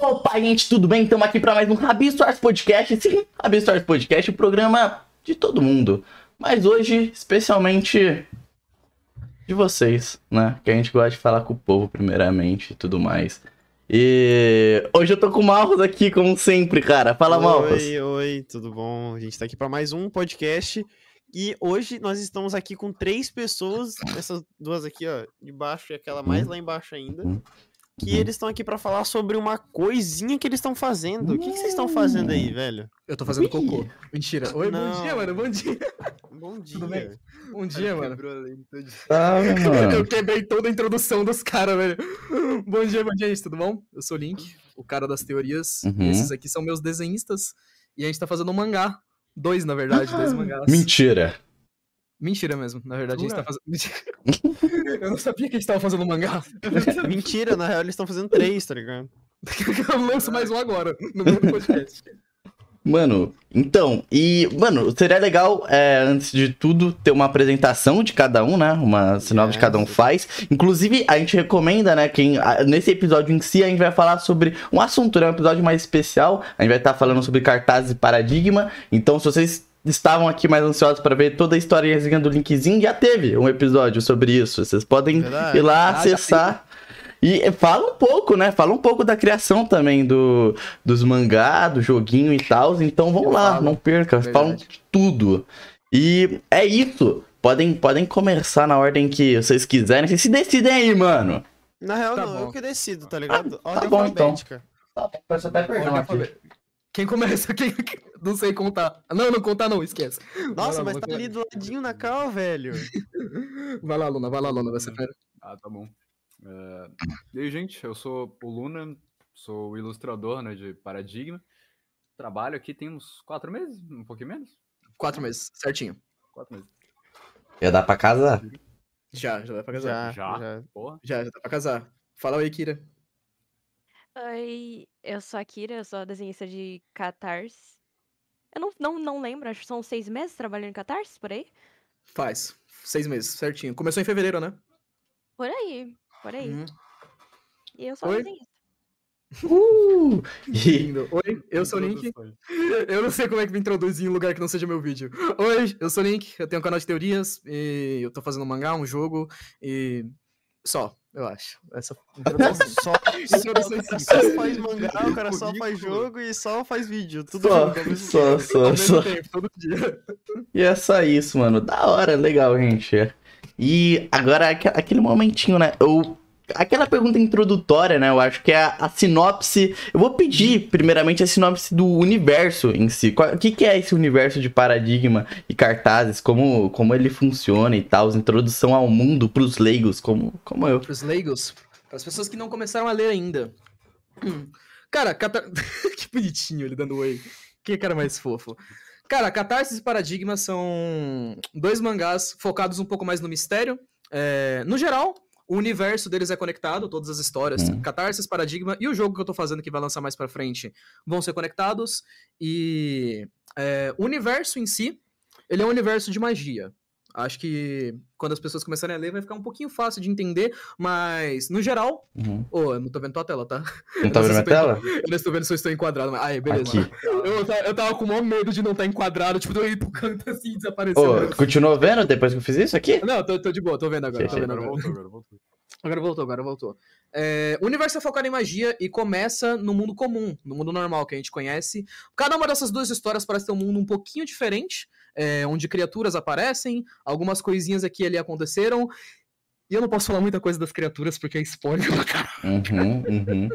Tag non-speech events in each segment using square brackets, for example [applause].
Opa, gente, tudo bem? Estamos aqui para mais um Rabi Stories Podcast. Sim, Rabi Stories Podcast, o programa de todo mundo. Mas hoje, especialmente de vocês, né? Que a gente gosta de falar com o povo primeiramente e tudo mais. E hoje eu tô com o Marcos aqui, como sempre, cara. Fala, Marcos. Oi, oi, tudo bom? A gente tá aqui para mais um podcast. E hoje nós estamos aqui com três pessoas, essas duas aqui, ó, de baixo e aquela mais lá embaixo ainda, que eles estão aqui para falar sobre uma coisinha que eles estão fazendo. O que, que vocês estão fazendo aí, velho? Eu tô fazendo Ui. cocô. Mentira. Oi, Não. bom dia, mano. Bom dia. Bom dia. Tudo bem? Bom dia, mano. Tá, [laughs] Eu mano. quebrei toda a introdução dos caras, velho. Bom dia, bom dia, gente. Tudo bom? Eu sou o Link, o cara das teorias. Uhum. E esses aqui são meus desenhistas. E a gente tá fazendo um mangá. Dois, na verdade, dois [gasps] mangás. Mentira. Mentira mesmo. Na verdade, a gente tá fazendo. [laughs] [laughs] Eu não sabia que a gente tava fazendo um mangá. [laughs] Mentira, na real eles estão fazendo três, tá ligado? Eu lanço mais um agora, no meio do podcast. Mano, então, e, mano, seria legal, é, antes de tudo, ter uma apresentação de cada um, né? Uma sinopse de É. cada um faz. Inclusive, a gente recomenda, né? Quem, a- nesse episódio em si, a gente vai falar sobre um assunto, né? Um episódio mais especial. A gente vai estar falando sobre cartazes e paradigma. Então, se vocês estavam aqui mais ansiosos para ver toda a historiazinha do Linkzinho, já teve um episódio sobre isso. Vocês podem Verdade. ir lá Ah, acessar. E fala um pouco, né? Fala um pouco da criação também do, dos mangá, do joguinho e tal. Então vamos Eu lá, falo. não perca. Verdade. Falam de tudo. E é isso. Podem, podem começar na ordem que vocês quiserem. Vocês se decidem aí, mano. Na real, Tá não, bom. eu que decido, tá ligado? Ordem bom, então. alfabética. Peço até perdão aqui. Quem começa? Quem... [laughs] Não sei contar. Não, não contar não, esquece. Nossa, Vai mas lá, tá ali do ladinho na cal, velho. [laughs] Vai lá, Luna, vai lá, Luna, vai ser primeiro. Ah, tá bom. É, E aí, gente, eu sou o Luna, sou o ilustrador né, de Paradigma. Trabalho aqui tem uns quatro meses, um pouquinho menos? Quatro meses, certinho. Quatro meses. Já dá pra casar? Já, já dá pra casar. Já, Já? já. Porra. Já, já dá pra casar. Fala aí, Kira. Oi, eu sou a Kira, eu sou a desenhista de Catarse. Eu não, não, não lembro, acho que são seis meses trabalhando em Catarse, por aí? Faz. Seis meses, certinho. Começou em fevereiro, né? Por aí, por aí. Uhum. E eu sou a Oi? desenhista. Uh! [laughs] Lindo. Oi, eu sou o Link. Eu não sei como é que me introduzir em um lugar que não seja meu vídeo. Oi, eu sou o Link, eu tenho um canal de teorias e eu tô fazendo um mangá, um jogo e. Só, eu acho. Essa. Só, simples. [laughs] só faz mangá, o cara só faz jogo e só faz vídeo. Tudo só, mesmo só, só, só. tempo, todo dia. E é só isso, mano. Da hora, legal, gente. E agora, aque- aquele momentinho, né? Eu, aquela pergunta introdutória, né? Eu acho que é a, a sinopse. Eu vou pedir, primeiramente, a sinopse do universo em si. O que, que é esse universo de paradigma e cartazes? Como, como ele funciona e tal? Introdução ao mundo pros leigos, como, como eu. Para os leigos, para as pessoas que não começaram a ler ainda. Cara, cata... [laughs] que bonitinho ele dando oi. Que cara mais fofo. Cara, Catarse e Paradigma são dois mangás focados um pouco mais no mistério. É, No geral, o universo deles é conectado, todas as histórias. Hum. Catarse, Paradigma e o jogo que eu tô fazendo que vai lançar mais pra frente vão ser conectados. E é, o universo em si, ele é um universo de magia. Acho que quando as pessoas começarem a ler vai ficar um pouquinho fácil de entender, mas no geral. Uhum. Ô, eu não tô vendo tua tela, tá? Não [laughs] tá vendo minha tela? Eu não estou vendo se eu estou enquadrado. Mas... Aí, beleza. Aqui. Eu, eu tava com o maior medo de não estar enquadrado, tipo, eu ir pro canto assim e desaparecer. Mano. continuou vendo depois que eu fiz isso aqui? Não, tô, tô de boa, tô vendo agora. Tô vendo Agora agora. voltou, agora voltou. Agora voltou, agora voltou. É, o universo é focado em magia e começa no mundo comum, no mundo normal que a gente conhece. Cada uma dessas duas histórias parece ter um mundo um pouquinho diferente, é, onde criaturas aparecem, algumas coisinhas aqui e ali aconteceram. E eu não posso falar muita coisa das criaturas porque é spoiler pra caralho. Uhum, uhum.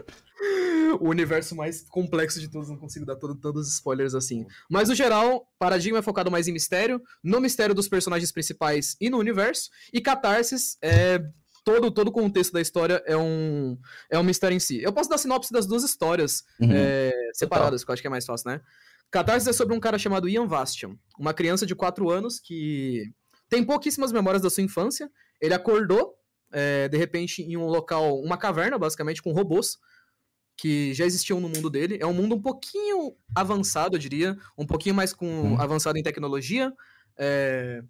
o universo mais complexo de todos, não consigo dar todo- todos os spoilers assim. Mas no geral, Paradigma é focado mais em mistério, no mistério dos personagens principais e no universo, e Catarsis é todo todo o contexto da história é um é um mistério em si. Eu posso dar sinopse das duas histórias uhum. é, separadas, que eu acho que é mais fácil, né? Catarsis é sobre um cara chamado Ian Vastion, uma criança de 4 anos que tem pouquíssimas memórias da sua infância. Ele acordou, é, de repente, em um local, uma caverna, basicamente, com robôs, que já existiam no mundo dele. É um mundo um pouquinho avançado, eu diria, um pouquinho mais com Hum. avançado em tecnologia. É,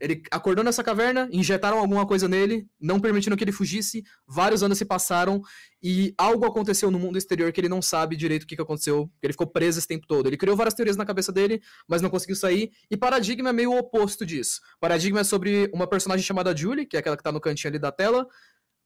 Ele acordou nessa caverna, injetaram alguma coisa nele, não permitindo que ele fugisse. Vários anos se passaram e algo aconteceu no mundo exterior que ele não sabe direito o que, que aconteceu. Ele ficou preso esse tempo todo. Ele criou várias teorias na cabeça dele, mas não conseguiu sair. E Paradigma é meio o oposto disso. Paradigma é sobre uma personagem chamada Julie, que é aquela que tá no cantinho ali da tela,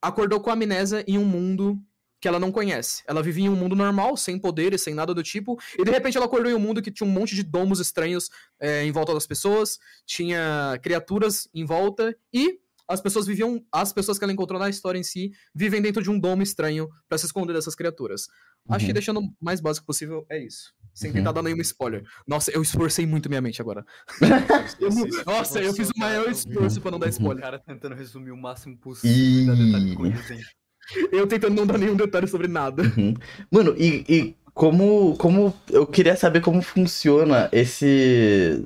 acordou com amnésia em um mundo que ela não conhece. Ela vivia em um mundo normal, sem poderes, sem nada do tipo, e de repente ela acordou em um mundo que tinha um monte de domos estranhos é, em volta das pessoas, tinha criaturas em volta e as pessoas viviam, as pessoas que ela encontrou na história em si, vivem dentro de um domo estranho para se esconder dessas criaturas. Uhum. Acho que deixando o mais básico possível é isso. Sem uhum. tentar dar nenhum spoiler. Nossa, eu esforcei muito minha mente agora. [laughs] eu, nossa, eu fiz o maior esforço pra não dar spoiler. O cara tentando resumir o máximo possível. E... [laughs] Eu tentando não dar nenhum detalhe sobre nada. Uhum. Mano, e, e, como, como. Eu queria saber como funciona esse.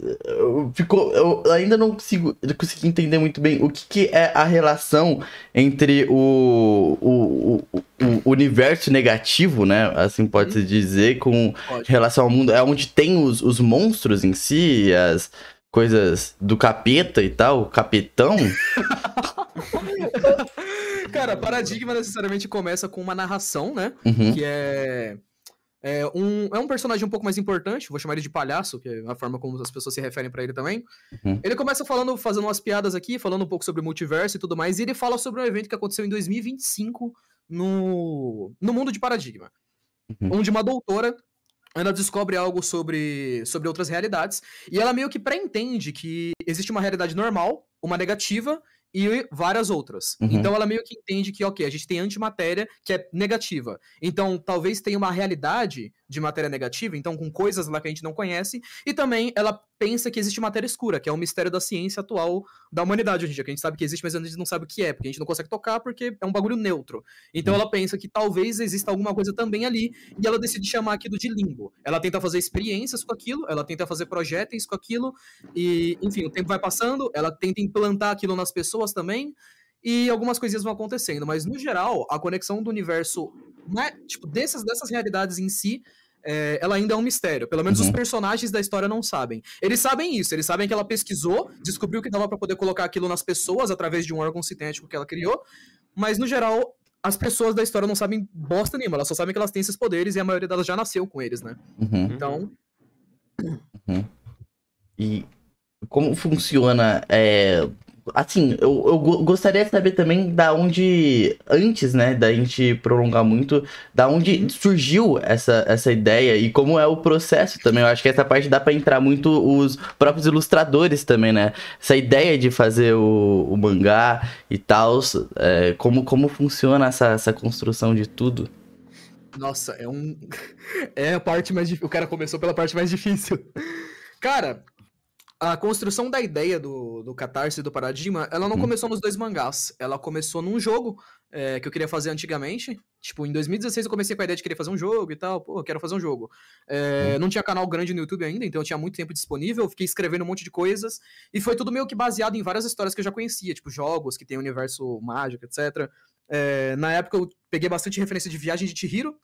Ficou, eu ainda não consigo, consegui entender muito bem o que, que é a relação entre o, o, o, o universo negativo, né? Assim pode-se uhum. dizer, com pode. relação ao mundo. É onde tem os, os monstros em si, as coisas do capeta e tal, capetão. [laughs] [laughs] Cara, Paradigma necessariamente começa com uma narração, né? Uhum. Que é. É um, é um personagem um pouco mais importante, vou chamar ele de palhaço, que é a forma como as pessoas se referem para ele também. Uhum. Ele começa falando, fazendo umas piadas aqui, falando um pouco sobre o multiverso e tudo mais, e ele fala sobre um evento que aconteceu em 2025 no, no mundo de Paradigma. Uhum. Onde uma doutora ela descobre algo sobre, sobre outras realidades, e ela meio que pré-entende que existe uma realidade normal, uma negativa e várias outras. Uhum. Então ela meio que entende que, ok, a gente tem antimatéria que é negativa. Então talvez tenha uma realidade de matéria negativa, então com coisas lá que a gente não conhece, e também ela pensa que existe matéria escura, que é um mistério da ciência atual da humanidade hoje em dia, que a gente sabe que existe, mas a gente não sabe o que é, porque a gente não consegue tocar porque é um bagulho neutro. Então uhum. ela pensa que talvez exista alguma coisa também ali, e ela decide chamar aquilo de limbo. Ela tenta fazer experiências com aquilo, ela tenta fazer projéteis com aquilo, e enfim, o tempo vai passando, ela tenta implantar aquilo nas pessoas também, e algumas coisinhas vão acontecendo, mas no geral, a conexão do universo, né, tipo, dessas, dessas realidades em si, é, ela ainda é um mistério. Pelo menos uhum. os personagens da história não sabem. Eles sabem isso, eles sabem que ela pesquisou, descobriu que dava para poder colocar aquilo nas pessoas através de um órgão sintético que ela criou, mas no geral, as pessoas da história não sabem bosta nenhuma, elas só sabem que elas têm esses poderes e a maioria delas já nasceu com eles, né? Uhum. Então. Uhum. E como funciona é, Assim, eu, eu gostaria de saber também da onde, antes, né, da gente prolongar muito, da onde uhum. surgiu essa, essa ideia e como é o processo também. Eu acho que essa parte dá para entrar muito os próprios ilustradores também, né? Essa ideia de fazer o, o mangá e tal, é, como, como funciona essa, essa construção de tudo. Nossa, é um. [laughs] É a parte mais difícil. O cara começou pela parte mais difícil. Cara, a construção da ideia do, do Catarse e do Paradigma, ela não hum. começou nos dois mangás. Ela começou num jogo é, que eu queria fazer antigamente. Tipo, em 2016 eu comecei com a ideia de querer fazer um jogo e tal. Pô, eu quero fazer um jogo. É, hum. Não tinha canal grande no YouTube ainda, então eu tinha muito tempo disponível. Fiquei escrevendo um monte de coisas. E foi tudo meio que baseado em várias histórias que eu já conhecia. Tipo, jogos que tem universo mágico, etc. É, na época eu peguei bastante referência de Viagem de Chihiro.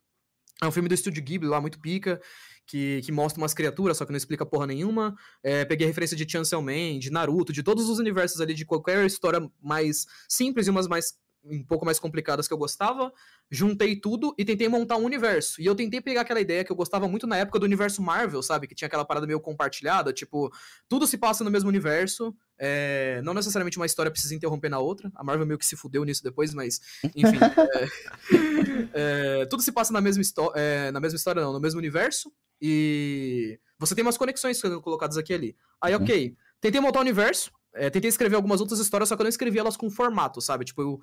É um filme do estúdio Ghibli lá, muito pica que, que mostra umas criaturas, só que não explica porra nenhuma. É, peguei referência de Chainsaw Man, de Naruto, de todos os universos ali, de qualquer história mais simples e umas mais um pouco mais complicadas que eu gostava, juntei tudo e tentei montar um universo. E eu tentei pegar aquela ideia que eu gostava muito na época do universo Marvel, sabe? Que tinha aquela parada meio compartilhada, tipo, tudo se passa no mesmo universo, é... não necessariamente uma história precisa interromper na outra. A Marvel meio que se fudeu nisso depois, mas, enfim. é... [laughs] É... tudo se passa na mesma, é, na mesma história, não, no mesmo universo. E você tem umas conexões colocadas aqui ali. Aí, uhum. ok. Tentei montar o um universo, é, tentei escrever algumas outras histórias, só que eu não escrevi elas com formato, sabe? Tipo, eu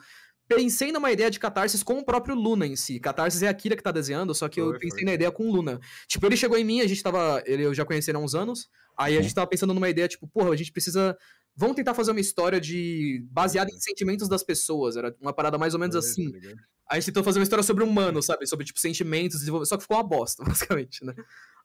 pensei numa ideia de catarsis com o próprio Luna em si. Catarsis é a Kira que tá desenhando, só que eu pensei foi. na ideia com o Luna. Tipo, ele chegou em mim, a gente tava. Ele eu já conheci há uns anos. Aí a gente tava pensando numa ideia, tipo, porra, a gente precisa. Vamos tentar fazer uma história de. baseada em sentimentos das pessoas. Era uma parada mais ou menos assim. Tá aí a gente tentou fazer uma história sobre humano, sabe? Sobre, tipo, sentimentos, só que ficou uma bosta, [laughs] basicamente, né?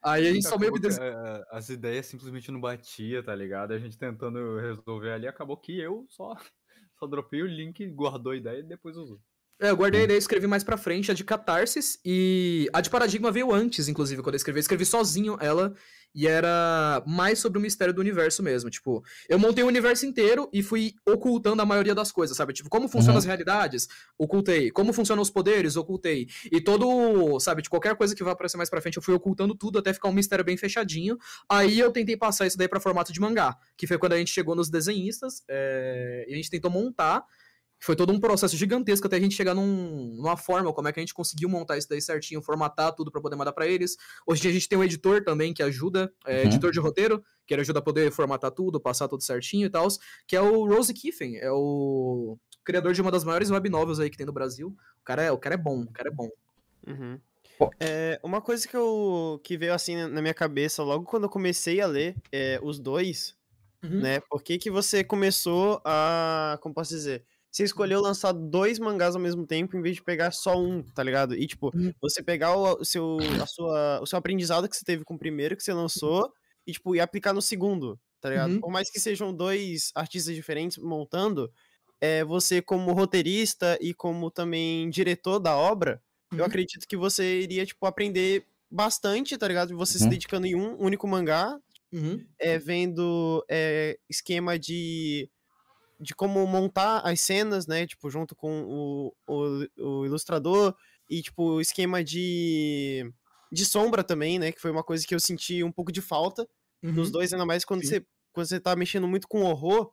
Aí a gente só meio que. Des... É, as ideias simplesmente não batia, tá ligado? A gente tentando resolver ali, acabou que eu só, [laughs] só dropei o link, guardou a ideia e depois usou. É, eu guardei a ideia e escrevi mais pra frente, a de Catarsis, e a de Paradigma veio antes, inclusive, quando eu escrevi. Eu escrevi sozinho ela, e era mais sobre o mistério do universo mesmo. Tipo, eu montei o universo inteiro e fui ocultando a maioria das coisas, sabe? Tipo, como funcionam Uhum. as realidades? Ocultei. Como funcionam os poderes? Ocultei. E todo, sabe, de qualquer coisa que vai aparecer mais pra frente, eu fui ocultando tudo até ficar um mistério bem fechadinho. Aí eu tentei passar isso daí pra formato de mangá, que foi quando a gente chegou nos desenhistas, é, e a gente tentou montar. Foi todo um processo gigantesco até a gente chegar num- numa forma, como é que a gente conseguiu montar isso daí certinho, formatar tudo pra poder mandar pra eles. Hoje em dia a gente tem um editor também que ajuda, é, Uhum. editor de roteiro, que ele ajuda a poder formatar tudo, passar tudo certinho e tal, que é o Rose Kiffen, é o criador de uma das maiores web novels aí que tem no Brasil. O cara é, o cara é bom, o cara é bom. Uhum. É, uma coisa que, eu, que veio assim na minha cabeça logo quando eu comecei a ler é, os dois, Uhum. né? Por que, que você começou a. Como posso dizer? Você escolheu lançar dois mangás ao mesmo tempo em vez de pegar só um, tá ligado? E, tipo, Uhum. você pegar o, o seu, a sua, o seu aprendizado que você teve com o primeiro que você lançou e, tipo, e aplicar no segundo, tá ligado? Uhum. Por mais que sejam dois artistas diferentes montando, é, você, como roteirista e como também diretor da obra, eu Uhum. acredito que você iria, tipo, aprender bastante, tá ligado? Você se Uhum. dedicando em um único mangá, Uhum. é, vendo é, esquema de, de como montar as cenas, né? Tipo, junto com o, o, o ilustrador e, tipo, esquema de, de sombra também, né? Que foi uma coisa que eu senti um pouco de falta nos Uhum. dois, ainda mais quando Sim. você, quando você tá mexendo muito com horror.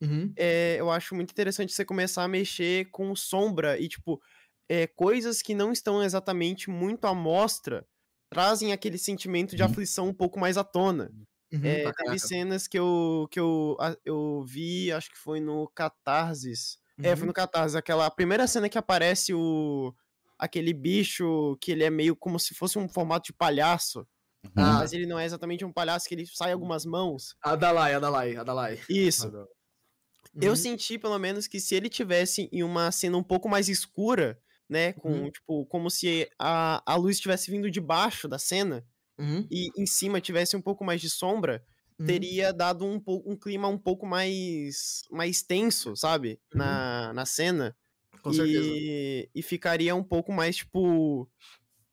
Uhum. É, eu acho muito interessante você começar a mexer com sombra e, tipo, é, coisas que não estão exatamente muito à mostra trazem aquele sentimento de Uhum. aflição um pouco mais à tona. Uhum. É, teve cenas que eu, que eu, eu vi, acho que foi no Catarsis. É, foi Uhum. no Catarsis. Aquela primeira cena que aparece o. Aquele bicho que ele é meio como se fosse um formato de palhaço. Uhum. Mas ele não é exatamente um palhaço, que ele sai algumas mãos. Adalai, Adalai, Adalai. Isso. Eu Uhum. senti, pelo menos, que se ele tivesse em uma cena um pouco mais escura, né? Com, Uhum. tipo, como se a, a luz estivesse vindo de baixo da cena Uhum. e em cima tivesse um pouco mais de sombra, Uhum. teria dado um, um clima um pouco mais, mais tenso, sabe? Uhum. Na, na cena. Com certeza. E, e ficaria um pouco mais, tipo.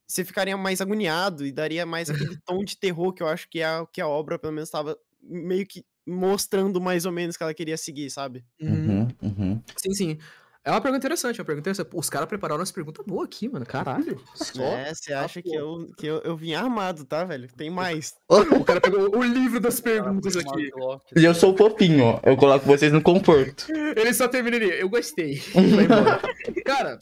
Você ficaria mais agoniado e daria mais aquele [laughs] tom de terror que eu acho que a, que a obra, pelo menos, estava meio que mostrando mais ou menos que ela queria seguir, sabe? Uhum. Uhum, uhum. Sim, sim. É uma pergunta interessante, é uma pergunta interessante. Pô, Os caras prepararam essa pergunta boa aqui, mano. Caralho. Só. É, você acha que eu, que eu, eu vim armado, tá, velho? Tem mais. O cara pegou o livro das perguntas aqui. E eu sou fofinho, ó. Eu coloco vocês no conforto. Ele só termina ali. Eu gostei. [laughs] Vai embora. Cara,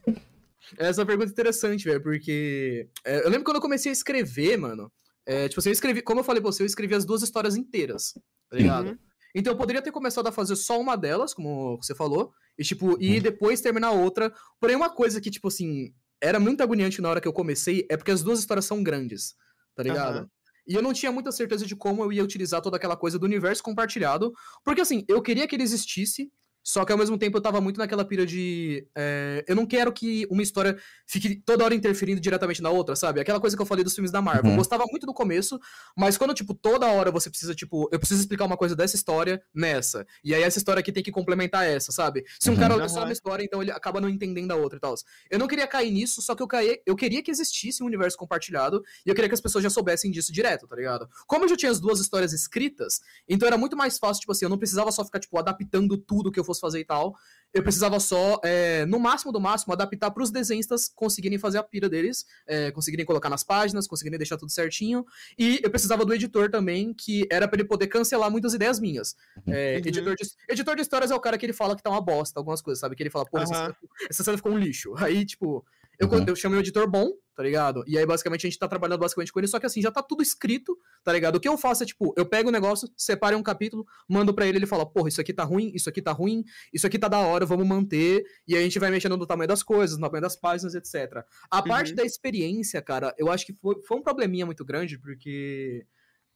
essa é uma pergunta interessante, velho, porque. é, eu lembro quando eu comecei a escrever, mano. é, tipo assim, eu escrevi. Como eu falei pra você, eu escrevi as duas histórias inteiras. Tá ligado? Uhum. Então eu poderia ter começado a fazer só uma delas, como você falou, e tipo, e depois terminar outra. Porém, uma coisa que, tipo assim, era muito agoniante na hora que eu comecei é porque as duas histórias são grandes, tá ligado? Aham. E eu não tinha muita certeza de como eu ia utilizar toda aquela coisa do universo compartilhado. Porque assim, eu queria que ele existisse, só que ao mesmo tempo eu tava muito naquela pira de. é, eu não quero que uma história fique toda hora interferindo diretamente na outra, sabe? Aquela coisa que eu falei dos filmes da Marvel. Eu Uhum. gostava muito do começo, mas quando, tipo, toda hora você precisa, tipo, eu preciso explicar uma coisa dessa história nessa. E aí essa história aqui tem que complementar essa, sabe? Se um Uhum. cara lê só uma história, então ele acaba não entendendo a outra e tal. Eu não queria cair nisso, só que eu, caí, eu queria que existisse um universo compartilhado e eu queria que as pessoas já soubessem disso direto, tá ligado? Como eu já tinha as duas histórias escritas, então era muito mais fácil, tipo assim, eu não precisava só ficar, tipo, adaptando tudo que eu fosse fazer e tal. Eu precisava só, é, no máximo do máximo, adaptar pros desenhistas conseguirem fazer a pira deles, é, conseguirem colocar nas páginas, conseguirem deixar tudo certinho. E eu precisava do editor também, que era pra ele poder cancelar muitas ideias minhas. É, Uhum. editor, de, editor de histórias é o cara que ele fala que tá uma bosta, algumas coisas, sabe? Que ele fala, pô, cena, essa cena ficou um lixo. Aí, tipo, eu, Uhum. eu chamei um editor bom, tá ligado? E aí, basicamente, a gente tá trabalhando basicamente com ele, só que assim, já tá tudo escrito, tá ligado? O que eu faço é, tipo, eu pego o negócio, separo um capítulo, mando pra ele, ele fala, porra, isso aqui tá ruim, isso aqui tá ruim, isso aqui tá da hora, vamos manter. E aí a gente vai mexendo no tamanho das coisas, no tamanho das páginas, etc. A parte Uhum. da experiência, cara, eu acho que foi, foi um probleminha muito grande, porque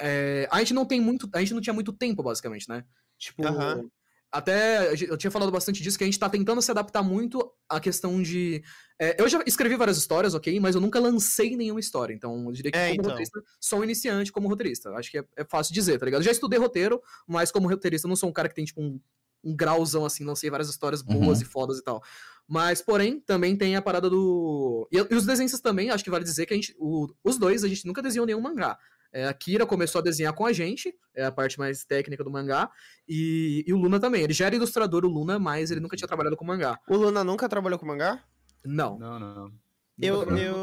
é, a gente não tem muito. A gente não tinha muito tempo, basicamente, né? Tipo. Aham. Até eu tinha falado bastante disso, que a gente tá tentando se adaptar muito à questão de. é, eu já escrevi várias histórias, ok? Mas eu nunca lancei nenhuma história. Então, eu diria que É, como então. roteirista, sou um iniciante como roteirista. Acho que é, é fácil dizer, tá ligado? Já estudei roteiro, mas como roteirista, eu não sou um cara que tem, tipo, um um grauzão assim, lancei várias histórias boas Uhum. e fodas e tal. Mas, porém, também tem a parada do. E, e os desenhos também, acho que vale dizer que a gente. o- os dois, a gente nunca desenhou nenhum mangá. É, a Kira começou a desenhar com a gente, é a parte mais técnica do mangá, e, e o Luna também. Ele já era ilustrador, o Luna, mas ele nunca tinha trabalhado com mangá. O Luna nunca trabalhou com mangá? Não. Não, não, não. Eu, eu,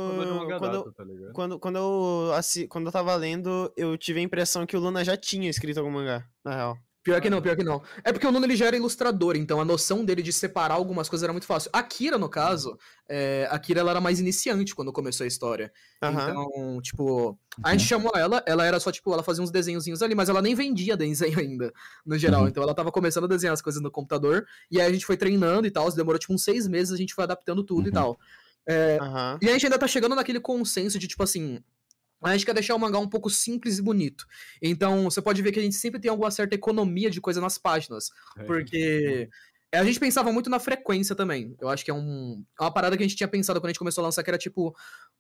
quando, tá quando, quando, eu, assi- quando eu tava lendo, eu tive a impressão que o Luna já tinha escrito algum mangá, na real. Pior que não, pior que não. É porque o Nuno ele já era ilustrador, então a noção dele de separar algumas coisas era muito fácil. A Kira, no caso, é, a Kira ela era mais iniciante quando começou a história. Aham. Então, tipo, a gente chamou ela, ela era só, tipo, ela fazia uns desenhozinhos ali, mas ela nem vendia desenho ainda, no geral. Uhum. Então ela tava começando a desenhar as coisas no computador, e aí a gente foi treinando e tal, demorou tipo uns seis meses, a gente foi adaptando tudo e Uhum. tal. É, e a gente ainda tá chegando naquele consenso de, tipo assim. A gente quer deixar o mangá um pouco simples e bonito. Então, você pode ver que a gente sempre tem alguma certa economia de coisa nas páginas. É. Porque a gente pensava muito na frequência também. Eu acho que é um, é uma parada que a gente tinha pensado quando a gente começou a lançar, que era tipo,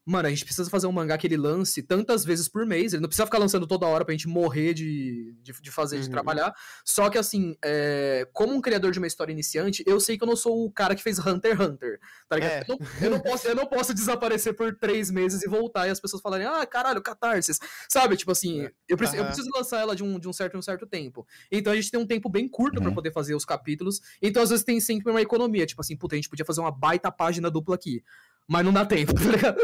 mano, a gente precisa fazer um mangá que ele lance tantas vezes por mês. Ele não precisa ficar lançando toda hora pra gente morrer de, de, de fazer, de Uhum. trabalhar. Só que, assim, é, como um criador de uma história iniciante, eu sei que eu não sou o cara que fez Hunter x Hunter. Tá ligado? É. Eu, não, eu não posso, eu não posso desaparecer por três meses e voltar e as pessoas falarem, ah, caralho, catarsis. Sabe? Tipo assim, eu, preciso, eu Aham. preciso lançar ela de um, de um certo um certo tempo. Então a gente tem um tempo bem curto pra Uhum. poder fazer os capítulos. Então, às vezes, tem sempre uma economia. Tipo assim, puta, a gente podia fazer uma baita página dupla aqui. Mas não dá tempo, [laughs] tá ligado?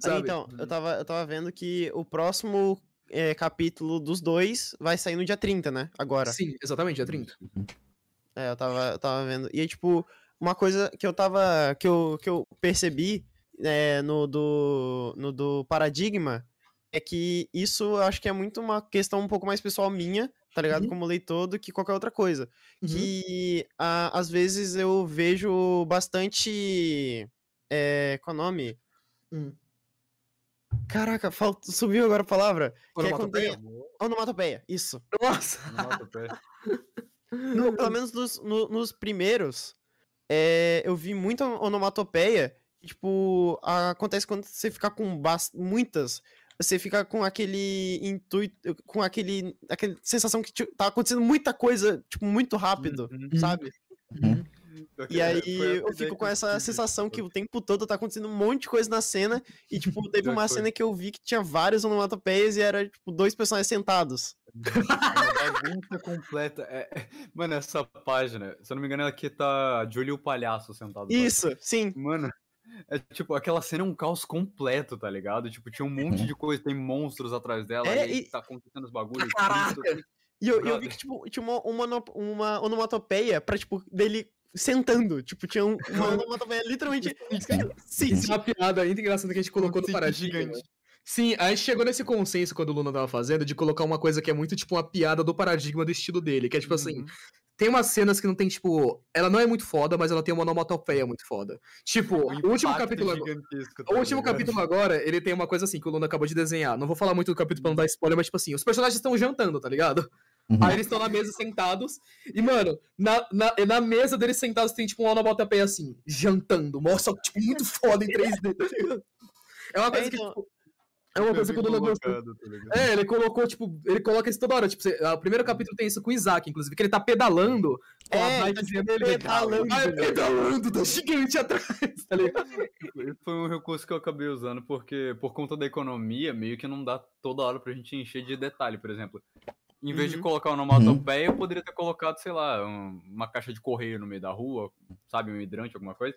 Sabe? então, eu tava, eu tava vendo que o próximo é, capítulo dos dois vai sair no dia 30, né? Agora. Sim, exatamente, dia 30. É, eu tava, eu tava vendo. E aí, tipo, uma coisa que eu tava. que eu, que eu percebi é, no, do, no do Paradigma é que isso eu acho que é muito uma questão um pouco mais pessoal minha, tá ligado? Uhum. Como leitor do que qualquer outra coisa. Uhum. Que a- às vezes eu vejo bastante. É, qual é o nome? Hum. Caraca, falta, subiu agora a palavra. Que é quando Onomatopeia? Onomatopeia, isso. Nossa! Onomatopeia. No- pelo menos nos, no- nos primeiros, é, eu vi muita onomatopeia. e, Tipo, acontece quando você fica com muitas. Você fica com aquele intuito, com aquele, aquele sensação que tipo, tá acontecendo muita coisa, tipo, muito rápido, Uhum. sabe? Uhum. E aí eu fico com essa sensação que o tempo todo tá acontecendo um monte de coisa na cena. E, tipo, [laughs] teve uma cena que eu vi que tinha vários onomatopeias e era, tipo, dois personagens sentados. Uma bagunça completa. É, é- Mano, essa página, se eu não me engano, aqui tá Júlio o Palhaço sentado. lá. Isso, sim. Mano, é tipo, aquela cena é um caos completo, tá ligado? Tipo, tinha um monte de coisa, tem monstros atrás dela, É, e, aí e- tá acontecendo os bagulhos. Caraca! E eu, eu vi que, tipo, tinha uma, uma, ono- uma onomatopeia pra, tipo, dele sentando. Tipo, tinha um- uma [laughs] onomatopeia literalmente. Sim, Isso é uma piada ainda engraçada que a gente colocou no Sim, paradigma. gigante. Sim, a gente chegou nesse consenso quando o Luna tava fazendo de colocar uma coisa que é muito tipo uma piada do paradigma do estilo dele, que é tipo assim, Uhum. Tem umas cenas que não tem tipo, ela não é muito foda, mas ela tem uma onomatopeia muito foda. Tipo, Um o último capítulo agora, gigantesco, o tá último ligado? capítulo agora, ele tem uma coisa assim que o Luna acabou de desenhar. Não vou falar muito do capítulo pra não dar spoiler, mas tipo assim, os personagens estão jantando, tá ligado? Uhum. Aí eles estão na mesa sentados. E, mano, na, na, na mesa deles sentados tem, tipo, uma onomatopeia assim, jantando. Mostra, tipo, muito foda em 3D, tá ligado? É uma coisa É, que, então- tipo, é uma coisa que o gostou. colocado, tá? É, ele colocou, tipo, ele coloca isso toda hora. Tipo, você- o primeiro capítulo tem isso com o Isaac, inclusive, que ele tá pedalando É, ele tá, dele. pedalando, Ah, é né? pedalando, tá gigante atrás, tá ligado? Foi um recurso que eu acabei usando, porque por conta da economia, meio que não dá toda hora pra gente encher de detalhe, por exemplo. Em vez de Uhum. colocar uma onomatopeia, eu poderia ter colocado, sei lá, um- uma caixa de correio no meio da rua, sabe, um hidrante, alguma coisa.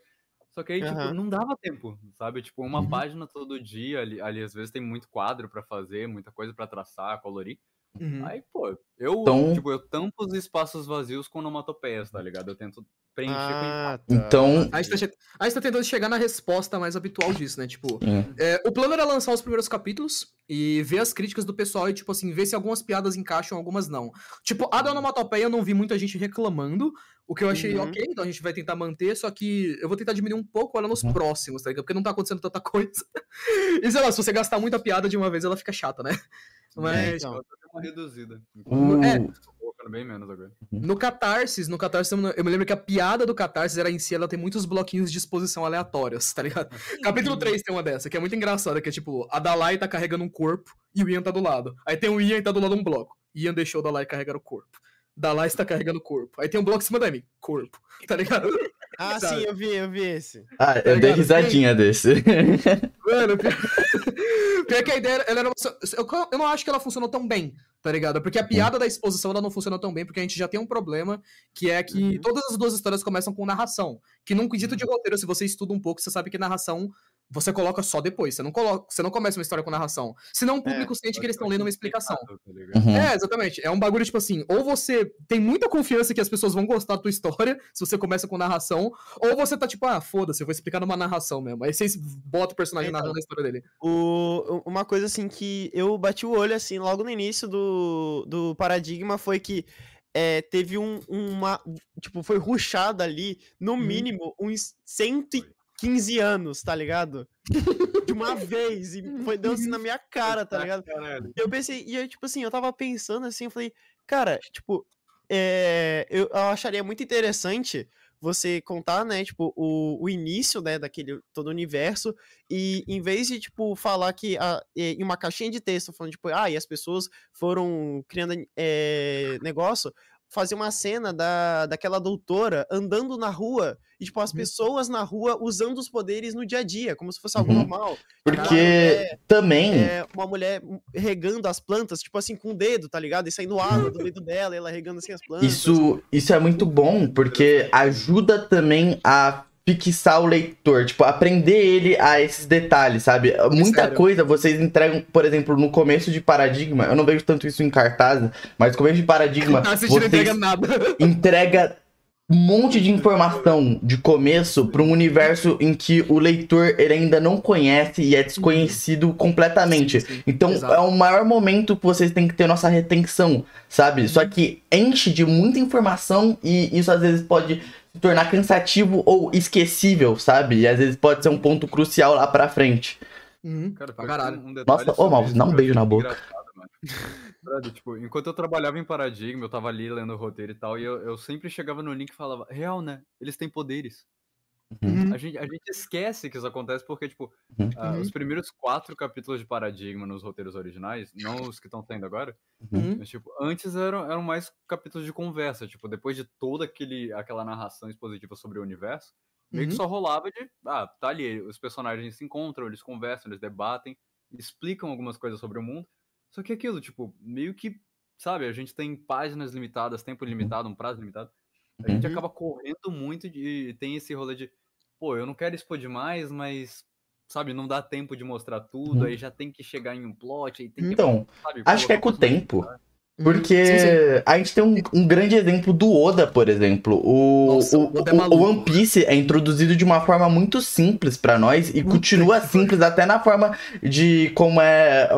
Só que aí, tipo, Aham. não dava tempo, sabe? Tipo, uma Uhum. página todo dia, ali, ali às vezes tem muito quadro pra fazer, muita coisa pra traçar, colorir. Uhum. Aí, pô, eu, Então- tipo, eu tampo os espaços vazios com onomatopeias, tá ligado? Eu tento preencher Ah, tá. Então, A gente, tá, che- a gente tá tentando chegar na resposta mais habitual disso, né? Tipo, é, É, o plano era lançar os primeiros capítulos e ver as críticas do pessoal e, tipo assim, ver se algumas piadas encaixam, algumas não. Tipo, a da onomatopeia eu não vi muita gente reclamando, o que eu achei Uhum. ok, então a gente vai tentar manter, só que eu vou tentar diminuir um pouco ela nos Uhum. próximos, tá ligado? Porque não tá acontecendo tanta [laughs] coisa. E sei lá, se você gastar muita piada de uma vez, ela fica chata, né? Mas, É, então. Tô uma reduzida. o- É. Bem menos agora. No Catarsis, no Catarsis, eu me- lembro que a piada do Catarsis era em si, ela tem muitos bloquinhos de exposição aleatórios, tá ligado? [laughs] Capítulo 3 tem uma dessa, que é muito engraçada, que é tipo, a Dalai tá carregando um corpo e o Ian tá do lado. Aí tem o Ian e tá do lado um bloco. Ian deixou o Dalai carregar o corpo. Dalai está carregando corpo. Aí tem um bloco em cima da M, corpo. Tá ligado? Ah, Sabe? sim, eu vi, eu vi esse. Ah, eu dei ligado? risadinha desse. [laughs] Mano, pior, [laughs] pior que a ideia, ela era uma- eu, eu não acho que ela funcionou tão bem, tá ligado? Porque a piada da exposição ela não funcionou tão bem, porque a gente já tem um problema, que é que todas as duas histórias começam com narração. Que num quesito de roteiro, se você estuda um pouco, você sabe que narração você coloca só depois. Você não, coloca, você não começa uma história com narração. Senão o público sente que eles estão lendo uma explicação. Tá? Uhum. É, exatamente. É um bagulho, tipo assim, ou você tem muita confiança que as pessoas vão gostar da tua história, [laughs] se você começa com narração, ou você tá tipo, ah, foda-se, eu vou explicar numa narração mesmo. Aí vocês botam o personagem Então. narrando a história dele. O, uma coisa assim que eu bati o olho assim logo no início do, do paradigma foi que é, teve um, uma. Tipo, foi ruxado ali, no mínimo, uns 115 anos, tá ligado? De uma [laughs] vez. E foi dando assim na minha cara, tá ligado? Caralho. E eu pensei, e eu, tipo assim, eu tava pensando assim, eu falei, cara, tipo, é, eu, eu acharia muito interessante você contar, né, tipo, o, o início, né, daquele todo universo, e em vez de, tipo, falar que a, é, em uma caixinha de texto, falando, tipo, ah, e as pessoas foram criando é, negócio, fazer uma cena da, daquela doutora andando na rua, e, tipo, as Uhum. pessoas na rua usando os poderes no dia a dia, como se fosse algo Uhum. normal. Porque É, também. é, uma mulher regando as plantas, tipo assim, com o dedo, tá ligado? E saindo água do dedo dela, ela regando assim as plantas. Isso, isso é muito bom, porque ajuda também a fixar o leitor, tipo, aprender ele a esses detalhes, sabe? Muita Sério. coisa vocês entregam, por exemplo, no começo de Paradigma, eu não vejo tanto isso em cartaz, mas no começo de Paradigma, [laughs] você não vocês entrega nada. [laughs] entrega um monte de informação de começo para um universo em que o leitor ele ainda não conhece e é desconhecido completamente. Sim, sim. Então Exato. é o maior momento que vocês têm que ter nossa retenção, sabe? Só que enche de muita informação e isso às vezes pode se tornar cansativo ou esquecível, sabe? E às vezes pode ser um ponto crucial lá pra frente. Uhum, Cara, pra caralho. um- detalhe Nossa, ô, Malvos, isso dá um beijo na boca. tipo, enquanto eu trabalhava em Paradigma, eu tava ali lendo o roteiro e tal, e eu, eu sempre chegava no link e falava, real, né? Eles têm poderes. Uhum. A gente, a gente esquece que isso acontece porque, tipo, Uhum. ah, Uhum. os primeiros quatro capítulos de Paradigma nos roteiros originais, não os que estão saindo agora, Uhum. mas, tipo, antes eram, eram mais capítulos de conversa, tipo, depois de toda aquele, aquela narração expositiva sobre o universo, meio que Uhum. só rolava de, ah, tá ali, os personagens se encontram, eles conversam, eles debatem, explicam algumas coisas sobre o mundo, só que aquilo, tipo, meio que, sabe, a gente tem páginas limitadas, tempo limitado, um prazo limitado, a gente Uhum. acaba correndo muito e tem esse rolê de, pô, eu não quero expor demais, mas, sabe, não dá tempo de mostrar tudo, Uhum. aí já tem que chegar em um plot, aí tem que, Então, [laughs] sabe, acho que é com o tempo. pra- Porque Uhum. Sim, sim. a gente tem um, um grande exemplo do Oda, por exemplo. O, Nossa, o, o Oda é o-. One Piece é introduzido de uma forma muito simples pra nós e continua simples até na forma de como é.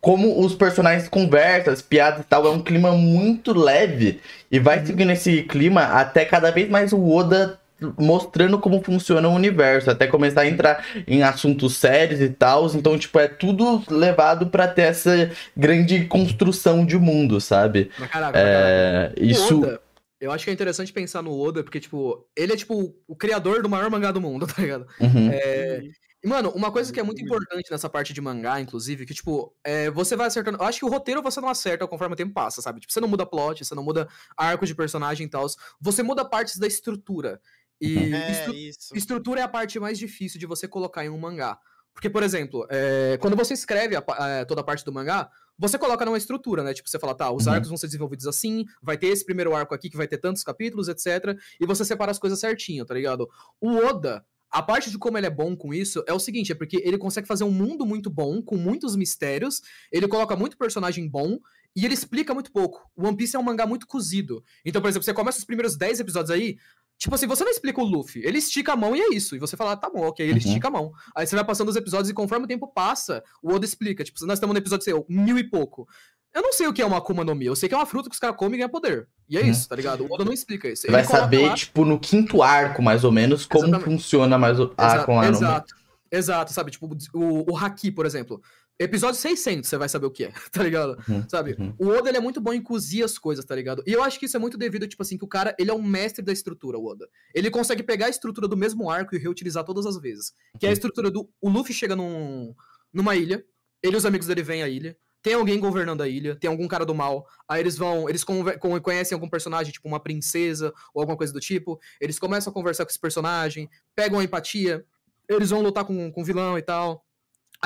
Como os personagens conversam, as piadas e tal. É um clima muito leve e vai Uhum. seguindo esse clima até cada vez mais o Oda mostrando como funciona o universo, até começar a entrar em assuntos sérios e tal. Então, tipo, é tudo levado pra ter essa grande construção de mundo, sabe? Caraca, pra caraca. É, isso. Oda, eu acho que é interessante pensar no Oda, porque, tipo, ele é, tipo, o criador do maior mangá do mundo, [laughs] tá ligado? Uhum, É, e, mano, uma coisa que é muito importante nessa parte de mangá, inclusive, que, tipo, é, você vai acertando. Eu acho que o roteiro você não acerta conforme o tempo passa, sabe? Tipo, você não muda plot, você não muda arco de personagem e tal. Você muda partes da estrutura. E É, estru- isso. estrutura é a parte mais difícil de você colocar em um mangá. Porque, por exemplo, é, quando você escreve a é, toda a parte do mangá, você coloca numa estrutura, né? Tipo, você fala, tá, os Uhum. arcos vão ser desenvolvidos assim, vai ter esse primeiro arco aqui que vai ter tantos capítulos, etc. E você separa as coisas certinho, tá ligado? O Oda, a parte de como ele é bom com isso é o seguinte, é porque ele consegue fazer um mundo muito bom, com muitos mistérios, ele coloca muito personagem bom, e ele explica muito pouco. O One Piece é um mangá muito cozido. Então, por exemplo, você começa os primeiros 10 episódios aí, Tipo assim, você não explica o Luffy, ele estica a mão e é isso. E você fala, ah, tá bom, ok, ele Uhum. estica a mão. Aí você vai passando os episódios e conforme o tempo passa, o Oda explica. Tipo, nós estamos no episódio, sei mil e pouco. Eu não sei o que é uma Akuma no Mi, eu sei que é uma fruta que os caras comem e ganham poder. E é Uhum. isso, tá ligado? O Oda não explica isso. Vai Ele coloca saber, lá- tipo, no quinto arco, mais ou menos, como Exatamente. funciona mais o- a Akuma no Mi. Exato. Exato, sabe? Tipo, o, o Haki, por exemplo. Episódio 600, você vai saber o que é, [laughs] tá ligado? Uhum, Sabe? uhum. O Oda, ele é muito bom em cozir as coisas, tá ligado? E eu acho que isso é muito devido, tipo assim, que o cara, ele é um mestre da estrutura, o Oda. Ele consegue pegar a estrutura do mesmo arco e reutilizar todas as vezes. Que é a Uhum. estrutura do... O Luffy chega num, numa ilha, ele e os amigos dele vêm à ilha, tem alguém governando a ilha, tem algum cara do mal. Aí eles vão, eles conhecem algum personagem, tipo uma princesa ou alguma coisa do tipo. Eles começam a conversar com esse personagem, pegam a empatia, eles vão lutar com, com o vilão e tal.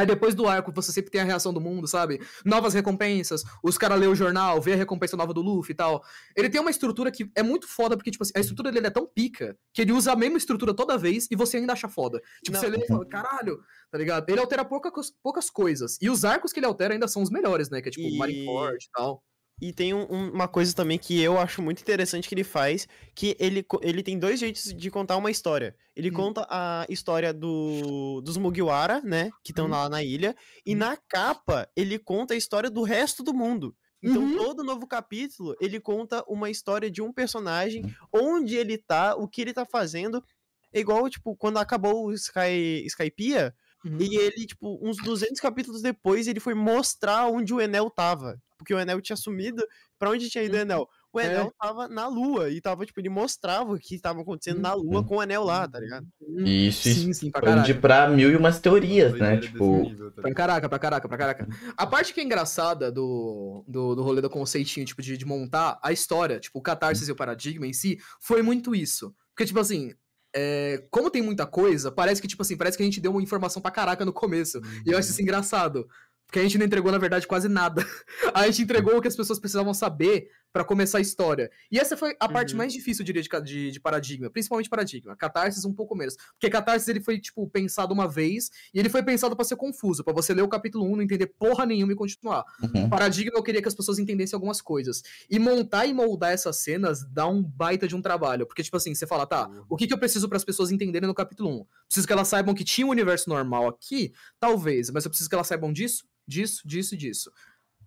Aí depois do arco, você sempre tem a reação do mundo, sabe? Novas recompensas, os caras lêem o jornal, vê a recompensa nova do Luffy e tal. Ele tem uma estrutura que é muito foda, porque, tipo assim, a estrutura dele é tão pica que ele usa a mesma estrutura toda vez e você ainda acha foda. Tipo, Não. você lê e fala, caralho, tá ligado? Ele altera pouca, cos- poucas coisas. E os arcos que ele altera ainda são os melhores, né? Que é tipo E- Marineford e tal. E tem um- um- uma coisa também que eu acho muito interessante que ele faz, que ele, ele tem dois jeitos de contar uma história. Ele Hum. conta a história do, dos Mugiwara, né, que estão Uhum. lá na ilha, e Uhum. na capa ele conta a história do resto do mundo. Então, Uhum. todo novo capítulo, ele conta uma história de um personagem, onde ele tá, o que ele tá fazendo. É igual, tipo, quando acabou o Sky, Skypiea, Uhum. e ele, tipo, uns 200 capítulos depois, ele foi mostrar onde o Enel tava. Porque o Enel tinha sumido. Pra onde tinha ido o Uhum. Enel? O É. Enel tava na Lua. E tava, tipo, ele mostrava o que estava acontecendo na Lua Uhum. com o Anel lá, tá ligado? Isso, isso Sim, sim, pra expande pra mil e umas teorias, né? Tipo, nível, tá Pra caraca, pra caraca, pra caraca. A parte que é engraçada do, do, do rolê do conceitinho, tipo, de, de montar a história, tipo, o catarse e o paradigma em si, foi muito isso. Porque, tipo assim, é, como tem muita coisa, parece que, tipo assim, parece que a gente deu uma informação pra caraca no começo. E eu acho isso engraçado. Porque a gente não entregou, na verdade, quase nada. [laughs] A gente entregou o que as pessoas precisavam saber pra começar a história. E essa foi a parte Uhum. mais difícil, eu diria, de, de, de paradigma. Principalmente paradigma. Catarsis um pouco menos. Porque Catarsis, ele foi, tipo, pensado uma vez, e ele foi pensado pra ser confuso, pra você ler o capítulo 1, não entender porra nenhuma e continuar. uhum. Paradigma, eu queria que as pessoas entendessem algumas coisas. E montar e moldar essas cenas dá um baita de um trabalho. Porque, tipo assim, você fala, tá, o que, que eu preciso para as pessoas entenderem no capítulo 1? Preciso que elas saibam que tinha um universo normal aqui? Talvez, mas eu preciso que elas saibam disso, disso, disso e disso.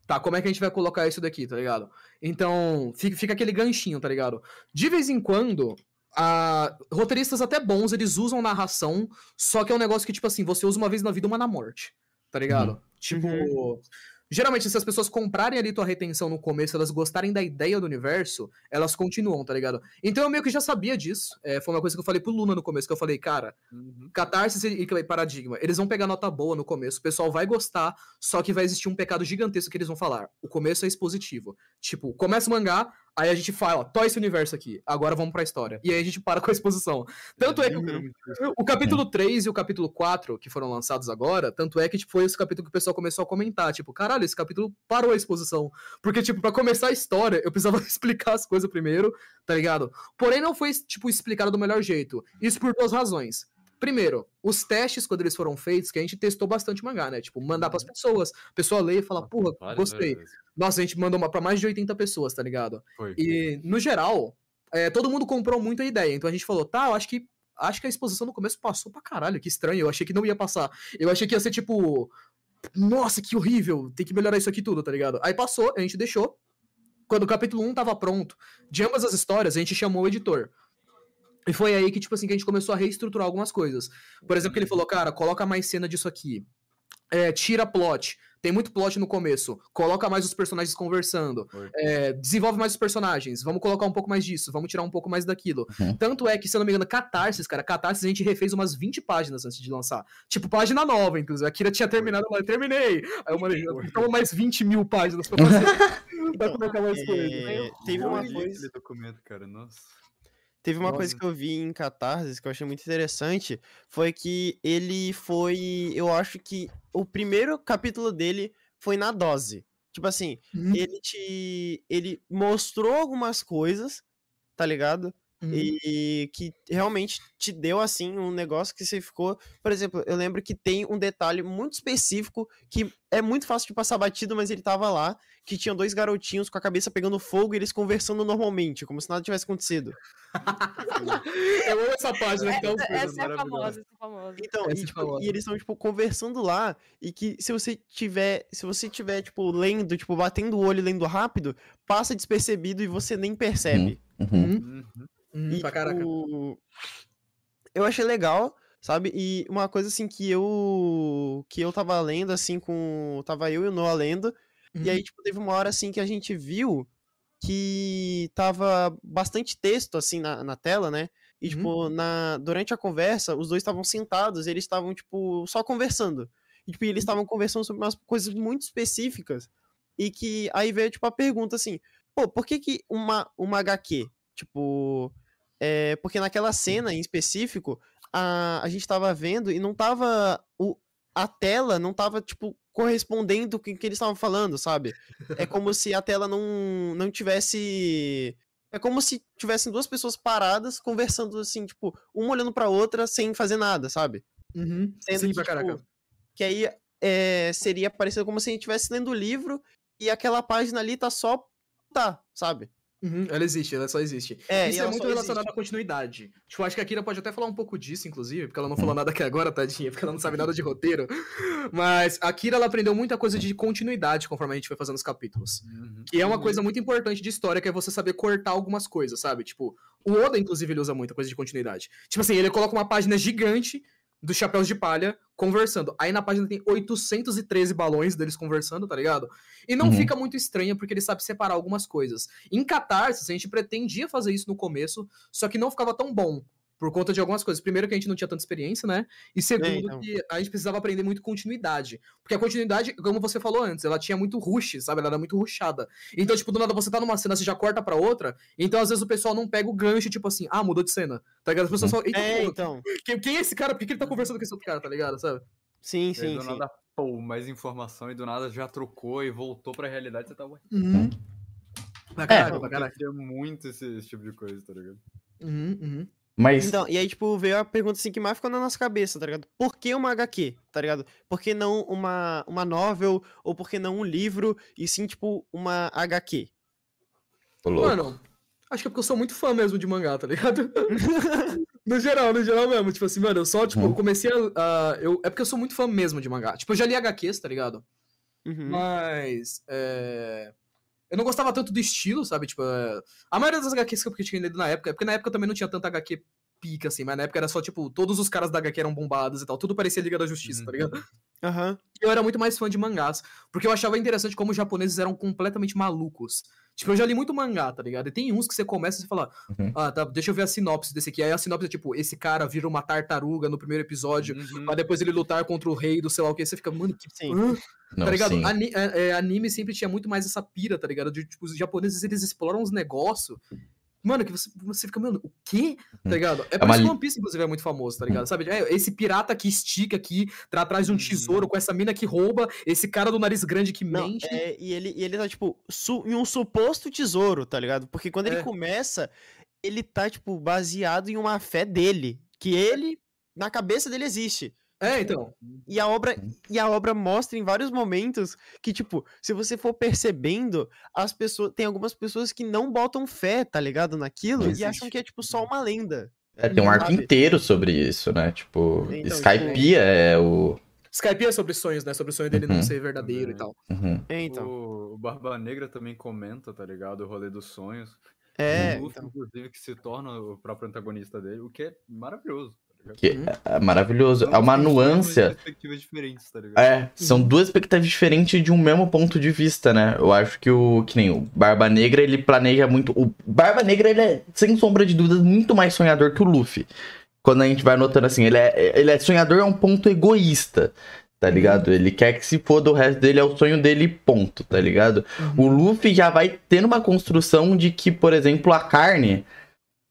Tá, como é que a gente vai colocar isso daqui, tá ligado? Então, fica, fica aquele ganchinho, tá ligado? De vez em quando, a- roteiristas até bons, eles usam narração, só que é um negócio que, tipo assim, você usa uma vez na vida, uma na morte, tá ligado? Tipo. Geralmente, se as pessoas comprarem ali tua retenção no começo, elas gostarem da ideia do universo, elas continuam, tá ligado? Então eu meio que já sabia disso. É, foi uma coisa que eu falei pro Luna no começo, que eu falei, cara, Uhum. Catarse e e Paradigma, eles vão pegar nota boa no começo, o pessoal vai gostar, só que vai existir um pecado gigantesco que eles vão falar. O começo é expositivo. Tipo, começa o mangá, aí a gente fala, ó, tó esse universo aqui, agora vamos pra história. E aí a gente para com a exposição. Tanto é que o, o capítulo 3 e o capítulo 4, que foram lançados agora, tanto é que tipo, foi esse capítulo que o pessoal começou a comentar, tipo, caralho, esse capítulo parou a exposição. Porque, tipo, pra começar a história, eu precisava [laughs] explicar as coisas primeiro, tá ligado? Porém, não foi, tipo, explicado do melhor jeito. Isso por duas razões. Primeiro, os testes, quando eles foram feitos, que a gente testou bastante o mangá, né? Tipo, mandar pras pessoas, a pessoa lê e fala, porra, Várias, gostei. vezes. Nossa, a gente mandou uma pra mais de 80 pessoas, tá ligado? Foi. E, no geral, é, todo mundo comprou muito a ideia. Então a gente falou, tá, eu acho que. Acho que a exposição no começo passou pra caralho, que estranho. Eu achei que não ia passar. Eu achei que ia ser tipo. Nossa, que horrível, tem que melhorar isso aqui tudo, tá ligado? Aí passou, a gente deixou. Quando o capítulo 1 tava pronto, de ambas as histórias, a gente chamou o editor. E foi aí que, tipo assim, que a gente começou a reestruturar algumas coisas. Por exemplo, que ele falou, cara, coloca mais cena disso aqui. É, tira plot. Tem muito plot no começo. Coloca mais os personagens conversando. É, desenvolve mais os personagens. Vamos colocar um pouco mais disso. Vamos tirar um pouco mais daquilo. Uhum. Tanto é que, se eu não me engano, Catarsis, cara, Catarsis a gente refez umas 20 páginas antes de lançar. Tipo, página nova, inclusive. A Kira tinha terminado, eu terminei. Aí eu mandei, toma mais 20 mil páginas pra [laughs] fazer. pra colocar mais coisa. É, teve Eu uma coisa. aquele documento, cara, nossa. Teve uma Nossa. coisa que eu vi em Catarse que eu achei muito interessante, foi que ele foi, eu acho que o primeiro capítulo dele foi na dose. Tipo assim, Uhum. ele te ele mostrou algumas coisas, tá ligado? Uhum. E que realmente te deu assim um negócio que você ficou, por exemplo, eu lembro que tem um detalhe muito específico que é muito fácil de passar batido, mas ele tava lá, que tinham dois garotinhos com a cabeça pegando fogo e eles conversando normalmente, como se nada tivesse acontecido. [laughs] Eu amo essa página, então. Essa, essa é famosa, essa é famosa. Então, Essa e, é tipo, famosa. e eles estão, tipo, conversando lá, e que se você tiver, se você tiver, tipo, lendo, tipo, batendo o olho e lendo rápido, passa despercebido e você nem percebe. Uhum. Uhum. Uhum. Uhum, E, pra caraca. tipo, eu achei legal, sabe? E uma coisa, assim, que eu, que eu tava lendo, assim, com, tava eu e o Noah lendo, e aí, tipo, teve uma hora, assim, que a gente viu que tava bastante texto, assim, na, na tela, né? E, Uhum. tipo, na, durante a conversa, os dois estavam sentados, eles estavam, tipo, só conversando. E, tipo, eles estavam conversando sobre umas coisas muito específicas. E que aí veio, tipo, a pergunta assim, pô, por que que uma, uma HQ? Tipo, é, porque naquela cena em específico, a, a gente tava vendo e não tava. O, a tela não tava, tipo, correspondendo com o que eles estavam falando, sabe? É como se a tela não, não tivesse. É como se tivessem duas pessoas paradas conversando assim, tipo, uma olhando pra outra sem fazer nada, sabe? Uhum. Sendo Sim, que, pra caraca. tipo, que aí é, seria parecido como se a gente estivesse lendo o livro e aquela página ali tá só. tá, sabe? Uhum, ela existe, ela só existe. É, Isso é muito relacionado existe. à continuidade. Tipo, acho que a Kira pode até falar um pouco disso, inclusive, porque ela não falou nada aqui agora, tadinha, porque ela não sabe nada de roteiro. Mas a Kira, ela aprendeu muita coisa de continuidade conforme a gente foi fazendo os capítulos. Uhum. E é uma coisa muito importante de história, que é você saber cortar algumas coisas, sabe? Tipo, o Oda, inclusive, ele usa muita coisa de continuidade. Tipo assim, ele coloca uma página gigante dos chapéus de palha conversando. Aí na página tem 813 balões deles conversando, tá ligado? E não Uhum. fica muito estranho porque ele sabe separar algumas coisas. Em Catarse, a gente pretendia fazer isso no começo, só que não ficava tão bom. Por conta de algumas coisas. Primeiro, que a gente não tinha tanta experiência, né? E segundo, então. que a gente precisava aprender muito continuidade. Porque a continuidade, como você falou antes, ela tinha muito rush, sabe? Ela era muito rushada. Então, tipo, do nada você tá numa cena, você já corta pra outra. Então, às vezes, o pessoal não pega o gancho, tipo assim, ah, mudou de cena. Tá ligado? As pessoas só. Eita, É, porra, então. quem, quem é esse cara? Por que, que ele tá conversando com esse outro cara, tá ligado? Sabe? Sim, E sim, do sim. nada, pô, mais informação e do nada já trocou e voltou pra realidade, você tá ué. Uhum. Pra É. caralho, pra caralho. Muito esse, esse tipo de coisa, tá ligado? Uhum, uhum. Mas. Então, e aí, tipo, veio a pergunta assim que mais ficou na nossa cabeça, tá ligado? Por que uma HQ, tá ligado? Por que não uma, uma novel, ou por que não um livro, e sim, tipo, uma HQ? Mano, acho que é porque eu sou muito fã mesmo de mangá, tá ligado? [laughs] no geral, no geral mesmo. Tipo assim, mano, eu só, tipo, Uhum. eu comecei a. a- eu, é porque eu sou muito fã mesmo de mangá. Tipo, eu já li HQs, tá ligado? Uhum. Mas. é, Eu não gostava tanto do estilo, sabe? Tipo, é, a maioria das HQs que eu tinha lido na época, é porque na época também não tinha tanta HQ pica, assim, mas na época era só, tipo, todos os caras da HQ eram bombados e tal, tudo parecia Liga da Justiça, tá ligado? Aham. eu era muito mais fã de mangás, porque eu achava interessante como os japoneses eram completamente malucos. Tipo, eu já li muito mangá, tá ligado? E tem uns que você começa e você fala, Uhum. ah, tá, deixa eu ver a sinopse desse aqui. Aí a sinopse é tipo, esse cara vira uma tartaruga no primeiro episódio, Uhum. pra depois ele lutar contra o rei do sei lá o que. Você fica, mano, que Sim. hã? Não, tá ligado? sim. Ani- é, é, anime sempre tinha muito mais essa pira, tá ligado? De, tipo, os japoneses, eles exploram uns negócios. Mano, que você, você fica, mano, o quê? Tá ligado? É por uma isso que One Piece, inclusive, é muito famoso, tá ligado? Sabe? É, esse pirata que estica aqui, tá atrás de um Uhum. tesouro, com essa mina que rouba, esse cara do nariz grande que Não, mente. é, e, ele, e ele tá, tipo, su- em um suposto tesouro, tá ligado? Porque quando ele É. começa, ele tá, tipo, baseado em uma fé dele. Que ele, na cabeça dele, existe. É, então. E a obra, e a obra mostra em vários momentos que, tipo, se você for percebendo, as pessoas. Tem algumas pessoas que não botam fé, tá ligado? Naquilo, e acham que é, tipo, só uma lenda. É, tem um arco sabe? inteiro sobre isso, né? Tipo, Então, Skypiea é o. Skype é sobre sonhos, né? Sobre o sonho dele não Uhum. ser verdadeiro e Uhum. tal. Uhum. É, então. O, Barba Negra também comenta, tá ligado? O rolê dos sonhos. É, o Luffy, então. inclusive, que se torna o próprio antagonista dele, o que é maravilhoso? Que Uhum. é maravilhoso. São É uma nuância. perspectivas diferentes, tá ligado? É, são duas expectativas diferentes de um mesmo ponto de vista, né? Eu acho que o. Que nem o Barba Negra, ele planeja muito. O Barba Negra, ele é, sem sombra de dúvidas, muito mais sonhador que o Luffy. Quando a gente vai notando assim, ele é, ele é sonhador a um ponto egoísta, tá ligado? Ele quer que se foda o resto dele, é o sonho dele, ponto, tá ligado? O Luffy já vai tendo uma construção de que, por exemplo, a carne.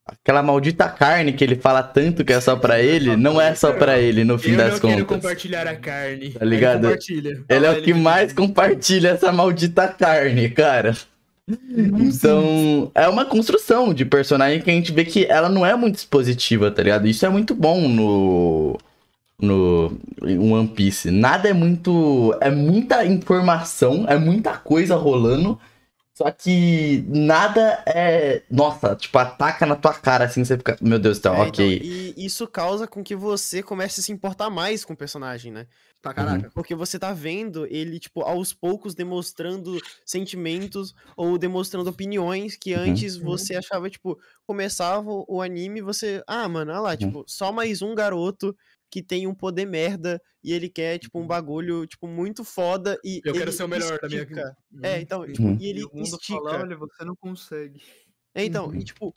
Aquela maldita carne que ele fala tanto que é só pra ele, não é só pra ele no fim eu das quero contas. compartilhar a carne. Tá ligado? Compartilha. Ele é o ele que mais compartilha essa maldita carne, cara. Então, é uma construção de personagem que a gente vê que ela não é muito expositiva, tá ligado? Isso é muito bom no no One Piece. Nada é muito é muita informação, é muita coisa rolando. Só que nada é, nossa, tipo, ataca na tua cara assim, você fica, meu Deus do céu, É, então, OK. e isso causa com que você comece a se importar mais com o personagem, né? Pra caraca. Porque você tá vendo ele, tipo, aos poucos demonstrando sentimentos ou demonstrando opiniões que Uhum. antes Uhum. você achava, tipo, começava o anime e você. Ah, mano, olha lá, Uhum. tipo, só mais um garoto que tem um poder merda e ele quer, tipo, um bagulho, tipo, muito foda e. Eu quero ser o melhor da minha vida. É, então, Uhum. tipo, Uhum. e ele E o mundo estica. fala, olha, você não consegue. É, então, Uhum. e tipo,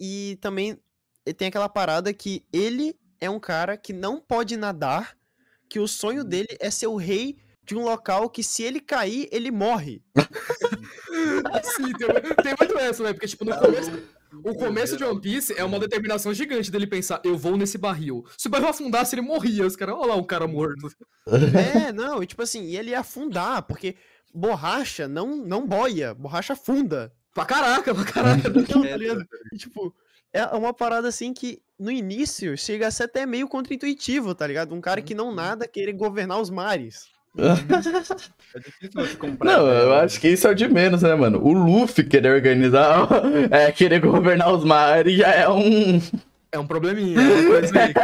e também tem aquela parada que ele é um cara que não pode nadar, que o sonho dele é ser o rei de um local que se ele cair, ele morre. [laughs] Assim, tem, tem muito essa, né? Porque, tipo, no começo. O começo de One Piece é uma determinação gigante dele pensar, eu vou nesse barril. Se o barril afundasse, ele morria. Os caras, olha lá o cara morto. [laughs] É, não, e tipo assim, e ele ia afundar, porque borracha não, não boia, borracha afunda. Pra caraca, pra caraca. [laughs] Então, tá ligado? E, tipo, é uma parada assim que no início chega a ser até meio contra-intuitivo, tá ligado? Um cara que não nada querer governar os mares. É difícil você comprar. Não, eu dela. acho que isso é o de menos, né, mano? O Luffy querer organizar, [laughs] é, querer governar os mares já é um. É um probleminha, é uma coisa [laughs] aí.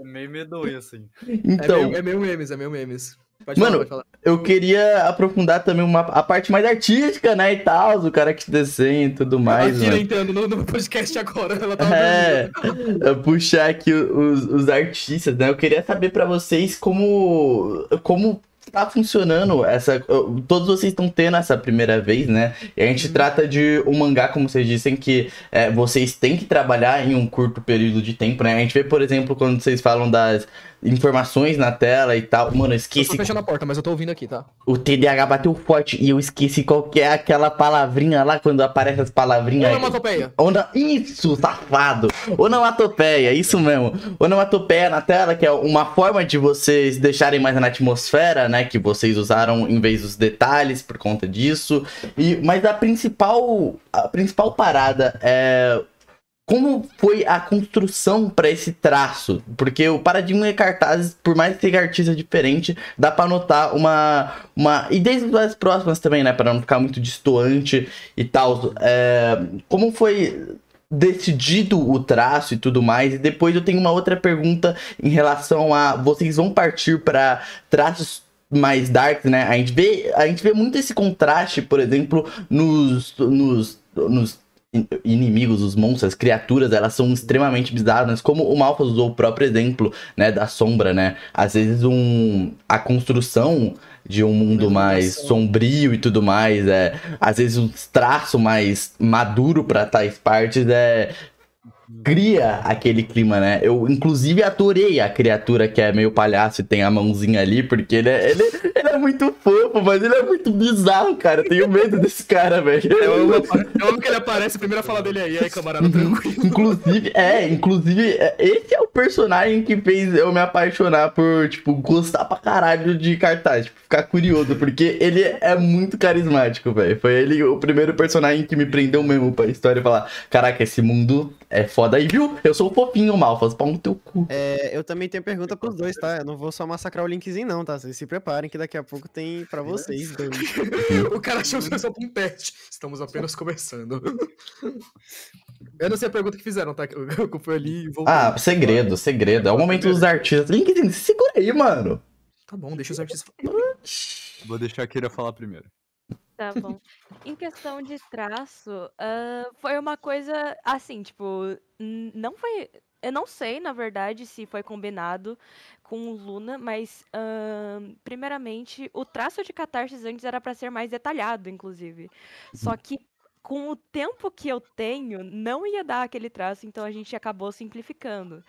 É meio medonho, assim. É, Então, meio, é meio memes, é meio memes. Pode Mano, falar, eu queria aprofundar também uma, a parte mais artística, né, e tal, o cara que desenha e tudo mais, mano. entrando no, no podcast agora, ela tava É, puxar aqui os, os artistas, né? Eu queria saber pra vocês como como tá funcionando essa. Todos vocês estão tendo essa primeira vez, né? E a gente trata de um mangá, como vocês dissem, que é, vocês têm que trabalhar em um curto período de tempo, né? A gente vê, por exemplo, quando vocês falam das informações na tela e tal. Mano, eu Eu tô esqueci. fechando a porta, mas eu tô ouvindo aqui, tá? O TDAH bateu forte e eu esqueci qual que é aquela palavrinha lá quando aparece as palavrinhas. Onomatopeia. Ona... Isso, safado! Onomatopeia, isso mesmo. Onomatopeia na tela, que é uma forma de vocês deixarem mais na atmosfera, né? Que vocês usaram em vez dos detalhes por conta disso. E, mas a principal, a principal parada é. Como foi a construção para esse traço? Porque o paradigma de cartazes, por mais que seja artista diferente, dá para notar uma, uma. E desde as próximas também, né? Para não ficar muito distoante e tal. É, como foi decidido o traço e tudo mais. E depois eu tenho uma outra pergunta em relação a vocês vão partir para traços mais darks, né? A gente vê, a gente vê muito esse contraste, por exemplo, nos nos, nos inimigos, os monstros, as criaturas, elas são extremamente bizarras, como o Malphas usou o próprio exemplo, né, da sombra, né? Às vezes um a construção de um mundo mais sombrio e tudo mais, é, às vezes um traço mais maduro para tais partes é cria aquele clima, né? Eu, inclusive, adorei a criatura que é meio palhaço e tem a mãozinha ali, porque ele é, ele, ele é muito fofo, mas ele é muito bizarro, cara. Eu tenho medo desse cara, velho. Eu amo, eu amo que ele aparece, a primeira fala dele aí, aí, camarada, tranquilo. Inclusive, é, inclusive, é, esse é o personagem que fez eu me apaixonar por, tipo, gostar pra caralho de cartaz, tipo, ficar curioso, porque ele é muito carismático, velho. Foi ele o primeiro personagem que me prendeu mesmo pra história e falar: caraca, esse mundo é foda aí, viu? Eu sou o fofinho, Malfas, pau no teu cu. É, eu também tenho pergunta pros dois, tá? Eu não vou só massacrar o linkzinho, não, tá? Vocês se preparem que daqui a pouco tem pra vocês dois. O cara achou que só pra um teste. Estamos apenas começando. Eu não sei a pergunta que fizeram, tá? Eu fui ali e voltei. Ah, segredo, segredo. É o momento dos artistas. LinkedIn, segura aí, mano. Tá bom, deixa os artistas. Vou deixar a Kira falar primeiro. Tá bom. Em questão de traço, ah, foi uma coisa assim, tipo, n- não foi. Eu não sei, na verdade, se foi combinado com o Luna, mas primeiramente o traço de catarses antes era pra ser mais detalhado, inclusive. Só que com o tempo que eu tenho, não ia dar aquele traço, então a gente acabou simplificando.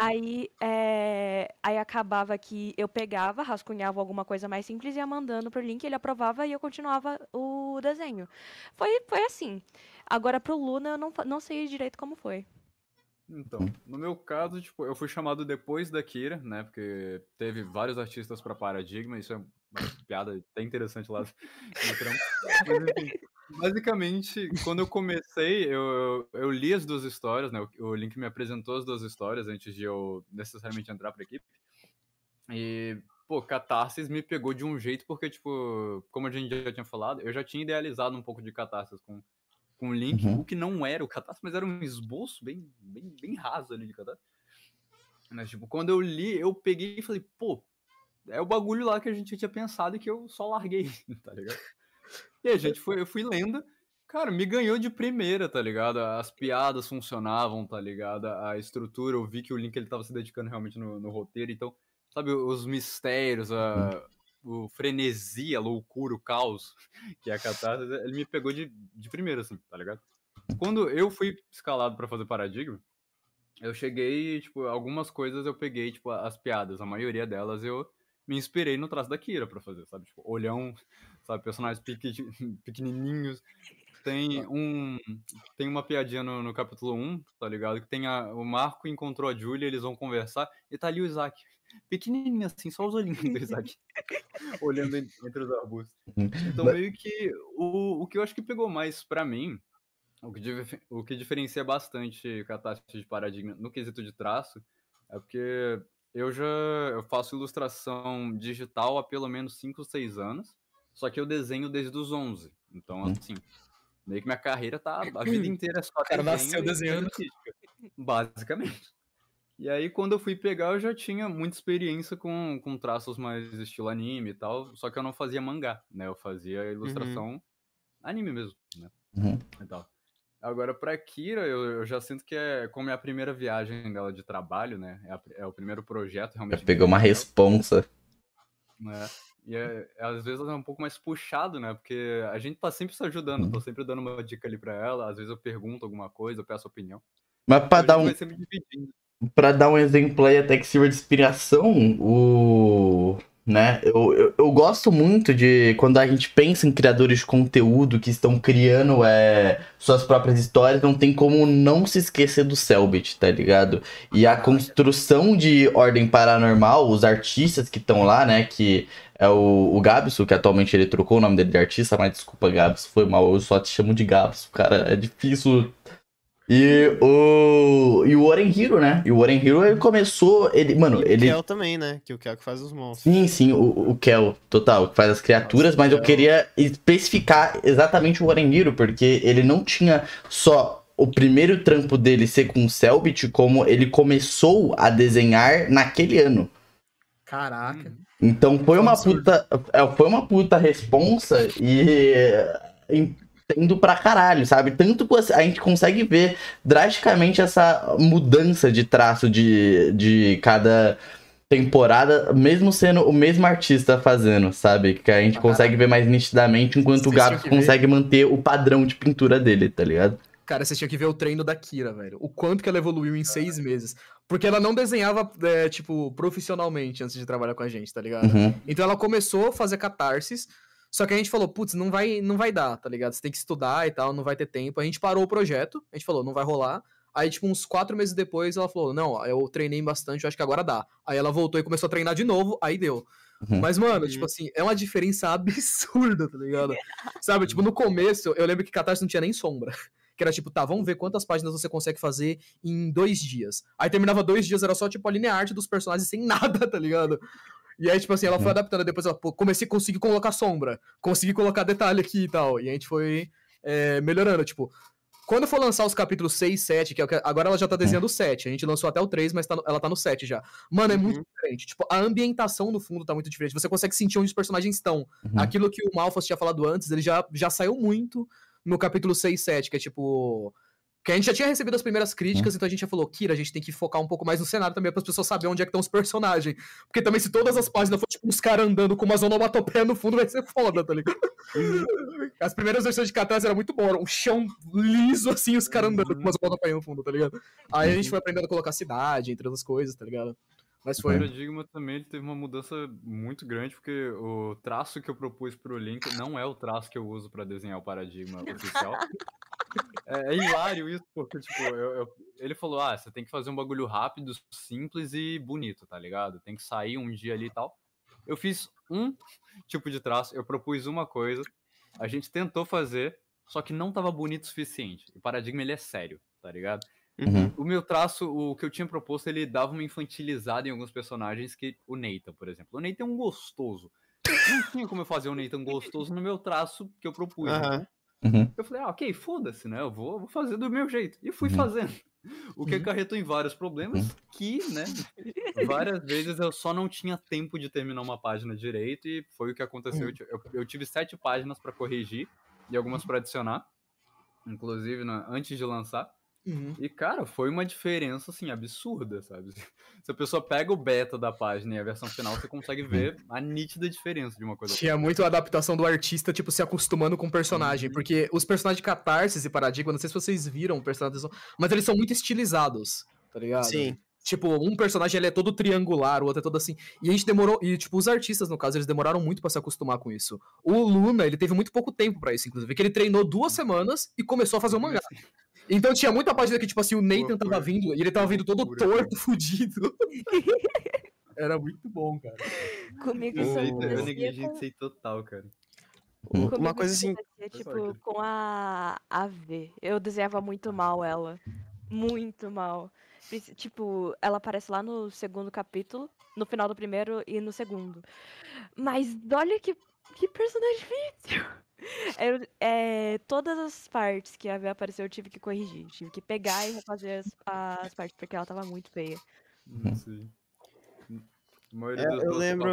Aí, eh, aí acabava que eu pegava, rascunhava alguma coisa mais simples e ia mandando pro link, ele aprovava e eu continuava o desenho. Foi, foi assim. Agora pro Luna eu não, não sei direito como foi. Então, no meu caso, tipo, eu fui chamado depois da Kira, né? Porque teve vários artistas pra Paradigma, isso é uma piada até interessante lá no trampo. Mas, enfim, basicamente, quando eu comecei, eu, eu li as duas histórias, né? O, o Link me apresentou as duas histórias antes de eu necessariamente entrar pra equipe. E, pô, Catarsis me pegou de um jeito, porque, tipo, como a gente já tinha falado, eu já tinha idealizado um pouco de Catarsis com, com o Link, Uhum. o que não era o Catarsis, mas era um esboço bem, bem, bem raso ali de Catarsis. Mas, tipo, quando eu li, eu peguei e falei, pô, é o bagulho lá que a gente tinha pensado e que eu só larguei, [laughs] tá ligado? E a gente foi, eu fui lendo, cara, me ganhou de primeira, tá ligado? As piadas funcionavam, tá ligado? A estrutura, eu vi que o Link ele tava se dedicando realmente no, no roteiro, então, sabe, os mistérios, a, o frenesi, a loucura, o caos, [laughs] que é a catarse, ele me pegou de, de primeira, assim, tá ligado? Quando eu fui escalado pra fazer Paradigma, eu cheguei, tipo, algumas coisas eu peguei, tipo, as piadas, a maioria delas eu me inspirei no traço da Kira pra fazer, sabe? Tipo, olhão, sabe? Personagens [laughs] pequenininhos. Tem um tem uma piadinha no, no capítulo 1, tá ligado? Que tem a, o Marco encontrou a Julia, eles vão conversar, e tá ali o Isaac. Pequenininho assim, só os olhinhos do Isaac. [laughs] olhando en- entre os arbustos. Então, Mas- meio que o, o que eu acho que pegou mais pra mim, o que, o que diferencia bastante Catástrofe de Paradigma no quesito de traço, é porque eu já eu faço ilustração digital há pelo menos 5 ou 6 anos, só que eu desenho desde os 11. Então, Hum. assim, meio que minha carreira tá a [clears throat] vida inteira é só cara nasceu desenhando. basicamente. E aí, quando eu fui pegar, eu já tinha muita experiência com, com traços mais estilo anime e tal, só que eu não fazia mangá, né? Eu fazia ilustração anime mesmo, né? Uhum. E tal. Agora, pra Kira, eu, eu já sinto que é como é a primeira viagem dela de trabalho, né? É, a- é o primeiro projeto realmente. Pegou uma dela, responsa. né? E é, às vezes é um pouco mais puxado, né? Porque a gente tá sempre se ajudando, tô sempre dando uma dica ali pra ela, às vezes eu pergunto alguma coisa, eu peço opinião. Mas pra Então, dar um. Pra dar um exemplo aí até que sirva de inspiração, o. Né? Eu, eu, eu gosto muito de quando a gente pensa em criadores de conteúdo que estão criando é, suas próprias histórias, não tem como não se esquecer do Selbit, tá ligado? E a construção de Ordem Paranormal, os artistas que estão lá, né? Que é o, o Gabso, que atualmente ele trocou o nome dele de artista, mas desculpa, Gabso, foi mal, eu só te chamo de Gabso, cara, é difícil e o. E o Oren Hero, né? E o Oren Hero ele começou. Ele, mano, E o ele. Kel também, né? Que o Kel que faz os monstros. Sim, sim, o, o Kel, total, que faz as criaturas, Nossa, mas eu Kel. queria especificar exatamente o Oren Hero, porque ele não tinha só o primeiro trampo dele ser com o Selbit, como ele começou a desenhar naquele ano. Caraca. Então foi uma puta. é, Foi uma puta responsa e. Entendo pra caralho, sabe? Tanto a gente consegue ver drasticamente essa mudança de traço de, de cada temporada, mesmo sendo o mesmo artista fazendo, sabe? Que a gente Ah, consegue ver mais nitidamente, enquanto o tinham que ver. consegue manter o padrão de pintura dele, tá ligado? Cara, você tinha que ver o treino da Kira, velho. O quanto que ela evoluiu em seis meses. Porque ela não desenhava, é, tipo, profissionalmente antes de trabalhar com a gente, tá ligado? Uhum. Então ela começou a fazer catarses, só que a gente falou, putz, não vai, não vai dar, tá ligado? Você tem que estudar e tal, não vai ter tempo. A gente parou o projeto, a gente falou, não vai rolar. Aí, tipo, uns quatro meses depois, ela falou, não, eu treinei bastante, eu acho que agora dá. Aí ela voltou e começou a treinar de novo, aí deu. Uhum. Mas, mano, Uhum. tipo assim, é uma diferença [laughs] absurda, tá ligado? [laughs] Sabe, tipo, no começo, eu lembro que Catarse não tinha nem sombra. [laughs] Que era tipo, tá, vamos ver quantas páginas você consegue fazer em dois dias. Aí terminava dois dias, era só, tipo, a linha arte dos personagens sem nada, tá ligado? E aí, tipo assim, ela foi Uhum. adaptando, depois ela, pô, comecei a conseguir colocar sombra, consegui colocar detalhe aqui e tal. E a gente foi é, melhorando, tipo. Quando for lançar os capítulos 6 e 7, que é o que- agora ela já tá desenhando o 7, a gente lançou até o 3, mas tá no- ela tá no 7 já. Mano, é muito Uhum. diferente. Tipo, a ambientação no fundo tá muito diferente. Você consegue sentir onde os personagens estão. Uhum. Aquilo que o Malfas tinha falado antes, ele já, já saiu muito no capítulo 6 e 7, que é tipo. Que a gente já tinha recebido as primeiras críticas, então a gente já falou, Kira, a gente tem que focar um pouco mais no cenário também, para as pessoas saberem onde é que estão os personagens. Porque também, se todas as páginas for tipo uns caras andando com uma onomatopeia no fundo, vai ser foda, tá ligado? As primeiras versões de Catarse era muito bom, um chão liso, assim, os caras andando com umas onomatopeia no fundo, tá ligado? Aí a gente foi aprendendo a colocar cidade, entre outras coisas, tá ligado? Mas O foi. paradigma também teve uma mudança muito grande, porque o traço que eu propus pro Link não é o traço que eu uso pra desenhar o paradigma oficial. [laughs] É, é hilário isso, porque, tipo, eu- eu- ele falou, ah, você tem que fazer um bagulho rápido, simples e bonito, tá ligado? Tem que sair um dia ali e tal. Eu fiz um tipo de traço, eu propus uma coisa, a gente tentou fazer, só que não tava bonito o suficiente. O paradigma, ele é sério, tá ligado? Uhum. O meu traço, o que eu tinha proposto, ele dava uma infantilizada em alguns personagens que o Nathan, por exemplo. O Nathan é um gostoso. Não tinha como eu fazer o Nathan gostoso no meu traço que eu propus. né? Aham. Uhum. Eu falei, ah, ok, foda-se, né? Eu vou, vou fazer do meu jeito. E fui Uhum. fazendo. O que Uhum. acarretou em vários problemas que, né, várias vezes eu só não tinha tempo de terminar uma página direito e foi o que aconteceu. Eu Eu, eu tive sete páginas pra corrigir e algumas pra adicionar, inclusive na- antes de lançar. Uhum. E, cara, foi uma diferença, assim, absurda, sabe? [laughs] Se a pessoa pega o beta da página e a versão final, você consegue ver a nítida diferença de uma coisa Tinha muito a adaptação do artista, tipo, se acostumando com o Uhum. personagem. Porque os personagens de Catarsis e Paradigma, não sei se vocês viram personagens, mas eles são muito estilizados, tá ligado? Sim. Tipo, um personagem ele é todo triangular, o outro é todo assim. E a gente demorou. E, tipo, os artistas, no caso, eles demoraram muito pra se acostumar com isso. O Luna, ele teve muito pouco tempo pra isso, inclusive. Que ele treinou duas semanas e começou a fazer o mangá. Então tinha muita página que, tipo assim, o Nathan tava vindo e ele tava vindo todo torto, [laughs] fudido. [laughs] Era muito bom, cara. Comigo isso eu negligenciei total, cara. Uma comigo coisa isso assim. tipo, com a AV. Eu desenhava muito mal ela. Muito mal. Tipo, ela aparece lá no segundo capítulo, no final do primeiro e no segundo. Mas olha que, que personagem [laughs] difícil. [laughs] Eu, é, todas as partes que a AV apareceu eu tive que corrigir. Tive que pegar e refazer as, as partes, porque ela tava muito feia. Não sei. A maioria É, eu lembro-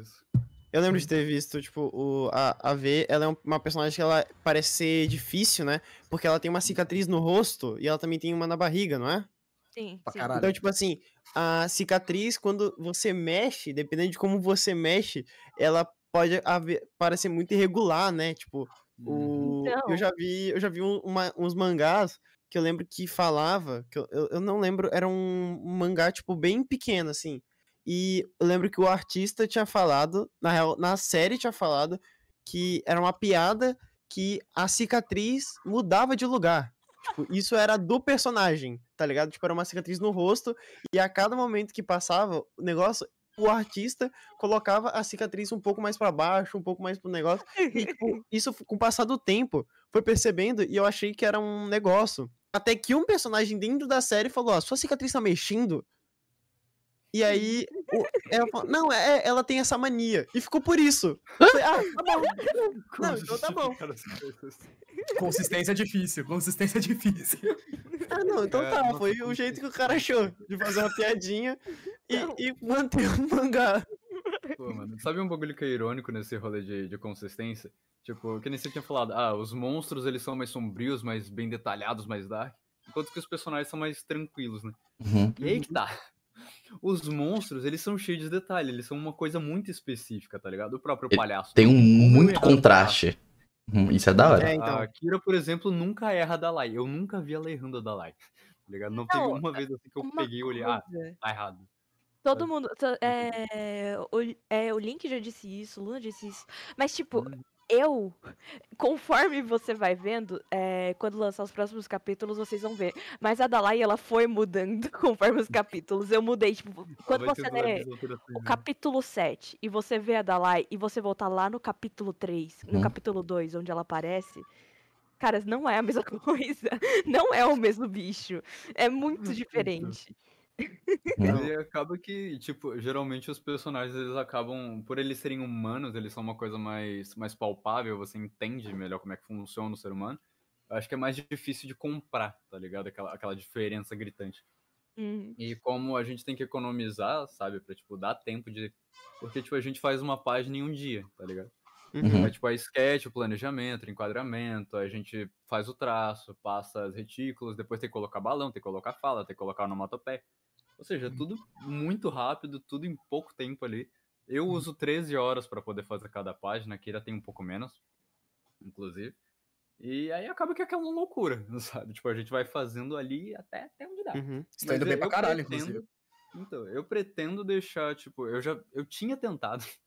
isso. Eu lembro de ter visto, tipo, o, a, a V, ela é um- uma personagem que ela parece ser difícil, né? Porque ela tem uma cicatriz no rosto e ela também tem uma na barriga, não é? Sim, sim. Então, tipo assim, a cicatriz, quando você mexe, dependendo de como você mexe, ela pode haver, parecer muito irregular, né? Tipo, o, Então. eu já vi, eu já vi um- uma- uns mangás que eu lembro que falava, que eu, eu, eu não lembro, era um, um mangá, tipo, bem pequeno, assim. E eu lembro que o artista tinha falado, na real, na série tinha falado, que era uma piada que a cicatriz mudava de lugar. Tipo, isso era do personagem, tá ligado? Tipo, era uma cicatriz no rosto, e a cada momento que passava o negócio, o artista colocava a cicatriz um pouco mais pra baixo, um pouco mais pro negócio. E, tipo, [laughs] isso com o passar do tempo, foi percebendo, e eu achei que era um negócio. Até que um personagem dentro da série falou: Ó, sua cicatriz tá mexendo. E aí, o- ela falou, não, é, ela tem essa mania. E ficou por isso. Falei, ah, tá bom. [laughs] Não, então tá bom. Consistência é difícil, consistência é difícil. Ah, não, então É, tá. Foi o jeito que o cara achou de fazer uma piadinha e, e manter o mangá. Pô, mano, sabe um bagulho que é irônico nesse rolê de, de consistência? Tipo, que nem você tinha falado, ah, os monstros eles são mais sombrios, mais bem detalhados, mais dark, enquanto que os personagens são mais tranquilos, né? Uhum. E aí que tá. Os monstros, eles são cheios de detalhe, eles são uma coisa muito específica, tá ligado? O próprio palhaço. Tem um muito contraste. Uhum, Isso é da hora. É, então. A Kira, por exemplo, nunca erra a Dalai. Eu nunca vi ela errando a Dalai. [laughs] Tá ligado? Não teve Não, uma vez assim que eu peguei e olhei, ah, tá errado. Todo mundo. to- É, o, é, o Link já disse isso, o Luna disse isso. Mas, tipo, Hum. Eu, conforme você vai vendo, é, quando lançar os próximos capítulos, vocês vão ver. Mas a Dalai, ela foi mudando [laughs] conforme os capítulos. Eu mudei, tipo, quando ter você lê o né? capítulo 7 e você vê a Dalai e você voltar lá no capítulo 3, no Hum. capítulo 2, onde ela aparece. Cara, não é a mesma [laughs] coisa. Não é o mesmo bicho. É muito diferente. Uhum. [laughs] E acaba que, tipo, geralmente os personagens, eles acabam, por eles serem humanos, eles são uma coisa mais, mais palpável, você entende melhor como é que funciona o ser humano. Eu acho que é mais difícil de comprar, tá ligado? Aquela, aquela diferença gritante. Hum. E como a gente tem que economizar, sabe, pra, tipo, dar tempo de... Porque, tipo, a gente faz uma página em um dia, tá ligado? Uhum. É tipo a sketch, o planejamento, o enquadramento, a gente faz o traço, passa as retículas, depois tem que colocar balão, tem que colocar fala, tem que colocar onomatopé. Ou seja, tudo muito rápido, tudo em pouco tempo ali. Eu uso 13 horas para poder fazer cada página, Kira tem um pouco menos, inclusive. E aí acaba que é aquela loucura, [laughs] sabe? Tipo, a gente vai fazendo ali até, até onde dá. Uhum. Você tá indo bem pra caralho, inclusive. Então, eu pretendo deixar, tipo, eu já. Eu tinha tentado. [laughs]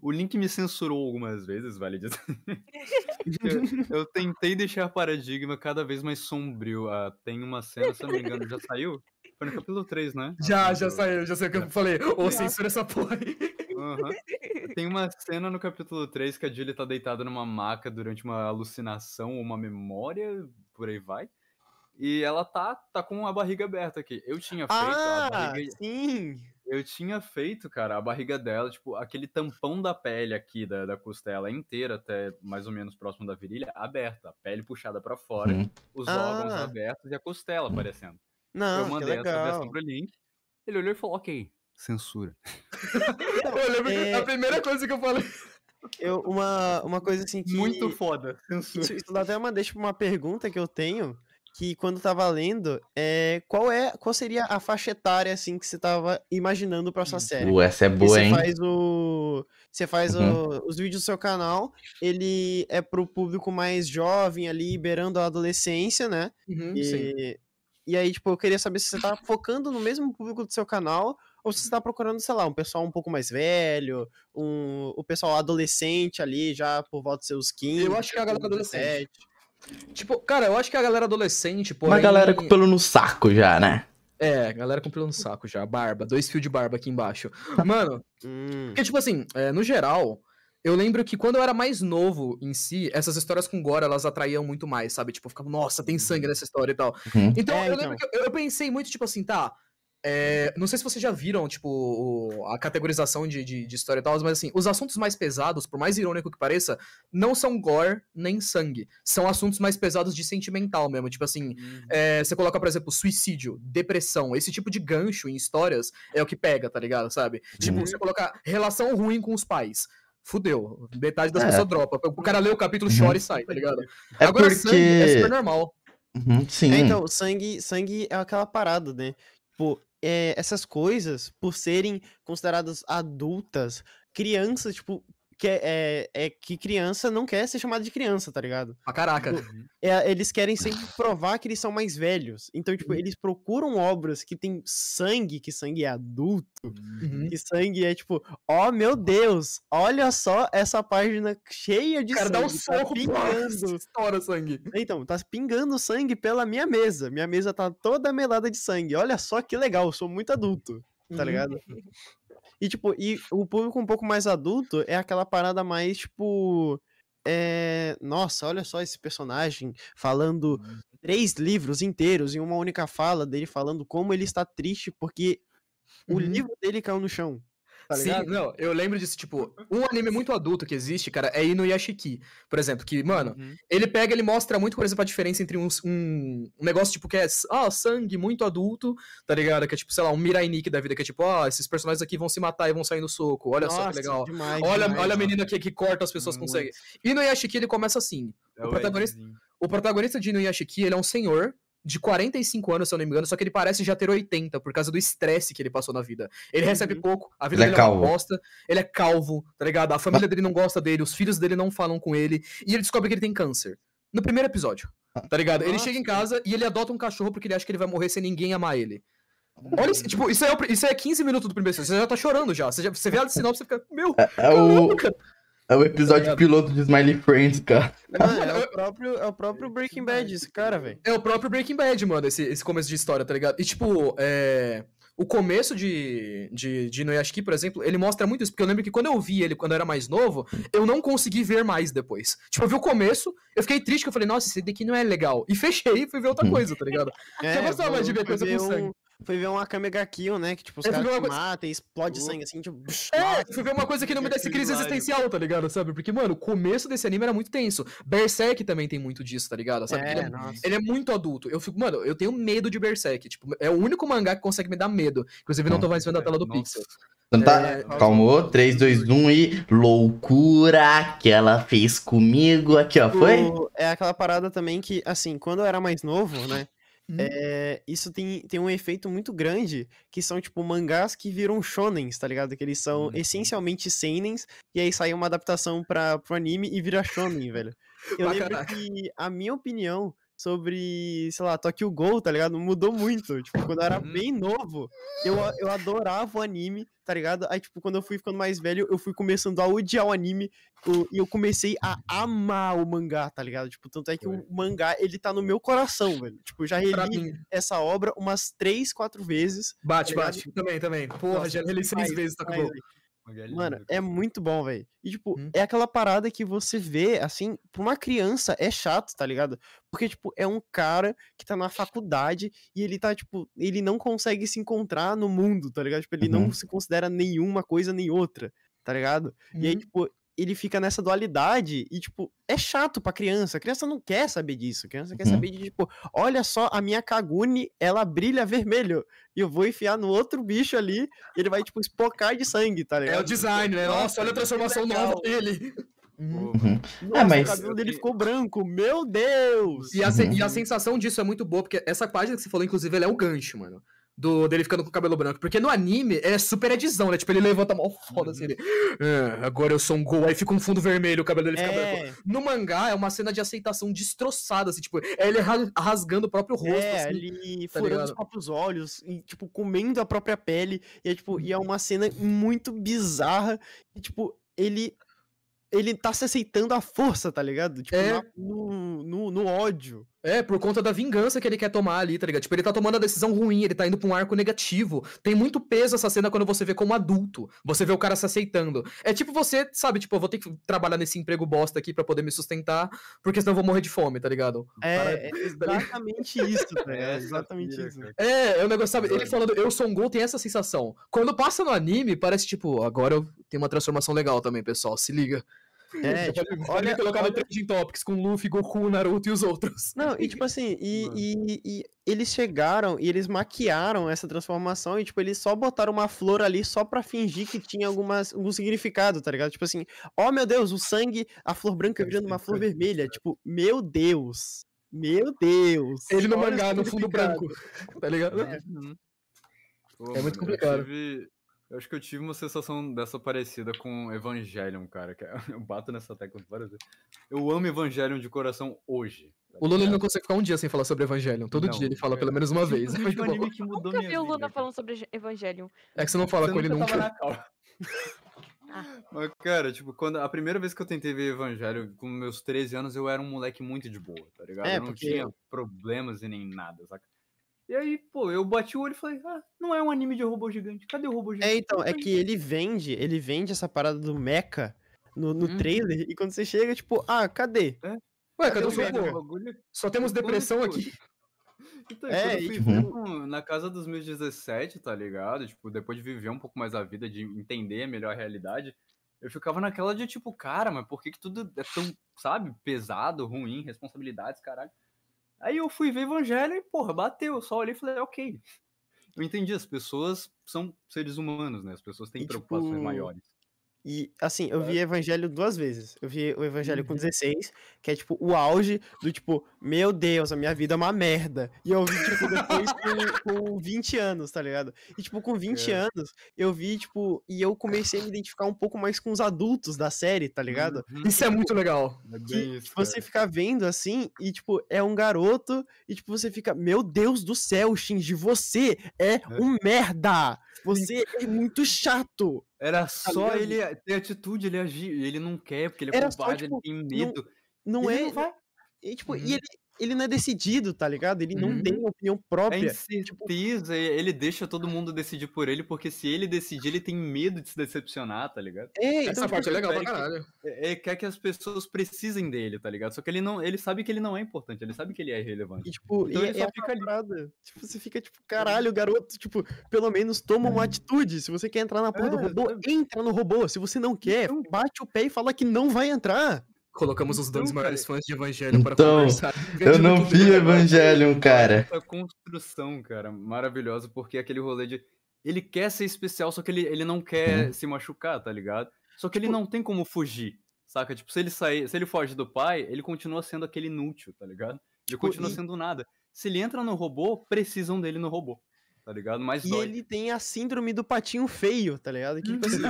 O Link me censurou algumas vezes, vale dizer. [laughs] eu, eu tentei deixar Paradigma cada vez mais sombrio. Ah, tem uma cena, se não me engano, já saiu? Foi no capítulo 3, né? Já, já Do- saiu, já sei o que eu falei. Ô, censura essa porra aí. Aham. Tem uma cena no capítulo 3 que a Julie tá deitada numa maca durante uma alucinação ou uma memória, por aí vai. E ela tá, tá com a barriga aberta aqui. Eu tinha feito a Ah, barriga. sim! Eu tinha feito, cara, a barriga dela, tipo, aquele tampão da pele aqui da, da costela inteira, até mais ou menos próximo da virilha, aberta. A pele puxada pra fora, Uhum. os Ah. órgãos abertos e a costela aparecendo. Não, eu que mandei essa versão pro Link. Ele olhou e falou, ok, censura. [laughs] Eu lembro É- a primeira coisa que eu falei. Eu, uma, uma coisa assim que... Muito foda, censura. Isso, isso dá até uma, deixa uma pergunta que eu tenho, que quando tava lendo, é, qual, é, qual seria a faixa etária, assim, que você tava imaginando pra sua série? Uh, essa é boa, você hein? faz o. Você faz Uhum. o- os vídeos do seu canal, ele é pro público mais jovem ali, beirando a adolescência, né? Uhum, sim. E, aí, tipo, eu queria saber se você tá focando no mesmo público do seu canal ou se você tá procurando, sei lá, um pessoal um pouco mais velho, um, o pessoal adolescente ali, já por volta dos seus 15. Eu acho que é a galera 17. Tipo, cara, eu acho que a galera adolescente, porém... Uma galera com pelo no saco já, né? É, galera com pelo no saco já, barba, dois fios de barba aqui embaixo. Mano, Hum. porque tipo assim, é, no geral, eu lembro que quando eu era mais novo em si, essas histórias com gore, elas atraíam muito mais, sabe? Tipo, eu ficava, nossa, tem sangue nessa história e tal. Uhum. Então, É, eu então. lembro que eu, eu pensei muito, tipo assim, tá. é, não sei se vocês já viram, tipo, o- a categorização de, de, de história e tal, mas assim, os assuntos mais pesados, por mais irônico que pareça, não são gore nem sangue. São assuntos mais pesados de sentimental mesmo. Tipo assim, Uhum. é, você coloca, por exemplo, suicídio, depressão, esse tipo de gancho em histórias é o que pega, tá ligado? Sabe? Tipo, Uhum. você colocar relação ruim com os pais. Fudeu. Metade das É. pessoas dropa. O cara lê o capítulo, Uhum. chora e sai, tá ligado? É Agora, porque. sangue é super normal. Uhum, sim. É, então, sangue, sangue é aquela parada, né? Tipo, é, essas coisas, por serem consideradas adultas, crianças, tipo, que é, é, é que criança não quer ser chamada de criança, tá ligado? Pra caraca. Uhum. É, eles querem sempre provar que eles são mais velhos. Então, Uhum. tipo, eles procuram obras que tem sangue, que sangue é adulto, Uhum. que sangue é tipo, ó meu Deus, olha só essa página cheia de O cara sangue. dá um tá soco, [laughs] pingando. estoura sangue. Então, tá pingando sangue pela minha mesa. Minha mesa tá toda melada de sangue. Olha só que legal, eu sou muito adulto, tá Uhum. E, tipo, e o público um pouco mais adulto é aquela parada mais, tipo. É... Nossa, olha só esse personagem falando três livros inteiros em uma única fala dele falando como ele está triste porque o Uhum. livro dele caiu no chão. Tá Sim, ligado? não, eu lembro disso, tipo, um anime muito adulto que existe, cara, é Inuyashiki, por exemplo, que, mano, Uhum. ele pega, ele mostra muito, por exemplo, a diferença entre um, um, um negócio, tipo, que é, ah, sangue muito adulto, tá ligado? Que é, tipo, sei lá, um Mirai Nikki da vida, que é, tipo, ah, esses personagens aqui vão se matar e vão sair no soco, olha só Nossa, que legal. Demais, Olha, demais. olha a menina aqui que corta as pessoas. Muito. E no Yashiki ele começa assim. É o protagonista- Edzinho. O protagonista de Inuyashiki, ele é um senhor de 45 anos, se eu não me engano, só que ele parece já ter 80 por causa do estresse que ele passou na vida. Ele recebe Uhum. pouco, a vida Ele é dele é uma calvo. bosta, ele é calvo, tá ligado? A família dele não gosta dele, os filhos dele não falam com ele, e ele descobre que ele tem câncer. No primeiro episódio, tá ligado? Ele Nossa. chega em casa e ele adota um cachorro porque ele acha que ele vai morrer sem ninguém amar ele. Olha, isso, tipo, isso é, o- isso é 15 minutos do primeiro episódio, você já tá chorando já. Você, já, você vê a [laughs] sinopse e fica, meu, É o, caramba, é o episódio ligado? piloto de Smiley Friends, cara. Mano, é o próprio, é o próprio Breaking Bad, esse cara, velho. É o próprio Breaking Bad, mano, esse, esse começo de história, tá ligado? E, tipo, é... O começo de, de, de Inuyashiki, por exemplo, ele mostra muito isso, porque eu lembro que quando eu vi ele quando eu era mais novo, eu não consegui ver mais depois. Tipo, eu vi o começo, eu fiquei triste, que eu falei, nossa, esse daqui não é legal. E fechei e fui ver outra Hum. coisa, tá ligado? É, gostava mais de ver coisa com um- sangue. Foi ver um Akame ga Kill, né? Que tipo, os fui caras te uma coisa- matam e explode Uh. sangue assim, tipo. É, fui ver uma coisa que não me [laughs] desse crise existencial, tá ligado? Sabe? Porque, mano, o começo desse anime era muito tenso. Berserk também tem muito disso, tá ligado? Sabe? Porque ele É, é nossa. Ele é muito adulto. Eu fico, mano, eu tenho medo de Berserk. Tipo, é o único mangá que consegue me dar medo. Inclusive, não tô mais vendo a tela do Nossa. Pixel. Então tá, É, calmou, 3, 2, 1 e loucura que ela fez comigo aqui, ó, foi? O- É aquela parada também que, assim, quando eu era mais novo, né? Hum. é, isso tem, tem um efeito muito grande, que são, tipo, mangás que viram shonens, tá ligado? Que eles são Uhum. essencialmente seinens, e aí sai uma adaptação pra, pro anime e vira shonen, velho. Eu Ah, lembro caraca. que a minha opinião sobre, sei lá, Tokyo Ghoul, tá ligado? Mudou muito. Tipo, quando eu era Uhum. bem novo, eu, eu adorava o anime, tá ligado? Aí, tipo, quando eu fui ficando mais velho, eu fui começando a odiar o anime e eu comecei a amar o mangá, tá ligado? Tipo, tanto é que o mangá, ele tá no meu coração, velho. Tipo, já reli essa obra umas três, quatro vezes. bate, tá bate. Também, também. Porra, Nossa, já reli seis vezes, tá demais, gol. Mano, lindo, é muito bom, velho. E, tipo, Hum. é aquela parada que você vê, assim, pra uma criança é chato, tá ligado? Porque, tipo, é um cara que tá na faculdade e ele tá, tipo, ele não consegue se encontrar no mundo, tá ligado? Tipo, ele não Uhum. se considera nenhuma coisa nem outra, tá ligado? E aí, Uhum. tipo, ele fica nessa dualidade e, tipo, é chato pra criança. A criança não quer saber disso. A criança quer Uhum. saber de, tipo, olha só, a minha Kagune, ela brilha vermelho. E eu vou enfiar no outro bicho ali e ele vai, tipo, espocar de sangue, tá ligado? É o design, né? Nossa, olha a transformação legal. nova dele. Uhum. Uhum. Nossa, mas- o cabelo dele ficou branco. Meu Deus! E a, Uhum. e a sensação disso é muito boa, porque essa página que você falou, inclusive, ela é o gancho, mano. Do, dele ficando com o cabelo branco. Porque no anime é super edição, né? Tipo, ele levanta mal foda assim. Ele, "Ah, agora eu sou um gol. Aí fica um fundo vermelho, o cabelo dele fica branco. É, No mangá é uma cena de aceitação destroçada, assim, tipo, é ele ra- rasgando o próprio rosto. é, assim. ali tá furando os ligado? próprios olhos e, tipo, comendo a própria pele. E é, tipo, e é uma cena muito bizarra. E, tipo, ele. Ele tá se aceitando à força, tá ligado? Tipo, É. na- no, no, no ódio. É, por conta da vingança que ele quer tomar ali, tá ligado? Tipo, ele tá tomando a decisão ruim, ele tá indo pra um arco negativo. Tem muito peso essa cena quando você vê como adulto. Você vê o cara se aceitando. É tipo você, sabe, tipo, eu vou ter que trabalhar nesse emprego bosta aqui pra poder me sustentar, porque senão eu vou morrer de fome, tá ligado? É, Cara, é [laughs] exatamente isso, tá ligado? Essa Exatamente pira, isso. É, é um negócio, sabe? Ele falando, eu sou um gol, tem essa sensação. Quando passa no anime, parece tipo, agora eu tenho uma transformação legal também, pessoal, se liga. É, tipo, olha- colocar no olha- Trending Topics com Luffy, Goku, Naruto e os outros. Não, e tipo assim, e, e, e eles chegaram e eles maquiaram essa transformação e, tipo, eles só botaram uma flor ali só pra fingir que tinha algumas, algum significado, tá ligado? Tipo assim, ó meu Deus, o sangue, a flor branca virando uma flor vermelha. Tipo, meu Deus. Meu Deus. Ele no mangá, no fundo branco. [laughs] Tá ligado? Uhum. Pô, É muito mano, complicado. Eu, tive- eu acho que eu tive uma sensação dessa parecida com Evangelion, cara. que [laughs] Eu bato nessa tecla várias vezes. Eu amo Evangelion de coração hoje. tá O Lula não consegue ficar um dia sem falar sobre Evangelion. Todo Não, dia ele fala é- pelo menos uma vez. [laughs] Simplesmente um anime que mudou Nunca minha vi o vida, cara. falando sobre Evangelion. É que você não fala Você com ele nunca nunca. tava na [laughs] cal. Mas, cara, tipo, quando a primeira vez que eu tentei ver Evangelho, com meus 13 anos, eu era um moleque muito de boa, tá ligado? É, eu não porque- tinha problemas e nem nada, saca? E aí, pô, eu bati o olho e falei, ah, não é um anime de robô gigante. Cadê o robô gigante? É, então, é que ele vende, ele vende essa parada do mecha no, no Uhum. trailer, e quando você chega, tipo, ah, cadê? Ué, cadê Cadê o bagulho? Só temos depressão tipo, aqui. [laughs] Então, É, eu fui tipo- na casa dos meus 17, tá ligado? Tipo, depois de viver um pouco mais a vida, de entender melhor a realidade, eu ficava naquela de tipo, cara, mas por que, que tudo é tão, sabe, pesado, ruim, responsabilidades, caralho. Aí eu fui ver Evangelho e, porra, bateu. Eu só olhei e falei, ok. Eu entendi, as pessoas são seres humanos, né? As pessoas têm E, preocupações tipo, maiores. E, assim, eu vi Evangelho duas vezes. Eu vi o Evangelho Uhum. com 16, que é, tipo, o auge do, tipo, meu Deus, a minha vida é uma merda. E eu vi, tipo, depois com, com 20 anos, tá ligado? E, tipo, com 20 É. anos, eu vi, tipo, e eu comecei a me identificar um pouco mais com os adultos da série, tá ligado? Uhum, Isso é muito legal. é Que isso, você cara. fica vendo assim, e, tipo, é um garoto, e, tipo, você fica, meu Deus do céu, Shinji, você é um merda! Você é muito chato! Era só ligado? ele ter atitude, ele agir. Ele não quer, porque ele é só, covarde, tipo, ele tem medo. Não Ele é. não vai. E, tipo, Uhum. e ele, ele não é decidido, tá ligado? Ele não Uhum. tem opinião É própria. incerteza, e ele deixa todo mundo decidir por ele, porque se ele decidir, ele tem medo de se decepcionar, tá ligado? É, Essa então, parte é tipo, legal pra que- caralho. É, é- quer que as pessoas precisem dele, tá ligado? Só que ele não, ele sabe que ele não é importante, ele sabe que ele é irrelevante. E, tipo, Então e ele é só uma fica ali. Tipo, você fica, tipo, caralho, garoto, tipo, pelo menos toma uma atitude. Se você quer entrar na porra do É, robô, sabe? entra no robô. Se você não quer, Então- bate o pé e fala que não vai entrar. Colocamos os dois Então, maiores cara, fãs de Evangelho para então, conversar. Eu não vi Evangelion, cara. Essa construção, cara, maravilhosa, porque é aquele rolê de. Ele quer ser especial, só que ele, ele não quer se machucar, tá ligado? Só que ele Tipo não tem como fugir, saca? Tipo, se ele sair, se ele foge do pai, ele continua sendo aquele inútil, tá ligado? Ele Tipo, continua e- sendo nada. Se ele entra no robô, precisam dele no robô, tá ligado? Mas E dói. ele tem a síndrome do patinho feio, tá ligado? Que, tipo assim,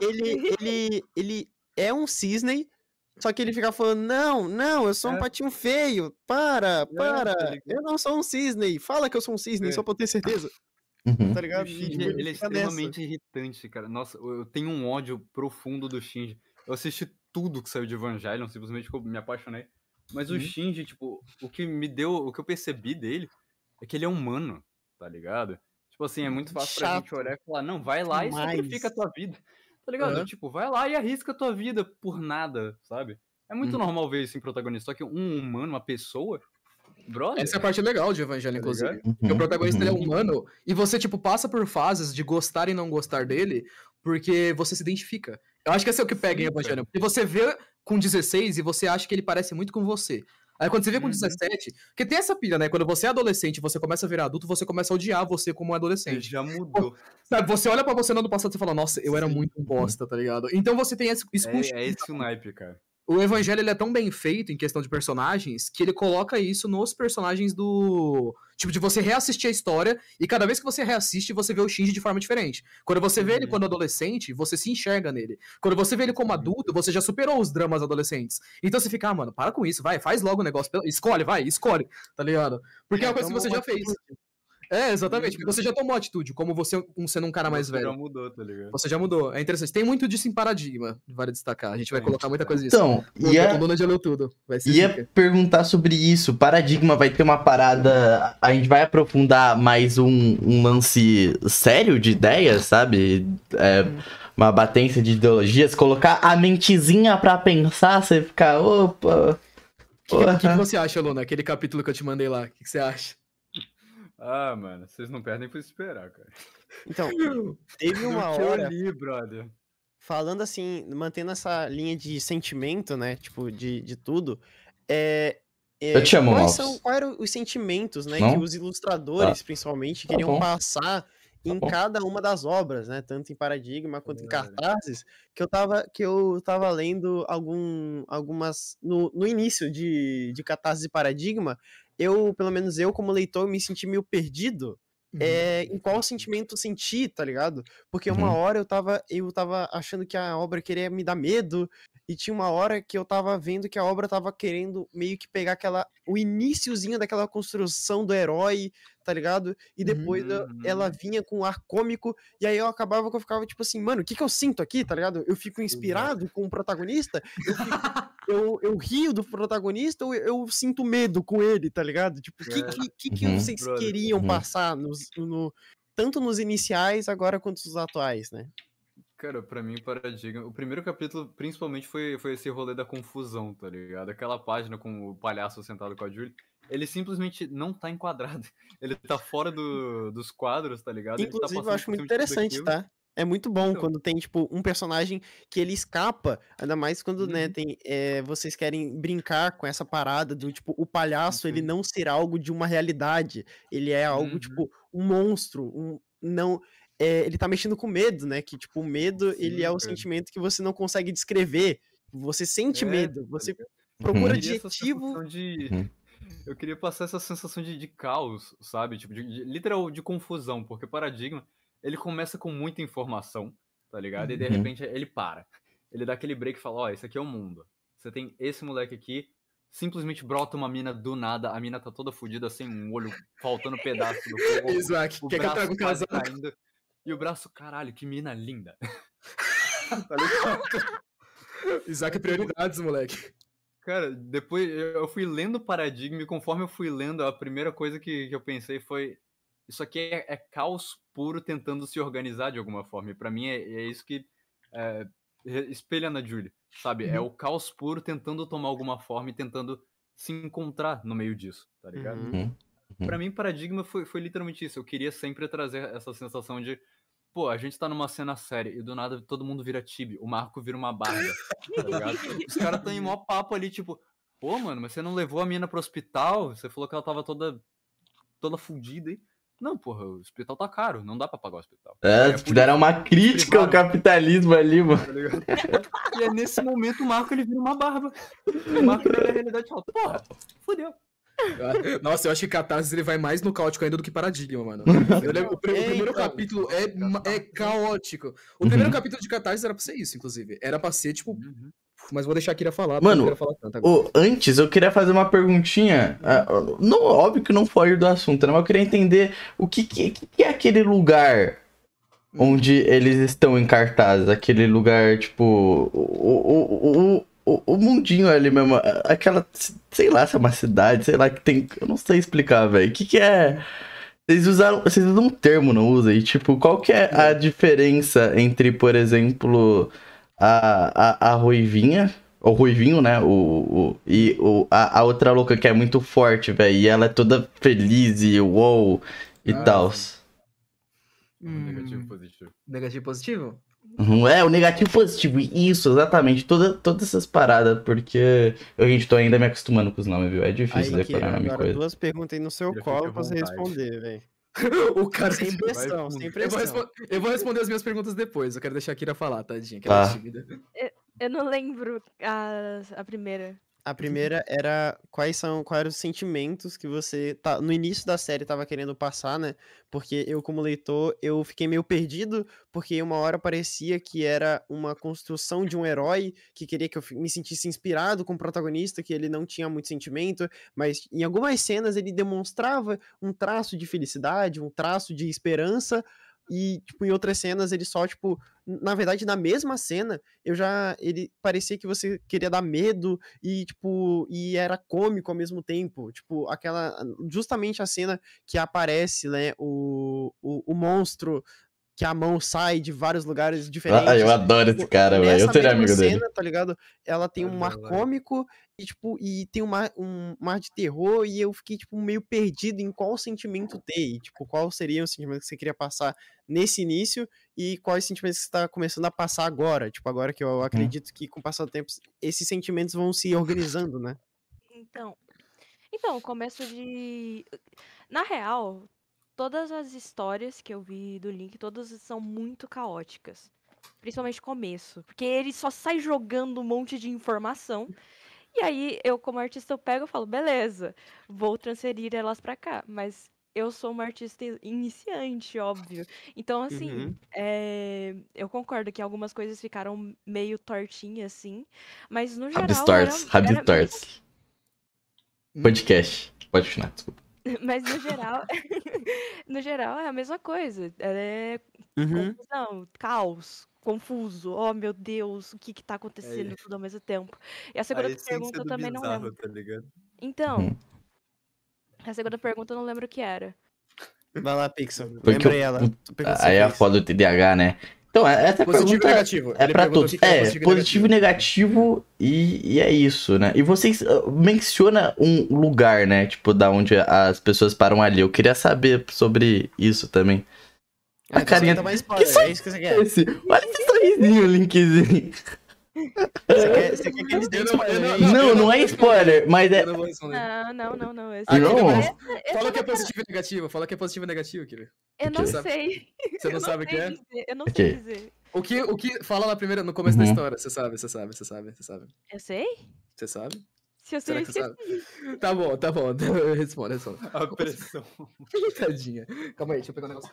ele, ele, ele é um cisne, só que ele fica falando, não, não, eu sou um É. patinho feio, para, para, tá ligado? eu não sou um cisne, fala que eu sou um cisne, É. só pra eu ter certeza, Uhum. tá O ligado? E, Shinji, tipo, ele é extremamente irritante, cara. Nossa, eu tenho um ódio profundo do Shinji. Eu assisti tudo que saiu de Evangelion, simplesmente eu me apaixonei. Mas o Uhum. Shinji, tipo, o que me deu, o que eu percebi dele é que ele é humano, tá ligado? Tipo assim, é muito fácil pra gente Chato. olhar e falar, não, vai lá e Demais. sacrifica a tua vida. Tá ligado? Aham. Tipo, vai lá e arrisca a tua vida por nada, sabe? É muito Uhum. normal ver isso em protagonista, só que um humano, uma pessoa, brother, Essa é a parte legal de Evangelho, tá inclusive. Porque o Uhum, protagonista ele é uhum. humano e você, tipo, passa por fases de gostar e não gostar dele porque você se identifica. Eu acho que esse é o que pega em Sim, Evangelho. Porque você vê com 16 e você acha que ele parece muito com você. Aí quando você vê com Uhum. 17, porque tem essa pilha, né? Quando você é adolescente e você começa a virar adulto, você começa a odiar você como um Ele adolescente. já mudou. Sabe, você olha pra você no ano passado e fala, nossa, eu era muito um bosta, tá ligado? Então você tem esse, isso É, é esse o naipe, cara. o Evangelho ele é tão bem feito em questão de personagens que ele coloca isso nos personagens do. Tipo, de você reassistir a história e cada vez que você reassiste, você vê o Shinji de forma diferente. Quando você vê ele Uhum. quando adolescente, você se enxerga nele. Quando você vê ele como adulto, você já superou os dramas adolescentes. Então você fica, ah, mano, para com isso, vai, faz logo o negócio. Escolhe, vai, escolhe, tá ligado? Porque é uma coisa que Toma você já fez. atitude. É, exatamente. porque Você já tomou atitude, como você um, sendo um cara mais Você velho. Já mudou, tá ligado? Você já mudou. É interessante. Tem muito disso em Paradigma, vale destacar. A gente vai colocar muita coisa disso. Então, o, ia, o Luna já leu tudo. Vai ser ia zica. perguntar sobre isso. Paradigma vai ter uma parada. A gente vai aprofundar mais um, um lance sério de ideias, sabe? É, uma batência de ideologias. Colocar a mentezinha pra pensar, você ficar, opa. O que, que- que que porra." você acha, Luna? Aquele capítulo que eu te mandei lá. O que, que você acha? Ah, mano, vocês não perdem por esperar, cara. Então, [laughs] teve uma Do que eu hora, li, brother. falando assim, mantendo essa linha de sentimento, né? Tipo, de, de tudo. É, é, Eu te amo, quais são Quais eram os sentimentos, né? Não? Que os ilustradores, principalmente, Tá queriam bom. passar em bom. cada uma das obras, né? Tanto em Paradigma quanto em Verdade. cartazes, que eu tava, que eu tava lendo algum, algumas. No, no início de, de cartazes e Paradigma, eu, pelo menos eu, como leitor, me senti meio perdido é, em qual sentimento sentir, tá ligado? Porque uma Uhum. hora eu tava, eu tava achando que a obra queria me dar medo, e tinha uma hora que eu tava vendo que a obra tava querendo meio que pegar aquela, o iniciozinho daquela construção do herói, tá ligado? E Uhum. depois eu- ela Uhum. vinha com um ar cômico, e aí eu acabava que eu ficava tipo assim, mano, o que que eu sinto aqui, tá ligado? Eu fico inspirado com o protagonista, eu, fico- eu, eu rio do protagonista ou eu, eu sinto medo com ele, tá ligado? Tipo, o que, que, que, que Uhum. vocês Brother. queriam Uhum. passar nos, no, tanto nos iniciais agora quanto nos atuais, né? Cara, pra mim, Paradigma. O primeiro capítulo, principalmente, foi, foi esse rolê da confusão, tá ligado? Aquela página com o palhaço sentado com a Julie. Ele simplesmente não tá enquadrado. [laughs] Ele tá fora do, dos quadros, tá ligado? Ele tá Inclusive, eu passando acho muito interessante, tá? É muito bom Então. quando tem, tipo, um personagem que ele escapa, ainda mais quando, né, Uhum. tem, é, vocês querem brincar com essa parada do, tipo, o palhaço, ele Sim. não ser algo de uma realidade, ele é algo, Uhum. tipo, um monstro, um, não... é, ele tá mexendo com medo, né, que, tipo, o medo, ele Sim, é o sentimento que você não consegue descrever, você sente É, medo, tá você procura Eu adjetivo... de. Eu queria passar essa sensação de, de caos, sabe? Tipo, de, de- literal de confusão, porque Paradigma, ele começa com muita informação, tá ligado? E de Uhum. repente ele para. Ele dá aquele break e fala: Ó, esse aqui é o mundo. Você tem esse moleque aqui, simplesmente brota uma mina do nada, a mina tá toda fodida, sem um olho, faltando pedaço do corpo. Isaac, [laughs] O quer que eu braço traga caindo. E o braço, caralho, que mina linda. [laughs] [laughs] tá ligado? Isaac é prioridades, moleque. Cara, depois eu fui lendo o Paradigma e conforme eu fui lendo, a primeira coisa que, que eu pensei foi: Isso aqui é, é caos puro tentando se organizar de alguma forma. E pra mim é, é isso que é, espelha na Julie, sabe? É Uhum. o caos puro tentando tomar alguma forma e tentando se encontrar no meio disso, tá ligado? Uhum. Uhum. Pra mim, Paradigma foi, foi literalmente isso. Eu queria sempre trazer essa sensação de. Pô, a gente tá numa cena séria e do nada todo mundo vira tibi, o Marco vira uma barba, tá ligado? Os caras tão em mó [laughs] papo ali, tipo, pô, mano, mas você não levou a mina pro hospital? Você falou que ela tava toda. toda fudida aí. Não, porra, o hospital tá caro, não dá pra pagar o hospital. É, por fizeram uma crítica ao privado. capitalismo ali, mano. Tá e é nesse momento o Marco ele vira uma barba. O Marco olha a realidade e fala, porra, fudeu. [laughs] Nossa, eu acho que Catarse ele vai mais no caótico ainda do que Paradigma, mano. [laughs] Eu lembro, o, pr- o É, primeiro então. capítulo é, ma- é caótico. O Uhum. primeiro capítulo de Catarse era pra ser isso, inclusive. Era pra ser, tipo, Uhum. mas vou deixar a Kira falar, Mano, falar tanto agora. Ô, antes, eu queria fazer uma perguntinha. Não, óbvio que não foge do assunto, né? Mas eu queria entender o que, que, que que é aquele lugar onde eles estão em cartaz. Aquele lugar, tipo. O, o, o, o, o mundinho ali mesmo. Aquela. Sei lá se é uma cidade, sei lá, que tem. Eu não sei explicar, velho. O que, que é. Vocês usaram. Vocês usam um termo, não usam? E, tipo, qual que é a diferença entre, por exemplo, a, a, a Ruivinha o Ruivinho, né? O, o- e o, a, a outra louca que é muito forte, velho. E ela é toda feliz e uou e Ah, tal. Negativo, Hum, positivo. negativo positivo? Uhum, É, o negativo positivo. Isso, exatamente. Toda, todas essas paradas, porque eu, gente, tô ainda me acostumando com os nomes, viu? É difícil Aí, decorar nome coisa. duas perguntas aí no seu fica colo pra você responder, velho. [laughs] o cara Sem eu pressão, sem vou, pressão. respo- eu vou responder as minhas perguntas depois. Eu quero deixar a Kira falar, tadinha, que ela é Tá. tímida. Eu não lembro a, a primeira. A primeira era quais são, quais eram os sentimentos que você tá, no início da série tava querendo passar, né? Porque eu como leitor, eu fiquei meio perdido, porque uma hora parecia que era uma construção de um herói que queria que eu me sentisse inspirado com o protagonista, que ele não tinha muito sentimento, mas em algumas cenas ele demonstrava um traço de felicidade, um traço de esperança, e tipo em outras cenas ele só tipo, na verdade na mesma cena, eu já ele parecia que você queria dar medo e tipo e era cômico ao mesmo tempo. Tipo aquela justamente a cena que aparece né o, o, o monstro que a mão sai de vários lugares diferentes Ah, eu adoro esse Tipo, cara, velho. Eu mesma amigo dele. cena, tá ligado? Ela tem um mar Adoro. cômico e, tipo, e tem um mar, um mar de terror e eu fiquei, tipo, meio perdido em qual sentimento ter. E, tipo, qual seria o sentimento que você queria passar nesse início e quais sentimentos que você tá começando a passar agora. Tipo, agora que eu acredito que com o passar do tempo esses sentimentos vão se organizando, né? Então, então, o começo de. Na real, todas as histórias que eu vi do Link, todas são muito caóticas. Principalmente o começo. Porque ele só sai jogando um monte de informação. E aí, eu, como artista, eu pego e falo, beleza, vou transferir elas pra cá. Mas eu sou uma artista iniciante, óbvio. Então, assim, Uhum. é, eu concordo que algumas coisas ficaram meio tortinhas, assim. Mas no geral. Rabis era- Torts, Rabis era meio Torts. Podcast. Pode continuar, desculpa. [laughs] Mas no geral, [laughs] no geral é a mesma coisa. É Uhum. confusão, caos, confuso. Oh, meu Deus, o que que tá acontecendo tudo ao mesmo tempo? E a segunda A essência pergunta também não bizarro, lembro. tá? Então, Uhum. a segunda pergunta eu não lembro o que era. Vai lá, Pixel. Porque Lembrei ela. Aí é a foda do TDAH, né? Então, essa Positivo e pergunta negativo. é perguntou todos. que É, positivo e e negativo e, e é isso, né? E vocês ah, menciona um lugar, né? Tipo, da onde as pessoas param ali. Eu queria saber sobre isso também. Ah, A carinha- você tá mais que é isso que você quer. Esse, olha esse sorrisinho, Linkzinho. Você quer, você quer que eles deem Eu não- eu spoiler, não- é? Não, não é spoiler, mas é. Não. Não, não, não. Esse, Aqui Não? esse Fala que é não- positivo e negativo. Fala que é positivo e negativo, Kiri. Eu não sei. Você não sabe o que é? dizer, Eu não sei dizer. O que, o que fala na primeira, no começo da Uhum. história? Você sabe, você sabe, você sabe, você sabe. Eu sei? Você sabe? Se eu sei, eu? Tá bom, tá bom. [laughs] Responda, responda. A pressão. [laughs] Tadinha. Calma aí, deixa eu pegar um negócio.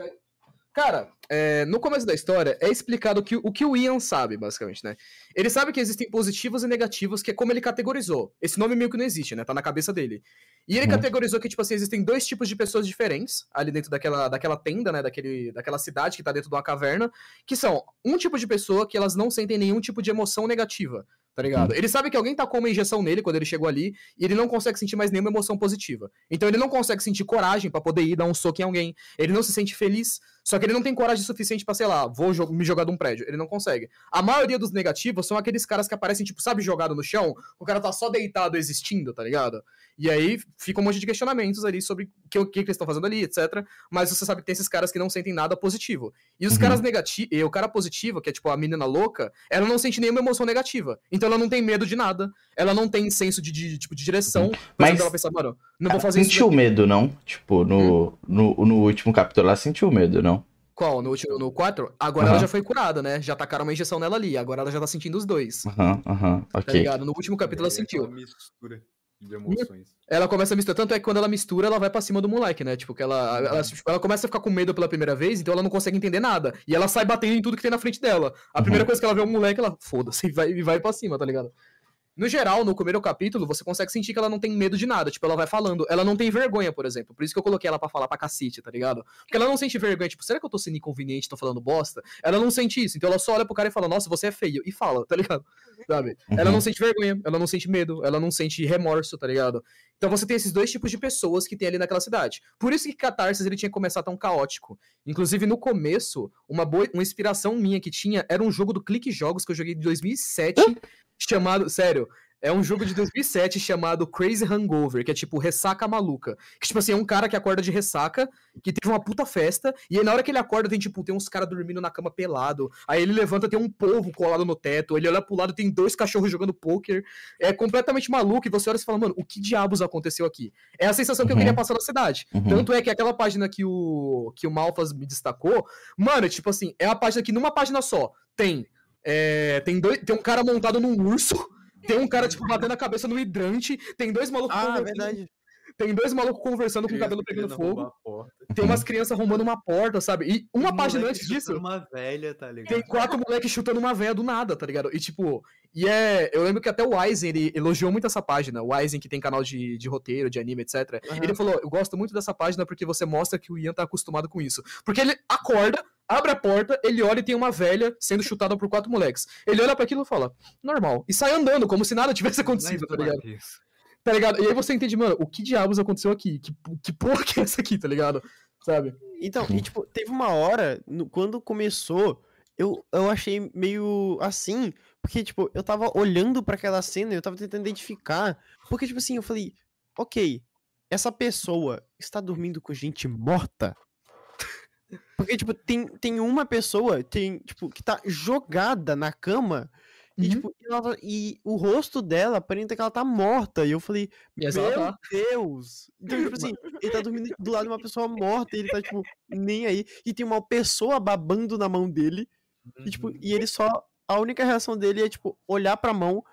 Cara, é, no começo da história é explicado que, o que o Ian sabe, basicamente, né? Ele sabe que existem positivos e negativos, que é como ele categorizou. Esse nome meio que não existe, né? Tá na cabeça dele. E ele Uhum. categorizou que, tipo assim, existem dois tipos de pessoas diferentes ali dentro daquela, daquela tenda, né? Daquele, daquela cidade que tá dentro de uma caverna, que são um tipo de pessoa que elas não sentem nenhum tipo de emoção negativa. Tá ligado? Ele sabe que alguém tá com uma injeção nele quando ele chegou ali e ele não consegue sentir mais nenhuma emoção positiva. Então ele não consegue sentir coragem pra poder ir dar um soco em alguém. Ele não se sente feliz, só que ele não tem coragem suficiente pra, sei lá, vou jo- me jogar de um prédio. Ele não consegue. A maioria dos negativos são aqueles caras que aparecem, tipo, sabe, jogado no chão? O cara tá só deitado existindo, tá ligado? E aí fica um monte de questionamentos ali sobre o que, que eles estão fazendo ali, etc. Mas você sabe que tem esses caras que não sentem nada positivo. E os Uhum. caras negativos, e o cara positivo, que é tipo a menina louca, ela não sente nenhuma emoção negativa. Então ela não tem medo de nada. Ela não tem senso de, de, tipo, de direção. Mas, Mas ela pensa, mano, não vou fazer isso. sentiu daqui." medo, não? Tipo, no, no, no último capítulo ela sentiu medo, não? Qual? No, último- no 4? Agora Aham. ela já foi curada, né? Já tacaram uma injeção nela ali. Agora ela já tá sentindo os dois. Aham, aham, Tá ok. ligado? No último capítulo ela É aquela sentiu. mistura de emoções. Ela começa a misturar. Tanto é que quando ela mistura, ela vai pra cima do moleque, né? Tipo, que ela, ela, tipo, ela começa a ficar com medo pela primeira vez, então ela não consegue entender nada. E ela sai batendo em tudo que tem na frente dela. A Uhum. primeira coisa que ela vê é um moleque, ela foda-se [laughs] e vai, e vai pra cima, tá ligado? No geral, no primeiro capítulo, você consegue sentir que ela não tem medo de nada. Tipo, ela vai falando. Ela não tem vergonha, por exemplo. Por isso que eu coloquei ela pra falar pra cacete, tá ligado? Porque ela não sente vergonha. Tipo, será que eu tô sendo inconveniente, tô falando bosta? Ela não sente isso. Então ela só olha pro cara e fala, nossa, você é feio. E fala, tá ligado? Sabe? Ela Uhum. não sente vergonha, ela não sente medo, ela não sente remorso, tá ligado? Então você tem esses dois tipos de pessoas que tem ali naquela cidade. Por isso que Catarsis ele tinha que começar tão caótico. Inclusive, no começo, uma boa uma inspiração minha que tinha era um jogo do Clique Jogos que eu joguei em 2007, chamado. Sério. É um jogo de 2007 chamado Crazy Hangover, que é tipo ressaca maluca. Que, tipo assim, é um cara que acorda de ressaca, que teve uma puta festa, e aí na hora que ele acorda tem, tipo, tem uns caras dormindo na cama pelado. Aí ele levanta, tem um polvo colado no teto, ele olha pro lado, tem dois cachorros jogando poker. É completamente maluco, e você olha e fala, mano, o que diabos aconteceu aqui? É a sensação que eu Uhum. queria passar na cidade. Uhum. Tanto é que aquela página que o, que o Malfas me destacou, mano, tipo assim, é a página que numa página só tem. é, tem, dois, tem um cara montado num urso, tem um cara, tipo, batendo a cabeça no hidrante. Tem dois malucos Ah, verdade. Tem dois malucos conversando com o cabelo pegando fogo. Tem umas crianças arrombando uma porta, sabe? E uma página antes disso. Uma velha, tá ligado? Tem quatro moleques chutando uma véia do nada, tá ligado? E tipo, e é. Eu lembro que até o Aizen, ele elogiou muito essa página. O Aizen, que tem canal de, de roteiro, de anime, etc. Aham. Ele falou: Eu gosto muito dessa página porque você mostra que o Ian tá acostumado com isso. Porque ele acorda, abre a porta, ele olha e tem uma velha sendo chutada por quatro moleques. Ele olha pra aquilo e fala: Normal. E sai andando, como se nada tivesse acontecido, tá ligado? Tá ligado? E aí você entende, mano, o que diabos aconteceu aqui? Que, que porra que é essa aqui, tá ligado? Sabe? Então, e tipo, teve uma hora, no- quando começou, eu, eu achei meio assim, porque, tipo, eu tava olhando pra aquela cena e eu tava tentando identificar, porque, tipo assim, eu falei, ok, essa pessoa está dormindo com gente morta? Porque, tipo, tem, tem uma pessoa, tem, tipo, que tá jogada na cama, e, Uhum. tipo, ela tá- e o rosto dela aparenta que ela tá morta, e eu falei, E ela meu tá. Deus! Então, tipo assim, [laughs] ele tá dormindo do lado de uma pessoa [laughs] morta, e ele tá, tipo, nem aí. E tem uma pessoa babando na mão dele, e, tipo, e ele só. A única reação dele é, tipo, olhar pra mão.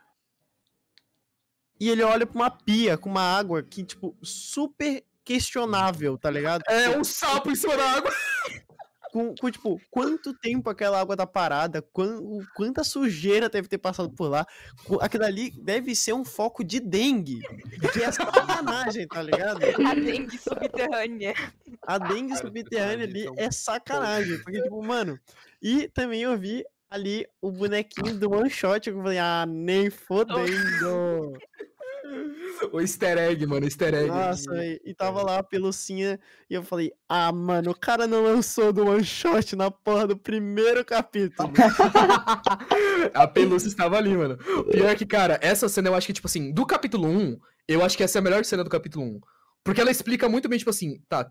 E ele olha pra uma pia com uma água que, tipo, super questionável, tá ligado? É um sapo em cima da água. Com, com, tipo, quanto tempo aquela água tá parada, quan- o- quanta sujeira deve ter passado por lá. Aquilo ali deve ser um foco de dengue. Que é sacanagem, tá ligado? [laughs] A dengue subterrânea. A dengue subterrânea ali então, é sacanagem. Porque, tipo, mano. E também eu vi ali o bonequinho do one shot. Eu falei, ah, nem fodendo. [laughs] O easter egg, mano, easter egg. Nossa, e, e tava lá a pelucinha. E eu falei, ah, mano, o cara não lançou do one shot na porra do primeiro capítulo. [laughs] a pelúcia estava ali, mano. O Pior é que, cara, essa cena eu acho que, tipo assim, do capítulo 1, eu acho que essa é a melhor cena do capítulo 1. Porque ela explica muito bem, tipo assim, tá.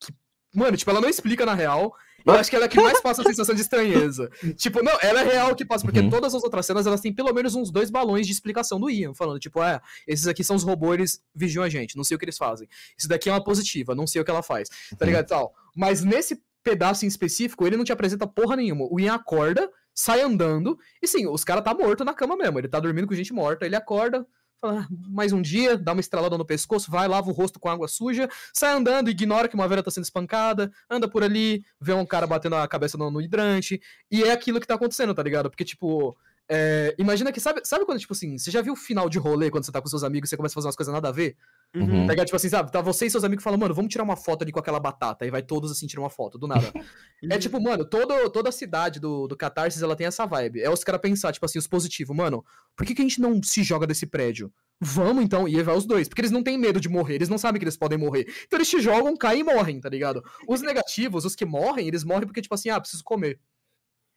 que- Mano, tipo, ela não explica na real. Eu acho que ela é que mais passa a sensação de estranheza. [laughs] tipo, não, ela é real que passa, porque Uhum. todas as outras cenas, elas têm pelo menos uns dois balões de explicação do Ian, falando, tipo, é, esses aqui são os robôs, eles vigiam a gente, não sei o que eles fazem. Isso daqui é uma positiva, não sei o que ela faz, tá ligado? e Tal. Mas nesse pedaço em específico, ele não te apresenta porra nenhuma. O Ian acorda, sai andando, e sim, os caras tá morto na cama mesmo, ele tá dormindo com gente morta, ele acorda, fala, "Ah, mais um dia, dá uma estralada no pescoço, vai, lava o rosto com água suja, sai andando, ignora que uma velha tá sendo espancada, anda por ali, vê um cara batendo a cabeça no, no hidrante, e é aquilo que tá acontecendo, tá ligado? Porque, tipo, é, imagina que, sabe, sabe quando, tipo assim, você já viu o final de rolê quando você tá com seus amigos e você começa a fazer umas coisas nada a ver? Uhum. Tá ligado? Tipo assim, sabe? Tá você e seus amigos falam, mano, vamos tirar uma foto ali com aquela batata. E vai todos assim tirar uma foto, do nada. [laughs] é tipo, mano, todo, toda a cidade do, do Catarsis, ela tem essa vibe. É os caras pensar, tipo assim, os positivos. Mano, por que, que a gente não se joga desse prédio? Vamos então, e vai os dois. Porque eles não têm medo de morrer, eles não sabem que eles podem morrer. Então eles te jogam, caem e morrem, tá ligado? Os negativos, os que morrem, eles morrem porque, tipo assim, ah, preciso comer.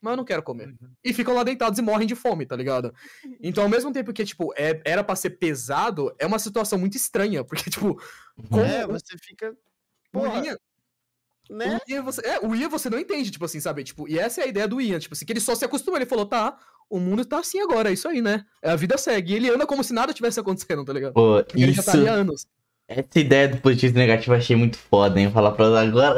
Mas eu não quero comer. Uhum. E ficam lá deitados e morrem de fome, tá ligado? [laughs] Então, ao mesmo tempo que, tipo, é- era pra ser pesado, é uma situação muito estranha. Porque, tipo, com É, o- você fica. o Porra, Ian, né? o Ian você, é, o Ian você não entende, tipo assim, sabe? Tipo, e essa é a ideia do Ian, tipo assim, que ele só se acostuma. Ele falou, tá, o mundo tá assim agora, é isso aí, né? É, A vida segue. E ele anda como se nada tivesse acontecendo, tá ligado? Pô, Porque ele já isso. tá ali há anos. Essa ideia do positivo e negativo eu achei muito foda, hein? Falar pra agora,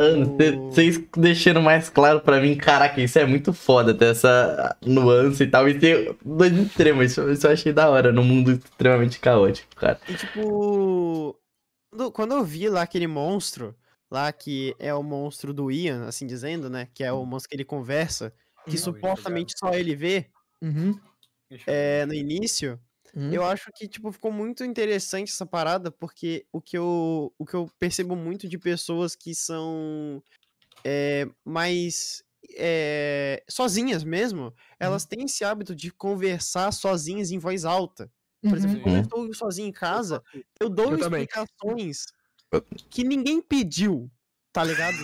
vocês deixando mais claro pra mim, caraca, isso é muito foda, ter essa nuance e tal, e ter dois extremos, isso, isso eu achei da hora, num mundo extremamente caótico, cara. E tipo. quando- eu vi lá aquele monstro, lá que é o monstro do Ian, assim dizendo, né? Que é o monstro que ele conversa, que Uhum. supostamente só ele vê Uhum. é, no início. Uhum. Eu acho que, tipo, ficou muito interessante essa parada, porque o que eu, o que eu percebo muito de pessoas que são é, mais é, sozinhas mesmo, elas têm esse hábito de conversar sozinhas em voz alta. Por exemplo, Uhum. quando eu Uhum. estou sozinho em casa, eu dou Eu também. explicações que ninguém pediu, tá ligado?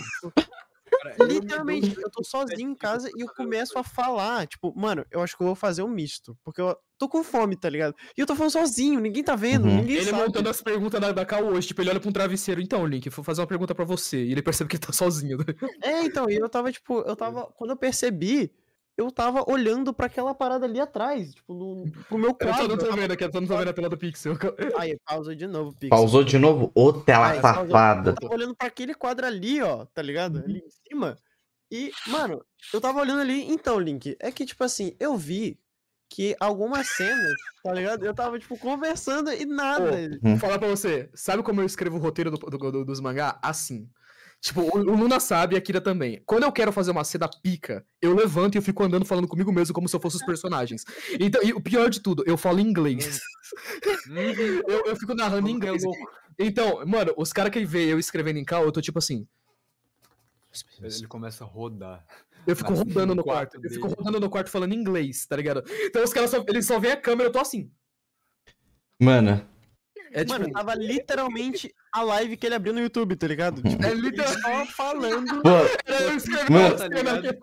Tipo, Literalmente, eu tô sozinho em casa e eu começo a falar. Tipo, mano, eu acho que eu vou fazer um misto. Porque eu tô com fome, tá ligado? E eu tô falando sozinho, ninguém tá vendo, Uhum. ninguém Ele sabe. montando as perguntas da, da Cal hoje, tipo, ele olha pra um travesseiro. Então, Link, vou fazer uma pergunta pra você. E ele percebe que ele tá [laughs] sozinho. É, então, e eu tava, tipo, eu tava. Quando eu percebi, eu tava olhando pra aquela parada ali atrás, tipo, no, pro meu [laughs] Eu só quadro. não tô vendo aqui, eu só não tô vendo a tela do Pixel. [laughs] Aí, pausa de novo, Pix. Pausou de novo? Ô, tela pausou. safada. Eu tava olhando pra aquele quadro ali, ó, tá ligado? Ali em cima. E, mano, eu tava olhando ali. Então, Link, é que, tipo assim, eu vi que algumas cenas, tá ligado? Eu tava, tipo, conversando e nada. Vou falar pra você, sabe como eu escrevo o roteiro do- do- do- dos mangá? Assim. Tipo, o, Luna sabe e a Kira também. Quando eu quero fazer uma cena pica, eu levanto e eu fico andando falando comigo mesmo como se eu fosse os personagens. Então, e o pior de tudo, eu falo inglês. [laughs] eu, eu fico narrando em inglês. Então, mano, os caras que veem eu escrevendo em cal, eu tô tipo assim. Ele começa a rodar. Eu fico rodando no quarto. quarto Eu fico rodando no quarto falando inglês, tá ligado? Então os caras só, eles só veem a câmera, eu tô assim. Mano, É tipo. Mano, tava literalmente a live que ele abriu no YouTube, tá ligado? Tipo, é literalmente. só falando. pô, Eu escrevi Mano, aqui.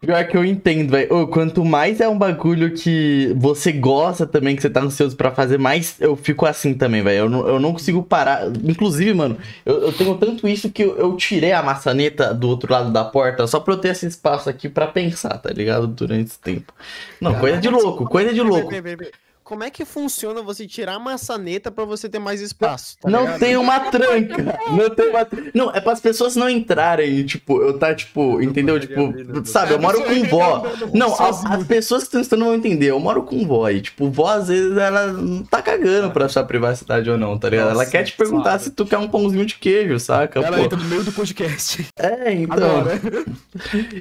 pior que eu entendo, velho. Quanto mais é um bagulho que você gosta também, que você tá ansioso pra fazer, mais eu fico assim também, velho. Eu não, eu não consigo parar. Inclusive, mano, eu, eu tenho tanto isso que eu, eu tirei a maçaneta do outro lado da porta só pra eu ter esse espaço aqui pra pensar, tá ligado? Durante esse tempo. Não, coisa de louco, coisa de louco. Peraí, peraí. Como é que funciona você tirar a maçaneta pra você ter mais espaço? tá não ligado? tem uma tranca. Não tem uma tranca. Não, é para as pessoas não entrarem, tipo, eu tá, tipo, entendeu? Tipo, né, sabe, eu moro com vó. Não, a- sozinho. as pessoas que estão estudando vão entender. Eu moro com vó e, tipo, vó, às vezes, ela não tá cagando pra sua privacidade ou não, tá ligado? ela quer te perguntar se tu quer um pãozinho de queijo, saca? Ela Pô, entra no meio do podcast. É, então. Agora.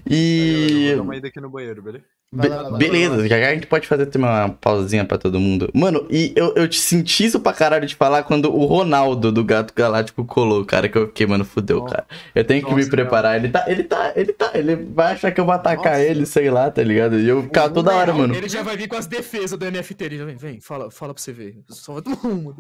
E. Eu vou dar uma ida aqui no banheiro, beleza? Be- lá, beleza, lá. já já a gente pode fazer também uma pausinha pra todo mundo. Mano, e eu, eu te senti isso pra caralho de falar quando o Ronaldo do Gato Galáctico colou, cara, que eu fiquei, mano, fudeu, Nossa. cara. Eu tenho que me Nossa, preparar. Ele tá, ele tá, ele tá, ele vai achar que eu vou atacar Nossa. ele, sei lá, tá ligado? E eu ficava toda hora, mano. Ele já vai vir com as defesas do NFT. Ele já vem, vem, fala, fala pra você ver. Só vai tomar uma.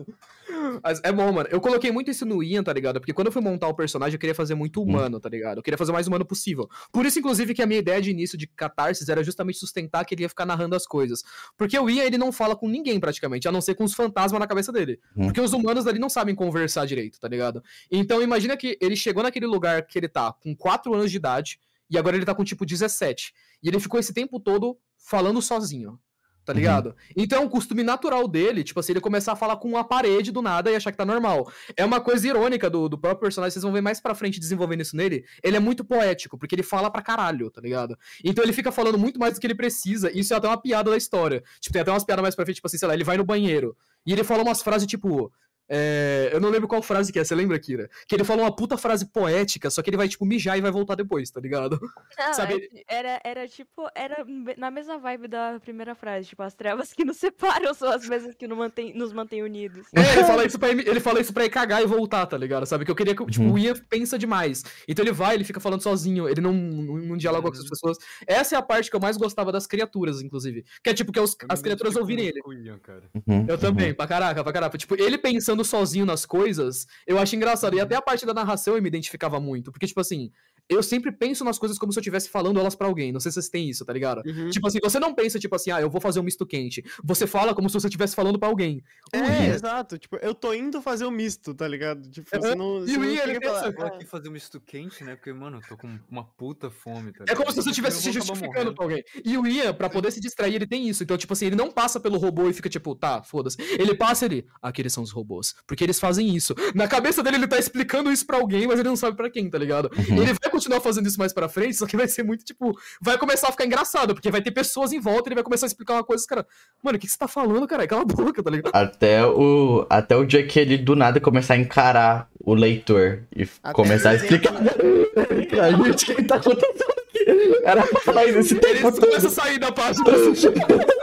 Mas é bom, mano. Eu coloquei muito isso no Ian, tá ligado? Porque quando eu fui montar o personagem, eu queria fazer muito humano, tá ligado? Eu queria fazer o mais humano possível. Por isso, inclusive, que a minha ideia de início de catarses era justamente sustentar que ele ia ficar narrando as coisas. Porque o Ian, ele não fala com ninguém praticamente, a não ser com os fantasmas na cabeça dele. Hum. Porque os humanos ali não sabem conversar direito, tá ligado? Então imagina que ele chegou naquele lugar que ele tá com 4 anos de idade e agora ele tá com tipo 17. E ele ficou esse tempo todo falando sozinho. Tá Uhum. ligado? Então, o costume natural dele, tipo assim, ele começar a falar com uma parede do nada e achar que tá normal. É uma coisa irônica do, do próprio personagem, vocês vão ver mais pra frente desenvolvendo isso nele. Ele é muito poético, porque ele fala pra caralho, tá ligado? Então ele fica falando muito mais do que ele precisa, e isso é até uma piada da história. Tipo, tem até umas piadas mais pra frente, tipo assim, sei lá, ele vai no banheiro. E ele fala umas frases tipo. É, eu não lembro qual frase que é, você lembra, Kira? Que ele fala uma puta frase poética, só que ele vai, tipo, mijar e vai voltar depois, tá ligado? Não, Sabe- é- era, era tipo, era na mesma vibe da primeira frase, tipo, as trevas que nos [laughs] separam são as mesmas que nos mantêm, nos mantêm unidos. É, ele fala isso pra ele, ele fala isso pra ir cagar e voltar, tá ligado? Sabe? Que eu queria que, tipo, Uhum. o Ian pensa demais. Então ele vai, ele fica falando sozinho, ele não, não, não dialoga com as pessoas. Essa é a parte que eu mais gostava das criaturas, inclusive. Que é tipo, que é os- as criaturas ouvirem ele. Ian, cara. Uhum, Eu também, pra caraca, pra caraca. Tipo, ele pensando sozinho nas coisas, eu acho engraçado. E até a parte da narração eu me identificava muito. Porque, tipo assim, eu sempre penso nas coisas como se eu estivesse falando elas pra alguém. Não sei se vocês têm isso, tá ligado? Uhum. Tipo assim, você não pensa, tipo assim, ah, eu vou fazer um misto quente. Você fala como se você estivesse falando pra alguém. É, exato. Tipo, eu tô indo fazer o misto, tá ligado? Tipo, Uhum. você não. E o Ian, ele pensa- Eu vou aqui fazer um misto quente, né? Porque, mano, eu tô com uma puta fome, tá É como ligado? se você estivesse se justificando morrendo. pra alguém. E o Ian, pra poder se distrair, ele tem isso. Então, tipo assim, ele não passa pelo robô e fica tipo, tá, foda-se. Ele passa ele, aqueles são os robôs. Porque eles fazem isso. Na cabeça dele, ele tá explicando isso pra alguém, mas ele não sabe pra quem, tá ligado? Uhum. Ele vai continuar fazendo isso mais pra frente, só que vai ser muito, tipo, vai começar a ficar engraçado, porque vai ter pessoas em volta e ele vai começar a explicar uma coisa, cara. Mano, o que, que você tá falando, cara? Cala a boca, tá ligado? Até o, até o dia que ele do nada começar a encarar o leitor e Até começar a ele explicar. [laughs] a gente, o que tá acontecendo aqui? Era pra falar isso esse Ele tempo começa a sair da página. [laughs]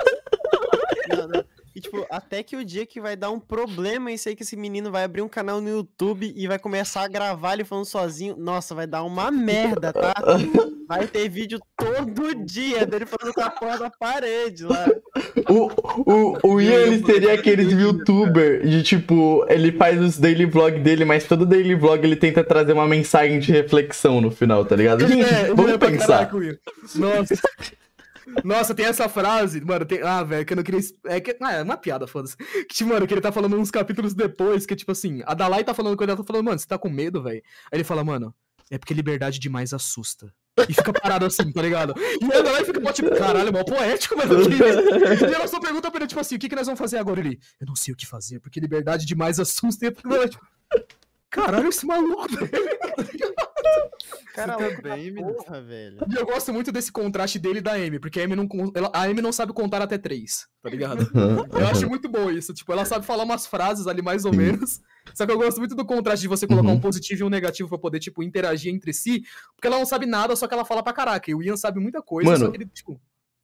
E, tipo, até que o dia que vai dar um problema isso aí, que esse menino vai abrir um canal no YouTube e vai começar a gravar ele falando sozinho. Nossa, vai dar uma merda, tá? Vai ter vídeo todo dia dele falando com a porra da parede lá. O, o, o Ian, ele seria aqueles youtuber de tipo, ele faz os daily vlog dele, mas todo daily vlog ele tenta trazer uma mensagem de reflexão no final, tá ligado? Gente, É, vamos é pra pensar. Nossa. Nossa, tem essa frase, mano, tem... Ah, velho, que eu não queria... É, que... ah, é uma piada, foda-se. Que, tipo, mano, que ele tá falando uns capítulos depois, que, tipo assim, a Dalai tá falando com ele, ela tá falando, mano, você tá com medo, velho? Aí ele fala, mano, é porque liberdade demais assusta. E fica parado assim, tá ligado? E a Dalai fica, tipo, caralho, mal poético, mano. E ela só pergunta pra ele, tipo assim, o que, que nós vamos fazer agora? Ele, eu não sei o que fazer, porque liberdade demais assusta. E eu tipo, caralho, esse maluco, velho. Cara, Você também, menino. porra, velho. E eu gosto muito desse contraste dele e da Amy, porque a Amy não, ela- a Amy não sabe contar até três, tá ligado? [laughs] Eu acho muito bom isso. Tipo, ela sabe falar umas frases ali mais ou menos. Só que eu gosto muito do contraste de você colocar Uhum. um positivo e um negativo pra poder, tipo, interagir entre si. Porque ela não sabe nada, só que ela fala pra caraca. E o Ian sabe muita coisa, Mano, só que ele, tipo.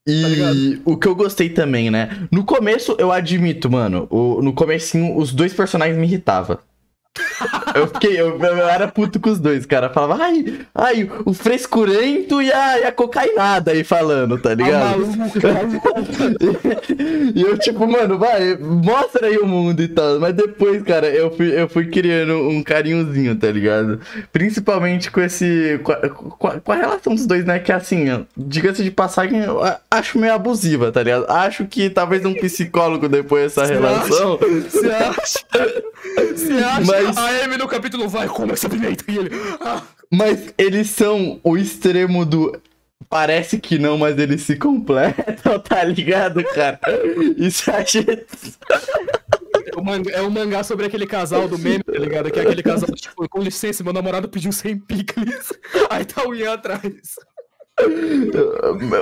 E ligado? o que eu gostei também, né? No começo, eu admito, mano, o- no comecinho, os dois personagens me irritavam. Eu fiquei, eu, eu era puto com os dois, cara. Falava, ai, ai, o frescurento e a, e a cocainada aí falando, tá "Ah, ligado? [laughs] e eu, tipo, mano, vai, mostra aí o mundo e tal. Mas depois, cara, eu fui, eu fui criando um carinhozinho, tá ligado? Principalmente com esse. Com a, com a- relação dos dois, né? Que assim, diga-se de passagem, eu acho meio abusiva, tá ligado? Acho que talvez um psicólogo depois dessa Você relação. Você acha? Você [laughs] acha? Mas- A Amy no capítulo vai, come essa pimenta. E ele. "Ah, Mas eles são o extremo do. Parece que não, mas eles se completam, [laughs] tá ligado, cara? Isso achei. O manga- é um mangá sobre aquele casal do meme, tá ligado? Que é aquele casal, tipo, com licença, meu namorado pediu 100 picles. [laughs] Aí tá o Ian atrás.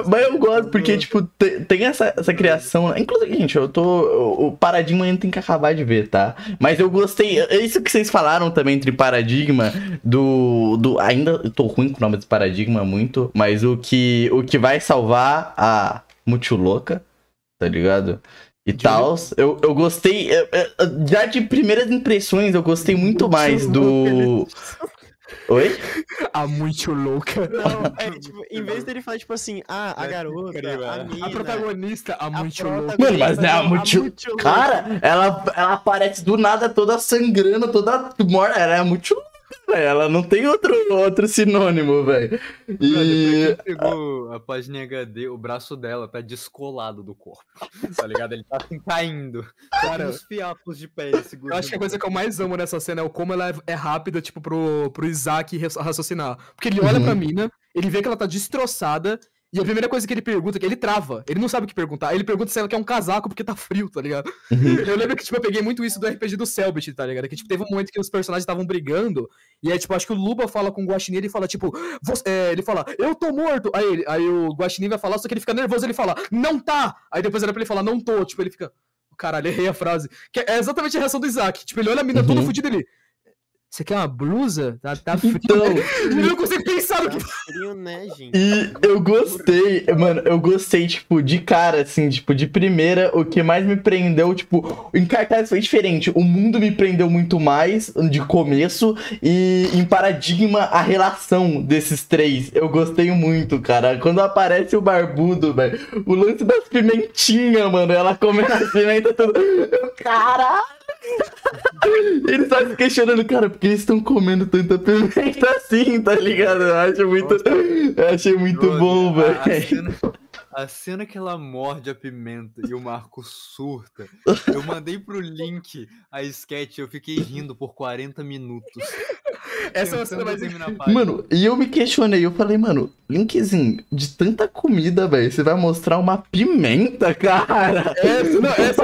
Mas eu gosto porque, tipo, te- tem essa, essa criação. Inclusive, gente, eu tô. O paradigma ainda tem que acabar de ver, tá? Mas eu gostei. É isso que vocês falaram também entre paradigma do. do ainda tô ruim com o nome desse paradigma muito. Mas o que, o que vai salvar a Multilouca, tá ligado? E tal. Eu, eu gostei. é, é, Já de primeiras impressões, eu gostei muito mais do. Oi? A muito louca. Não, [laughs] é, tipo, em vez dele falar, tipo assim, ah, a garota, a mina... A protagonista, a muito louca. Mano, mas não é a Multi- Multi- Cara, ela, ela aparece do nada toda sangrando, toda morta. Ela é muito louca. Ela não tem outro, outro sinônimo, velho. E. Pegou a página HD, o braço dela tá descolado do corpo. Tá ligado? Ele tá assim caindo. Cara, Cara, os fiapos de pele segurando. Eu acho que a coisa que eu mais amo nessa cena é o como ela é- é rápida, tipo, pro, pro Isaac raci- raciocinar. Porque ele olha Uhum. pra mina, ele vê que ela tá destroçada, e a primeira coisa que ele pergunta, que ele trava, ele não sabe o que perguntar. Ele pergunta se ela quer um casaco porque tá frio, tá ligado? Uhum. Eu lembro que, tipo, eu peguei muito isso do RPG do Selbit, tá ligado? Que, tipo, teve um momento que os personagens estavam brigando, e aí, tipo, acho que o Luba fala com o Guaxinim, ele fala, tipo, é, ele fala, eu tô morto! Aí, ele- aí o Guaxinim vai falar, só que ele fica nervoso, ele fala, não tá! Aí depois era pra ele falar, não tô, tipo, ele fica, caralho, errei a frase. Que é exatamente a reação do Isaac. Tipo, ele olha a mina toda Uhum. fudida ali. Você quer uma blusa? Tá, tá frio. Então, [laughs] Ele não consegue pensar no que Tá frio, né, gente? e eu gostei, mano, eu gostei, tipo, de cara, assim, tipo, de primeira, o que mais me prendeu, tipo, em cartaz foi diferente. O mundo me prendeu muito mais de começo, e em paradigma, a relação desses três. Eu gostei muito, cara. Quando aparece o barbudo, velho, o lance das pimentinhas, mano, ela comendo as pimentas tudo. Eu, Caralho! Ele tá se questionando, cara, porque eles estão comendo tanta pimenta assim, tá ligado? Eu acho muito. Eu achei muito Brother, bom, velho. a cena que ela morde a pimenta e o Marco surta. Eu mandei pro link a sketch, eu fiquei rindo por 40 minutos. Essa é uma cena mais. terminar a página. Mano, e eu me questionei, eu falei, mano, Linkzinho, de tanta comida, velho, você vai mostrar uma pimenta, cara? Essa, [laughs] não, essa,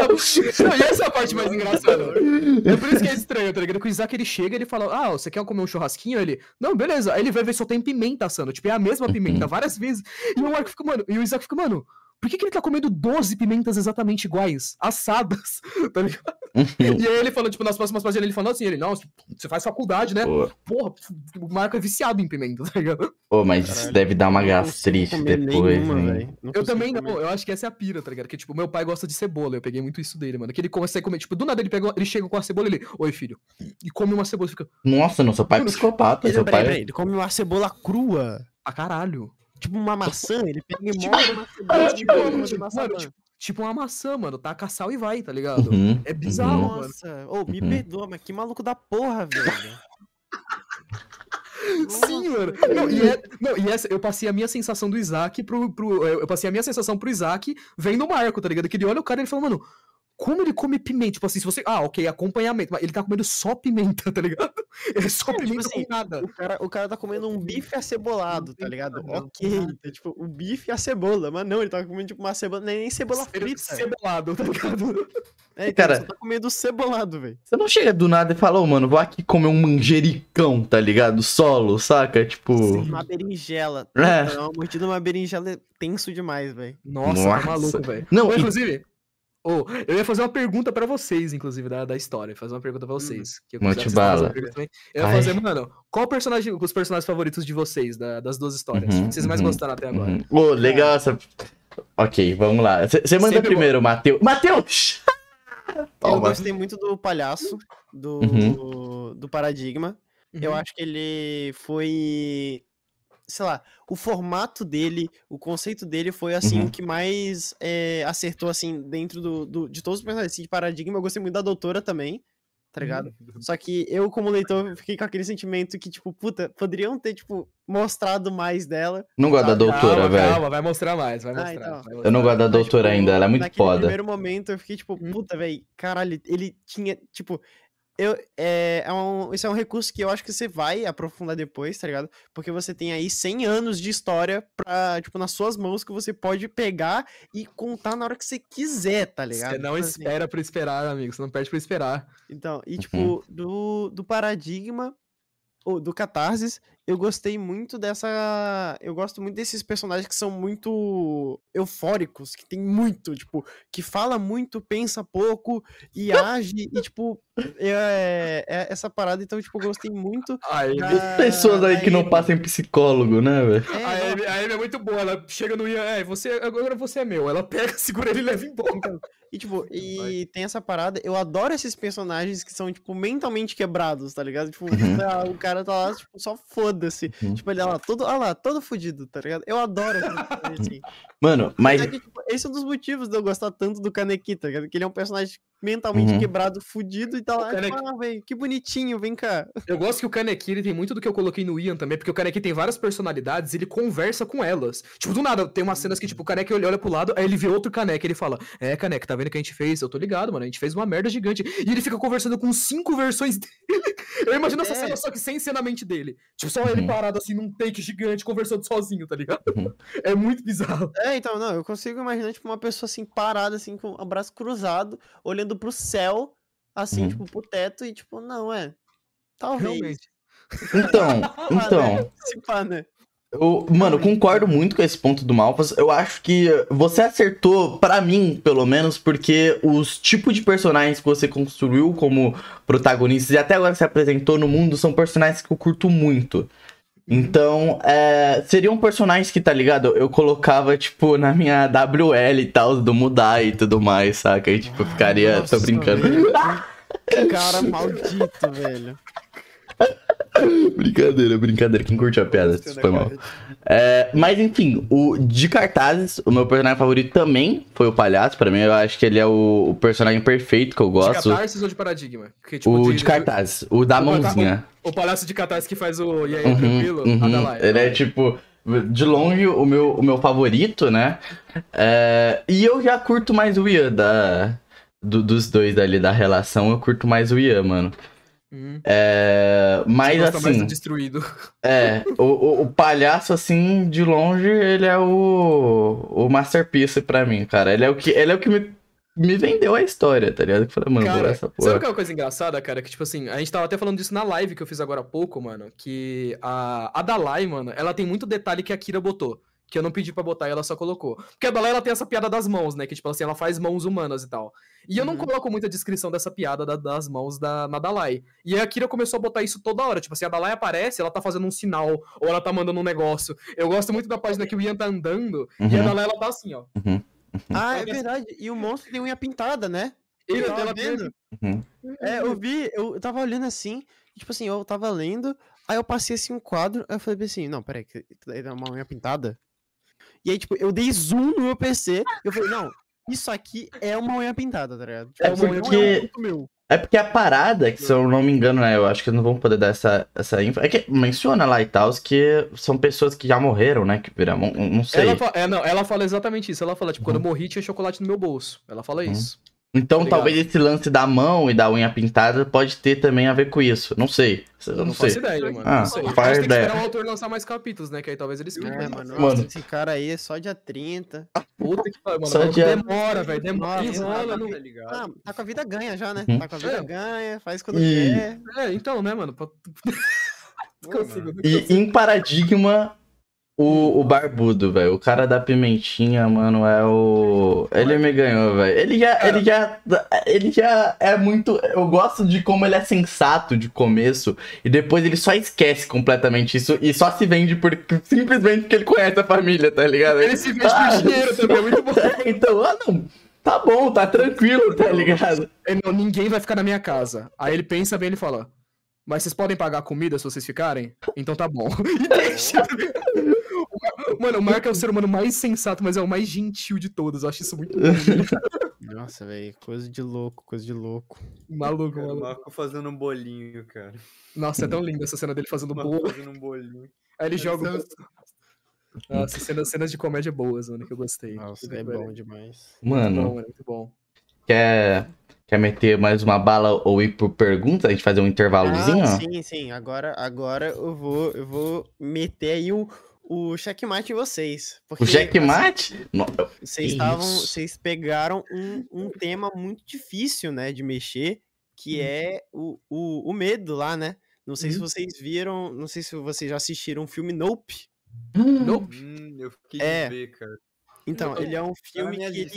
não, e essa é a parte mais engraçada. [laughs] É por isso que é estranho, tá ligado? Que o Isaac ele chega e ele fala: Ah, você quer comer um churrasquinho? Ele, não, beleza. Aí ele vai ver só tem pimenta assando. Tipo, é a mesma pimenta várias vezes. E o Marco fica, mano, e o Isaac fica, mano, por que, que ele tá comendo 12 pimentas exatamente iguais? Assadas, [laughs] tá ligado? E aí ele falou, tipo, nas próximas páginas ele falou assim, ele, não, você faz faculdade, né? Pô, Porra, o Marco é viciado em pimenta, [laughs] tá ligado? pô, mas isso Caralho, deve dar uma não gastrite depois, nenhuma, hein? velho. Eu também não, comer. eu acho que essa é a pira, tá ligado? Que, tipo, meu pai gosta de cebola, eu peguei muito isso dele, mano. Que ele começa a comer, tipo, do nada ele pega, ele chega com a cebola e ele, oi filho, e come uma cebola e fica, Nossa, não, seu pai é psicopata, seu pai. peraí, ele come uma cebola crua. a caralho. Tipo uma maçã, ele pega e Tipo- morde uma cebola tipo, tipo, uma mano, maçã. tipo, tipo uma maçã, mano, taca sal e vai, tá ligado? Uhum, É bizarro, uhum. mano. Nossa, ô, me Uhum. perdoa, mas que maluco da porra, velho. Sim, mano. Não, e, é- não, e essa, eu passei a minha sensação do Isaac pro, pro. Eu eu passei a minha sensação pro Isaac vendo o Marco, tá ligado? Que ele olha o cara e ele fala, mano, como ele come pimenta? Tipo assim, se você. Ah, ok, acompanhamento. Mas ele tá comendo só pimenta, tá ligado? [laughs] É só Não, tipo pimenta assim, com nada. O cara, o cara tá comendo um bife acebolado, tá ligado? Não, Ok, tá, tipo, o bife e a cebola, mas não, ele tá comendo tipo uma cebola, nem, nem cebola Ele frita. cebolado, tá ligado? É, então, Cara- você tá comendo cebolado, velho. Você não chega do nada e fala, ô, mano, vou aqui comer um manjericão, tá ligado? Solo, saca? Tipo. Uma berinjela. É. Não, mordida uma berinjela é tenso demais, velho. Nossa, Nossa. tá maluco, velho. Não, Ô, e- inclusive, ô, eu ia fazer uma pergunta pra vocês, inclusive, da, da história. Fazer uma pergunta pra vocês. que eu vocês bala. Eu ia Ai. fazer, mano, qual personagem, os personagens favoritos de vocês, da- das duas histórias? Uhum, que vocês mais uhum, gostaram até agora? Uhum. Ô, legal essa. Ok, vamos lá. Você manda Sempre primeiro, Matheus. Matheus! Eu gostei muito do palhaço, do, Uhum. do Paradigma. Eu Uhum. acho que ele foi. Sei lá, o formato dele, o conceito dele foi assim Uhum. o que mais é, acertou assim dentro do, do- de todos os personagens assim, de Paradigma. Eu gostei muito da doutora também, tá ligado? Só que eu, como leitor, fiquei com aquele sentimento que, tipo, puta, poderiam ter, tipo, mostrado mais dela. Não gosto da doutora, calma, velho. Calma, vai mostrar mais, vai Ah, mostrar. então. vai Eu não gosto da Mas, doutora tipo, ainda, ela é muito naquele foda. primeiro momento eu fiquei tipo, Hum. puta, velho, caralho, ele tinha, tipo, eu, é, é um, isso é um recurso que eu acho que você vai aprofundar depois, tá ligado? Porque você tem aí 100 anos de história pra, tipo, nas suas mãos que você pode pegar e contar na hora que você quiser, tá ligado? Você não Tipo assim, espera pra esperar, amigo. Você não perde pra esperar. Então, e Uhum. tipo, do, do Paradigma, ou do Catarsis, eu gostei muito dessa. Eu gosto muito desses personagens que são muito eufóricos, que tem muito, tipo, que fala muito, pensa pouco e [laughs] age, e tipo, é, é essa parada, então, tipo, eu gostei muito. Aí, da- Pessoas aí que não passam em psicólogo, né, velho? É, A Amy, a Amy é muito boa, ela chega no Ian, é, você, agora você é meu. Ela pega, [laughs] segura ele e leva embora. Então, e tipo, e tem essa parada, eu adoro esses personagens que são, tipo, mentalmente quebrados, tá ligado? Tipo, Uhum. [laughs] ah, o cara tá lá, tipo, só foda-se. Uhum. Tipo, ele é lá, todo, ah lá, todo fudido, tá ligado? Eu adoro personagem assim. [laughs] Mano, mas. É que, tipo, esse é um dos motivos de eu gostar tanto do Kaneki, tá ligado? Que ele é um personagem mentalmente Uhum. quebrado, fudido, e tá lá, Kaneki- tipo, ah, velho, que bonitinho, vem cá. [laughs] Eu gosto que o Kaneki, ele tem muito do que eu coloquei no Ian também, porque o Kaneki tem várias personalidades e ele conversa com elas. Tipo, do nada, tem umas cenas que, tipo, o Kaneki olha, olha pro lado, aí ele vê outro Kaneki, ele fala, é, Kaneki, tá vendo o que a gente fez? Eu tô ligado, mano, a gente fez uma merda gigante. E ele fica conversando com cinco versões [laughs] dele. Eu imagino essa É. cena só que sem ser na mente dele. Tipo, só ele Uhum. parado assim num take gigante, conversando sozinho, tá ligado? Uhum. [laughs] É muito bizarro. É, então, não, eu consigo imaginar, tipo, uma pessoa assim, parada, assim, com o braço cruzado, olhando pro céu, assim, Uhum. tipo, pro teto, e tipo, não, é. Talvez. Realmente. Então, [laughs] né? então. Se pá, né? Eu, mano, eu concordo muito com esse ponto do Malfas. Eu acho que você acertou, pra mim, pelo menos, porque os tipos de personagens que você construiu como protagonistas e até agora se apresentou no mundo são personagens que eu curto muito. Então, é, seriam personagens que, tá ligado? Eu colocava, tipo, na minha WL e tal, do mudar e tudo mais, saca? E, tipo, ficaria. Nossa, tô brincando. [laughs] cara maldito, velho. [laughs] brincadeira, brincadeira. Quem curte a piada? Foi mal. É, mas enfim, o de cartazes, o meu personagem favorito também foi o palhaço. Pra mim, eu acho que ele é o, o personagem perfeito que eu De gosto. catarsis ou de paradigma? Porque, tipo, O de cartazes, o da o- mãozinha. O palhaço de catarsis que faz o E aí, Uhum, tranquilo? uhum. Adalai. Ele é tipo, de longe, o meu, o meu favorito, né? É, e eu já curto mais o Ian da, do- dos dois ali da relação. Eu curto mais o Ian, mano. Uhum. É, mas mais do assim, destruído. é, o, o, o palhaço, assim, de longe, ele é o, o masterpiece pra mim, cara. Ele é o que, ele é o que me, me vendeu a história, tá ligado? Eu falei, mano, Cara, essa sabe porra. qual é uma coisa engraçada, cara? Que, tipo assim, a gente tava até falando disso na live que eu fiz agora há pouco, mano. Que a, a Dalai, mano, ela tem muito detalhe que a Kira botou. Que eu não pedi pra botar e ela só colocou. Porque a Dalai, ela tem essa piada das mãos, né? Que, tipo assim, ela faz mãos humanas e tal. E eu não Uhum. coloco muita descrição dessa piada da- das mãos da, na Dalai. E a Kira começou a botar isso toda hora. Tipo assim, a Dalai aparece, ela tá fazendo um sinal, ou ela tá mandando um negócio. Eu gosto muito da página que o Ian tá andando, e a Uhum. Dalai, ela tá assim, ó. Ah, é Olha verdade. E o monstro tem unha pintada, né? Ele, Eu tava vendo. Uhum. É, eu vi, eu tava olhando assim, e, tipo assim, eu tava lendo, aí eu passei assim um quadro, aí eu falei assim, não, peraí, que é uma unha pintada? E aí, tipo, eu dei zoom no meu PC, e eu falei, não, isso aqui é uma unha pintada, tá ligado? Tipo, É uma unha- porque- não é ponto meu. É porque a parada, que se eu não me engano, né? Eu acho que não vão poder dar essa, essa info. É que menciona lá e tal, que são pessoas que já morreram, né? Que viram. Não sei. Ela, fa- é, não, ela fala exatamente isso. Ela fala, tipo, quando eu morri tinha chocolate no meu bolso. Ela fala Uhum. isso. Então Tá talvez esse lance da mão e da unha pintada pode ter também a ver com isso. Não sei. Eu não, não sei. faço ideia, mano. Ah, não sei. faz A gente tem que esperar o autor lançar mais capítulos, né? Que aí talvez ele explique. É, mano, Mano. nossa, esse cara aí é só dia 30. Puta que pariu, mano. Só de- Demora, velho. Demora. Enrola, não- tá ligado? Ah, tá com a vida ganha já, né? Uhum. Tá com a vida É. ganha, faz quando E- quer. É, então, né, mano? [laughs] Pô, consigo, E em Paradigma, o, o barbudo, velho. O cara da pimentinha, mano, é o. Ele me ganhou, velho. Ele já, ele já. Ele já é muito. Eu gosto de como ele é sensato de começo. E depois ele só esquece completamente isso. E só se vende por, simplesmente porque ele conhece a família, tá ligado? Ele se veste Ah, por dinheiro [laughs] também, é muito bom. [laughs] então, ah, não. Tá bom, tá tranquilo, tá ligado? Ele, não, ninguém vai ficar na minha casa. Aí ele pensa bem, ele fala: Mas vocês podem pagar comida se vocês ficarem? Então tá bom. [laughs] E deixa. [laughs] Mano, o Marco é o ser humano mais sensato, mas é o mais gentil de todos. Eu acho isso muito. [laughs] Nossa, velho, coisa de louco, coisa de louco. Maluco, Cara, o maluco. Marco fazendo um bolinho, cara. Nossa, é tão linda essa cena dele fazendo O boa. fazendo um bolinho. Aí ele joga. O- Nossa, cenas, cenas de comédia boas, mano, que eu gostei. Nossa, Muito é bom, demais. Muito Mano, bom, mano, muito bom. quer, quer meter mais uma bala ou ir por pergunta? A gente fazer um intervalozinho? Ah, sim, sim. Agora, agora eu vou, eu vou meter aí o, o checkmate em vocês. Porque, O checkmate? Assim, vocês Que estavam, vocês pegaram um, um tema muito difícil, né, de mexer, que é o, o, o medo lá, né? Não sei se Uhum. vocês viram, não sei se vocês já assistiram o filme Nope. Nope. Hum, eu fiquei É. de ver, cara. Então, ele é um Tá filme que ele,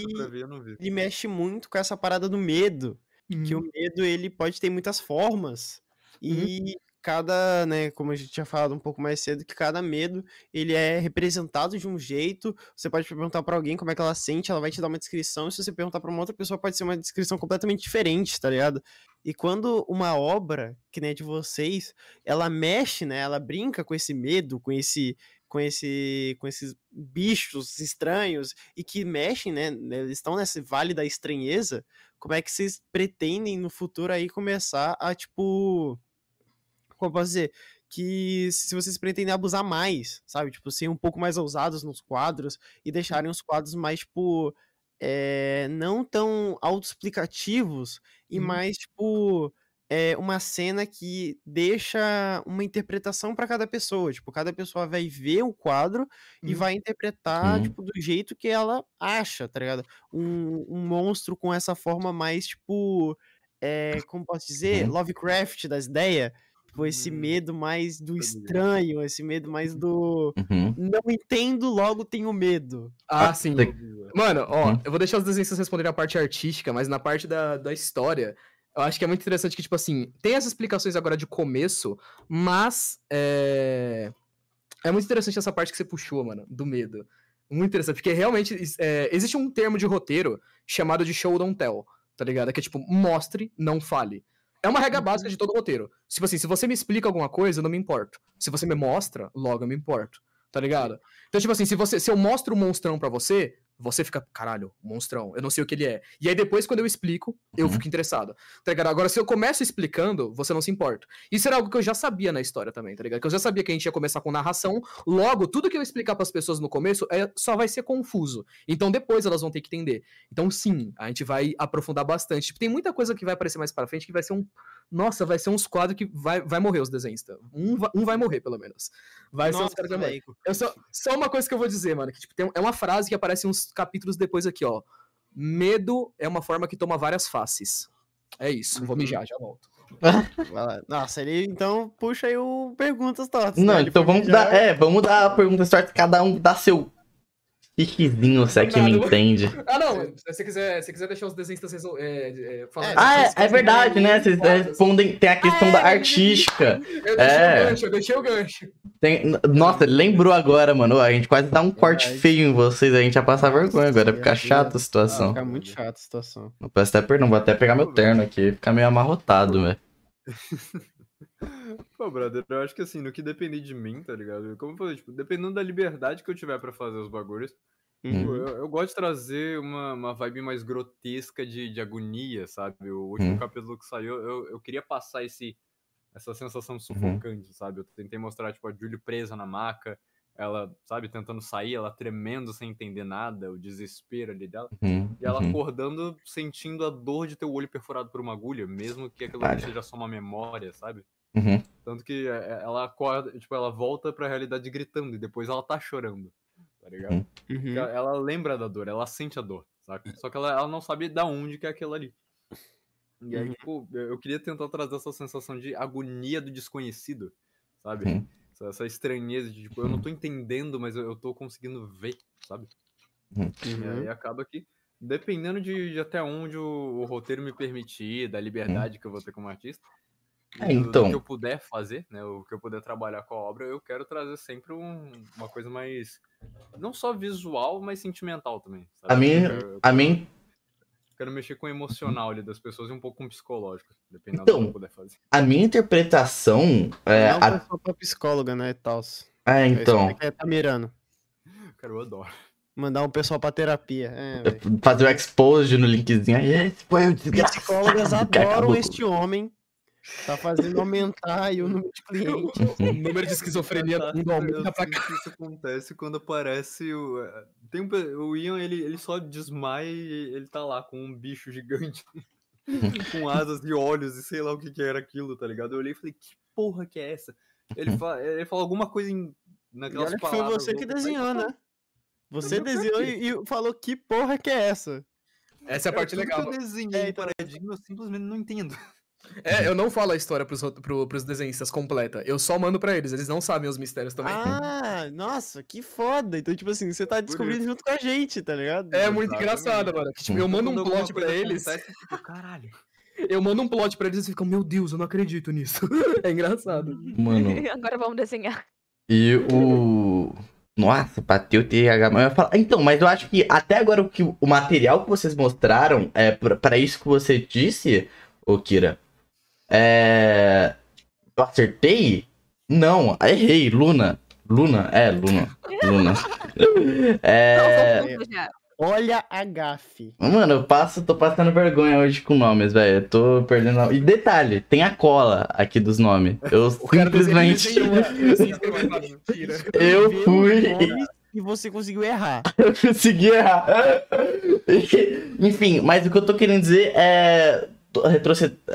ele mexe muito com essa parada do medo. que Uhum. o medo ele pode ter muitas formas e cada, né, como a gente tinha falado um pouco mais cedo, que cada medo ele é representado de um jeito. Você pode perguntar pra alguém como é que ela sente, ela vai te dar uma descrição. E se você perguntar pra uma outra pessoa, pode ser uma descrição completamente diferente, tá ligado? E quando uma obra que nem a de vocês, ela mexe, né, ela brinca com esse medo, com esse com esse com esses bichos estranhos e que mexem, né, né, eles estão nesse vale da estranheza, como é que vocês pretendem no futuro aí começar a, tipo. Como eu posso dizer? Que se vocês pretendem abusar mais, sabe? Tipo, ser um pouco mais ousados nos quadros e deixarem os quadros mais, tipo. é, não tão autoexplicativos e Uhum. mais, tipo. É uma cena que deixa uma interpretação pra cada pessoa. Tipo, cada pessoa vai ver o quadro e Uhum. vai interpretar, Uhum. tipo, do jeito que ela acha, tá ligado? um, um monstro com essa forma mais, tipo. É, como posso dizer? Uhum. Lovecraft das ideias. Tipo, esse Hum, medo mais do ligado. estranho, esse medo mais do. Uhum. Não entendo, logo tenho medo. Ah, sim. tem- Mano, ó, Uhum. eu vou deixar os desenhistas responderem a parte artística, mas na parte da, da história, eu acho que é muito interessante que, tipo assim, tem essas explicações agora de começo, mas é. É muito interessante essa parte que você puxou, mano, do medo. Muito interessante, porque realmente é, existe um termo de roteiro chamado de show don't tell, tá ligado? Que é tipo, mostre, não fale. É uma regra básica de todo roteiro. Tipo assim, se você me explica alguma coisa, eu não me importo. Se você me mostra, logo eu me importo. Tá ligado? Então, tipo assim, se, você, se eu mostro o monstrão pra você, você fica, caralho, monstrão, eu não sei o que ele é. E aí depois, quando eu explico, eu Uhum. fico interessado. Tá ligado? Agora, se eu começo explicando, você não se importa. Isso era algo que eu já sabia na história também, tá ligado? Que eu já sabia que a gente ia começar com narração. Logo, tudo que eu explicar pras pessoas no começo é, só vai ser confuso. Então depois elas vão ter que entender. Então, sim, a gente vai aprofundar bastante. Tipo, tem muita coisa que vai aparecer mais pra frente que vai ser um. Nossa, vai ser uns quadros que vai, vai morrer os desenhos. Um, vai- um vai morrer, pelo menos. Vai ser os Nossa, caras que vão morrer. Eu só, só uma coisa que eu vou dizer, mano, que tipo, tem, é uma frase que aparece uns capítulos depois aqui, ó. Medo é uma forma que toma várias faces. É isso, vou Uhum. mijar, já volto. Nossa, ele então puxa aí o Perguntas Tortas. Não, né? Então vamos mijar. dar. É, vamos dar a pergunta certa, cada um dá seu piquezinho, se é que me entende. Ah, não, se você quiser, se quiser deixar os desenhos resol... é, é, É, das Ah, é, é verdade, né? Vocês querem, respondem. Tem a questão Ah, da é, artística. Eu deixei É. o gancho, eu deixei o gancho. Tem- Nossa, ele lembrou agora, mano. A gente quase dá um corte Verdade. feio em vocês, a gente ia passar vergonha agora, ia ficar chata a Ah, situação. fica muito chata a situação. Eu peço até perdão, vou até pegar meu terno aqui, fica meio amarrotado, velho. [laughs] Pô, brother, eu acho que assim, no que depender de mim, tá ligado? Como eu falei, tipo, dependendo da liberdade que eu tiver pra fazer os bagulhos, Uhum. Pô, eu, eu gosto de trazer uma, uma vibe mais grotesca de, de agonia, sabe? O último Uhum. capítulo que saiu, eu, eu queria passar esse, essa sensação sufocante, sabe? Eu tentei mostrar, tipo, a Julie presa na maca, ela, sabe, tentando sair, ela tremendo sem entender nada, o desespero ali dela. Uhum, E ela uhum. acordando, sentindo a dor de ter o olho perfurado por uma agulha, mesmo que aquilo seja só uma memória, sabe? Uhum. Tanto que é, ela acorda, tipo, ela volta pra realidade gritando e depois ela tá chorando, tá ligado? Uhum. Uhum. Ela, ela lembra da dor, ela sente a dor, saca? Só que ela, ela não sabe da onde que é aquilo ali. E aí, Uhum. tipo, eu queria tentar trazer essa sensação de agonia do desconhecido, sabe? Uhum. Essa, essa estranheza de, tipo, eu não tô entendendo, mas eu, eu tô conseguindo ver, sabe? E Uhum. aí acaba que, dependendo de, de até onde o, o roteiro me permitir, da liberdade que eu vou ter como artista, e É, então. que eu puder fazer, né, o que eu puder trabalhar com a obra, eu quero trazer sempre um- uma coisa mais, não só visual, mas sentimental também. sabe? A Eu- eu a mim, quero mexer com o emocional ali das pessoas e um pouco com o psicológico, dependendo Então, do que eu puder fazer. a minha interpretação é. não a- foi só pra psicóloga, né, e tal. É, então. É, tá mirando. [laughs] Cara, eu adoro. Mandar um pessoal pra terapia. É, velho. Fazer o expose no linkzinho. Aí, esse foi o desgraçado. Psicólogas [laughs] adoram este homem. Tá fazendo aumentar aí o número de clientes. O número de esquizofrenia do mundo aumenta pra Eu sinto que isso acontece quando aparece o. eh, Tem um, o Ian, ele, ele só desmaia e ele tá lá com um bicho gigante. [laughs] com asas e olhos e sei lá o que, que era aquilo, tá ligado? Eu olhei e falei, que porra que é essa? Ele, fala, ele falou alguma coisa em, E naquelas olha que foi palavras você que desenhou, né? Você desenhou e, e falou que porra que é essa? Essa é a cara, parte legal. Que eu desenhei É, então- paradigma, eu simplesmente não entendo. É, eu não falo a história pros, pro, pros desenhistas completa. Eu só mando pra eles. Eles não sabem os mistérios também. Ah, nossa, que foda. Então, tipo assim, você tá descobrindo junto com a gente, tá ligado? é muito exatamente. engraçado, mano. que, tipo, eu mando um plot pra eles. acontece, eu fico, caralho. Eu mando um plot pra eles e eles ficam, meu Deus, eu não acredito nisso. [laughs] é engraçado. Mano, [laughs] Agora vamos desenhar. E o. Nossa, bateu o TH. Mas eu falar- Então, mas eu acho que até agora o, que, o material que vocês mostraram, é pra- pra isso que você disse, ô Kira, é. Eu acertei? Não, errei, Luna. Luna, é, Luna. Luna. [laughs] É. Olha a gafe. Mano, eu passo, tô passando vergonha hoje com nomes, velho. Eu tô perdendo. E detalhe, tem a cola aqui dos nomes. Eu simplesmente. Eu fui. E você conseguiu errar. [laughs] Eu consegui errar. [laughs] Enfim, mas o que eu tô querendo dizer é.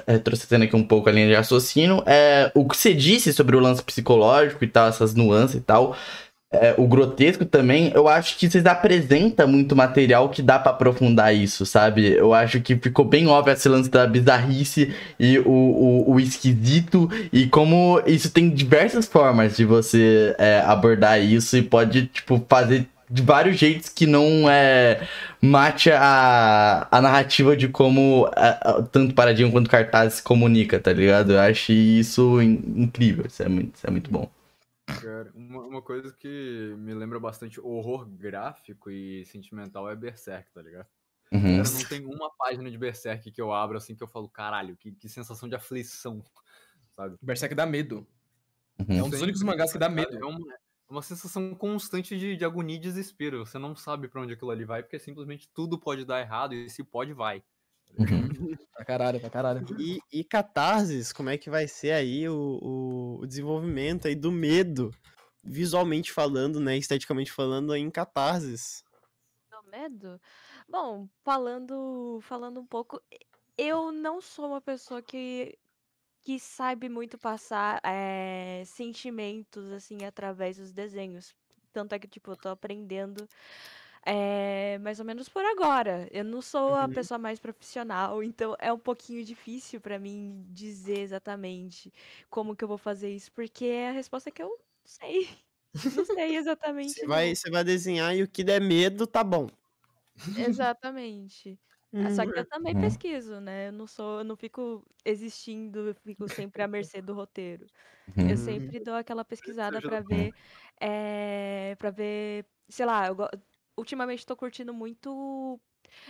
Retrocedendo aqui um pouco a linha de raciocínio, é, o que você disse sobre o lance psicológico e tal, essas nuances e tal, é, o grotesco também, eu acho que vocês apresentam muito material que dá pra aprofundar isso, sabe? Eu acho que ficou bem óbvio esse lance da bizarrice e o, o, o esquisito, e como isso tem diversas formas de você é, abordar isso e pode, tipo, fazer de vários jeitos que não é mate a, a narrativa de como a- a- tanto Paradigma quanto Cartaz se comunica, tá ligado? Eu acho isso in- incrível, isso é muito, isso é muito bom. Cara, uma, uma coisa que me lembra bastante horror gráfico e sentimental é Berserk, tá ligado? Uhum. Cara, não tem uma página de Berserk que eu abro assim que eu falo, caralho, que, que sensação de aflição, sabe? Berserk dá medo. É Uhum. um dos únicos mangás que dá medo. É uma, é uma sensação constante de, de agonia e desespero. Você não sabe pra onde aquilo ali vai, porque simplesmente tudo pode dar errado e se pode, vai. Uhum. [laughs] Pra caralho, pra caralho. E, e catarses, como é que vai ser aí o, o, o desenvolvimento aí do medo, visualmente falando, né, esteticamente falando, em catarses? Do medo? Bom, falando, falando um pouco, eu não sou uma pessoa que, que sabe muito passar eh, sentimentos assim através dos desenhos. Tanto é que, tipo, eu tô aprendendo eh, mais ou menos por agora. Eu não sou a Uhum. pessoa mais profissional, então é um pouquinho difícil pra mim dizer exatamente como que eu vou fazer isso, porque a resposta é que eu [laughs] não sei. Não sei exatamente. Você vai, você vai desenhar e o que der medo, tá bom. Exatamente. Ah, Só que eu também Uhum. pesquiso, né? Eu não sou, eu não fico existindo, eu fico sempre à mercê do roteiro. Uhum. Eu sempre dou aquela pesquisada ajuda pra ver, para ver, sei lá, eu, go- ultimamente tô curtindo muito.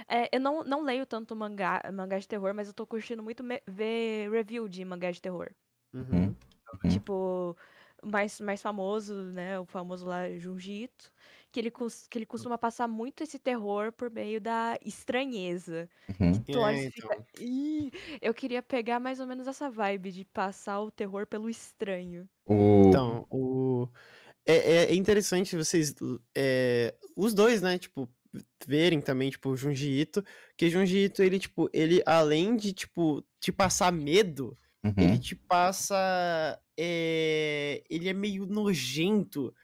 é, eu não, não leio tanto mangá, mangá de terror, mas eu tô curtindo muito me- ver review de mangá de terror. Uhum. Uhum. Tipo, mais, mais famoso, né? O famoso lá, Junji Ito, que ele, que ele costuma passar muito esse terror por meio da estranheza. Uhum. Tu olha e É, fica. "Ih", eu queria pegar mais ou menos essa vibe de passar o terror pelo estranho. O... Então, o... é, é- é interessante vocês, é, os dois, né, tipo, verem também, tipo, o Junji Ito, que Junji Ito, ele, tipo, ele, além de, tipo, te passar medo, ele Uhum. te passa, é, ele é meio nojento,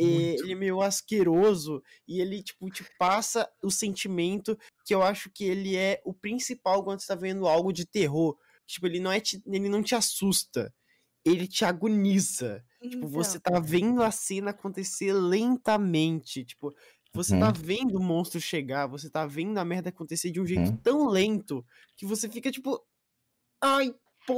é, ele é meio asqueroso, e ele, tipo, te passa o sentimento que eu acho que ele é o principal quando você tá vendo algo de terror. Tipo, ele não é, te- ele não te assusta, ele te agoniza. Tipo, você Então, tá vendo a cena acontecer lentamente. Tipo, você tá Uhum. vendo o monstro chegar, você tá vendo a merda acontecer de um jeito Uhum. tão lento que você fica tipo. Ai,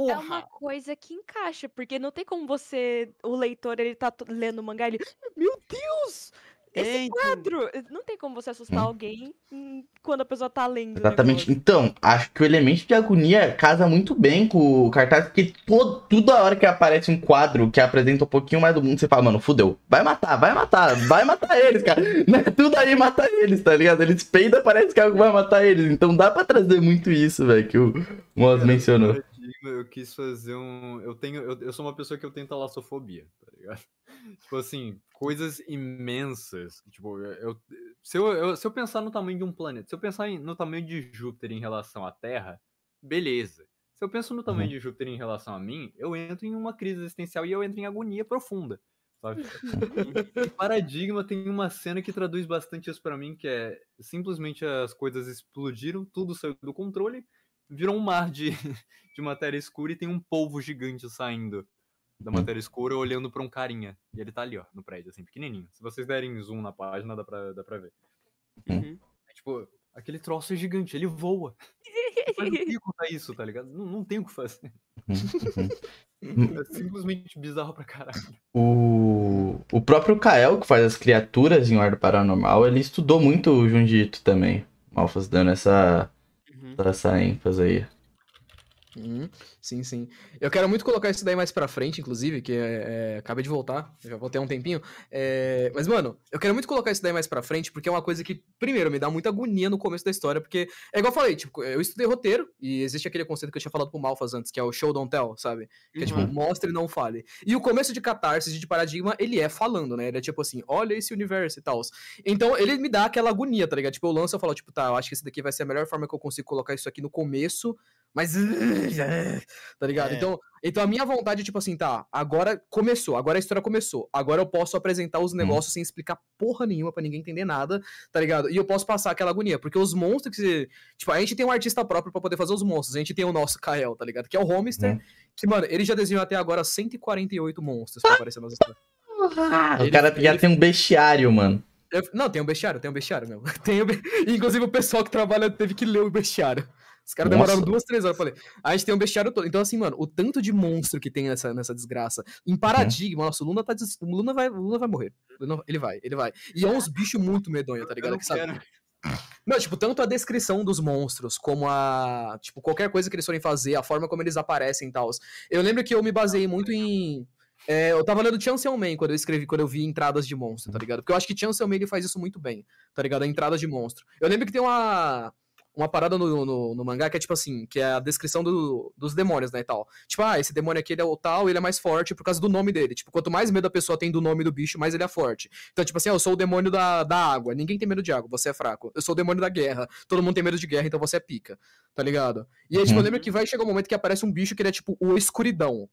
É uma porra! coisa que encaixa, porque não tem como você, o leitor, ele tá lendo o mangá, ele, meu Deus, esse É, então, quadro! Não tem como você assustar Hum. alguém hum, quando a pessoa tá lendo Exatamente. Então, acho que o elemento de agonia casa muito bem com o cartaz, porque todo, toda hora que aparece um quadro que apresenta um pouquinho mais do mundo, você fala, mano, fudeu. Vai matar, vai matar, vai matar eles, cara. [laughs] Né? Tudo aí mata eles, tá ligado? Eles peidam, parece que algo vai matar eles. Então dá pra trazer muito isso, velho, que o Moz mencionou. Eu quis fazer um. Eu tenho. Eu, eu sou uma pessoa que eu tenho talassofobia, tá ligado? [laughs] Tipo assim, coisas imensas. Tipo, eu, se, eu, eu- se eu pensar no tamanho de um planeta, se eu pensar em- no tamanho de Júpiter em relação à Terra, beleza. Se eu penso no tamanho de Júpiter em relação a mim, eu entro em uma crise existencial e eu entro em agonia profunda. Sabe? [laughs] Paradigma tem uma cena que traduz bastante isso pra mim, que é simplesmente as coisas explodiram, tudo saiu do controle, virou um mar de, [laughs] de matéria escura e tem um polvo gigante saindo da Hum. matéria escura olhando pra um carinha. E ele tá ali, ó, no prédio, assim, pequenininho. Se vocês derem zoom na página, dá pra, dá pra ver. uhum. É, tipo, aquele troço é gigante, ele voa. Mas não tem contar isso, tá ligado? Não, não tem o que fazer. [laughs] É simplesmente bizarro pra caralho. O, o próprio Kael, que faz as criaturas em Ordem Paranormal, ele estudou muito o Junji Ito também. Malfas dando essa, Uhum. essa ênfase aí. Uhum, Sim, sim. Eu quero muito colocar isso daí mais pra frente, inclusive, que é, é, acabei de voltar, já voltei há um tempinho. É, mas, mano, eu quero muito colocar isso daí mais pra frente, porque é uma coisa que, primeiro, me dá muita agonia no começo da história, porque, é igual eu falei, tipo, eu estudei roteiro, e existe aquele conceito que eu tinha falado pro Malfas antes, que é o show don't tell, sabe? Que é tipo, Uhum. mostre e não fale. E o começo de catarse, de paradigma, ele é falando, né? Ele é tipo assim, olha esse universo e tal. Então, ele me dá aquela agonia, tá ligado? Tipo, eu lanço e falo, tipo, tá, eu acho que esse daqui vai ser a melhor forma que eu consigo colocar isso aqui no começo, mas. [laughs] Tá ligado? É. Então, então a minha vontade é tipo assim, tá, agora começou, agora a história começou. Agora eu posso apresentar os negócios sem explicar porra nenhuma pra ninguém entender nada, tá ligado? E eu posso passar aquela agonia, porque os monstros que você. Tipo, a gente tem um artista próprio pra poder fazer os monstros. A gente tem o nosso Kael, tá ligado? Que é o Homester, Uhum. que, mano, ele já desenhou até agora 148 monstros pra aparecer nas histórias. o Ele- cara já ele- tem um bestiário, mano. Eu- Não, tem um bestiário, tem um bestiário mesmo. [laughs] Tem um Inclusive o pessoal que trabalha teve que ler o bestiário. Os caras demoraram duas, três horas pra ler. A gente tem um bestiário todo. Então, assim, mano, o tanto de monstro que tem nessa, nessa desgraça. Em paradigma, nossa, o Luna tá. Des... O Luna vai, o Luna vai morrer. Luna- Ele vai, ele vai. E é uns bichos muito medonhos, tá Eu ligado? não Que sabe-. Não, tipo, tanto a descrição dos monstros, como a. Tipo, qualquer coisa que eles forem fazer, a forma como eles aparecem e tal. Eu lembro que eu me baseei muito em. é, eu tava lendo Chancellor Man quando eu escrevi, quando eu vi entradas de monstro, tá ligado? Porque eu acho que Chancellor Man ele faz isso muito bem, tá ligado? Entradas de monstro. Eu lembro que tem uma. Uma parada no, no, no mangá que é tipo assim, que é a descrição do- dos demônios, né, e tal. Tipo, ah, esse demônio aqui ele é o tal, ele é mais forte por causa do nome dele. Tipo, quanto mais medo a pessoa tem do nome do bicho, mais ele é forte. Então, tipo assim, ah, eu sou o demônio da, da água. Ninguém tem medo de água, você é fraco. Eu sou o demônio da guerra. Todo mundo tem medo de guerra, então você é pica. Tá ligado? E aí, tipo, eu Uhum. lembro que vai chegar um momento que aparece um bicho que ele é tipo o escuridão.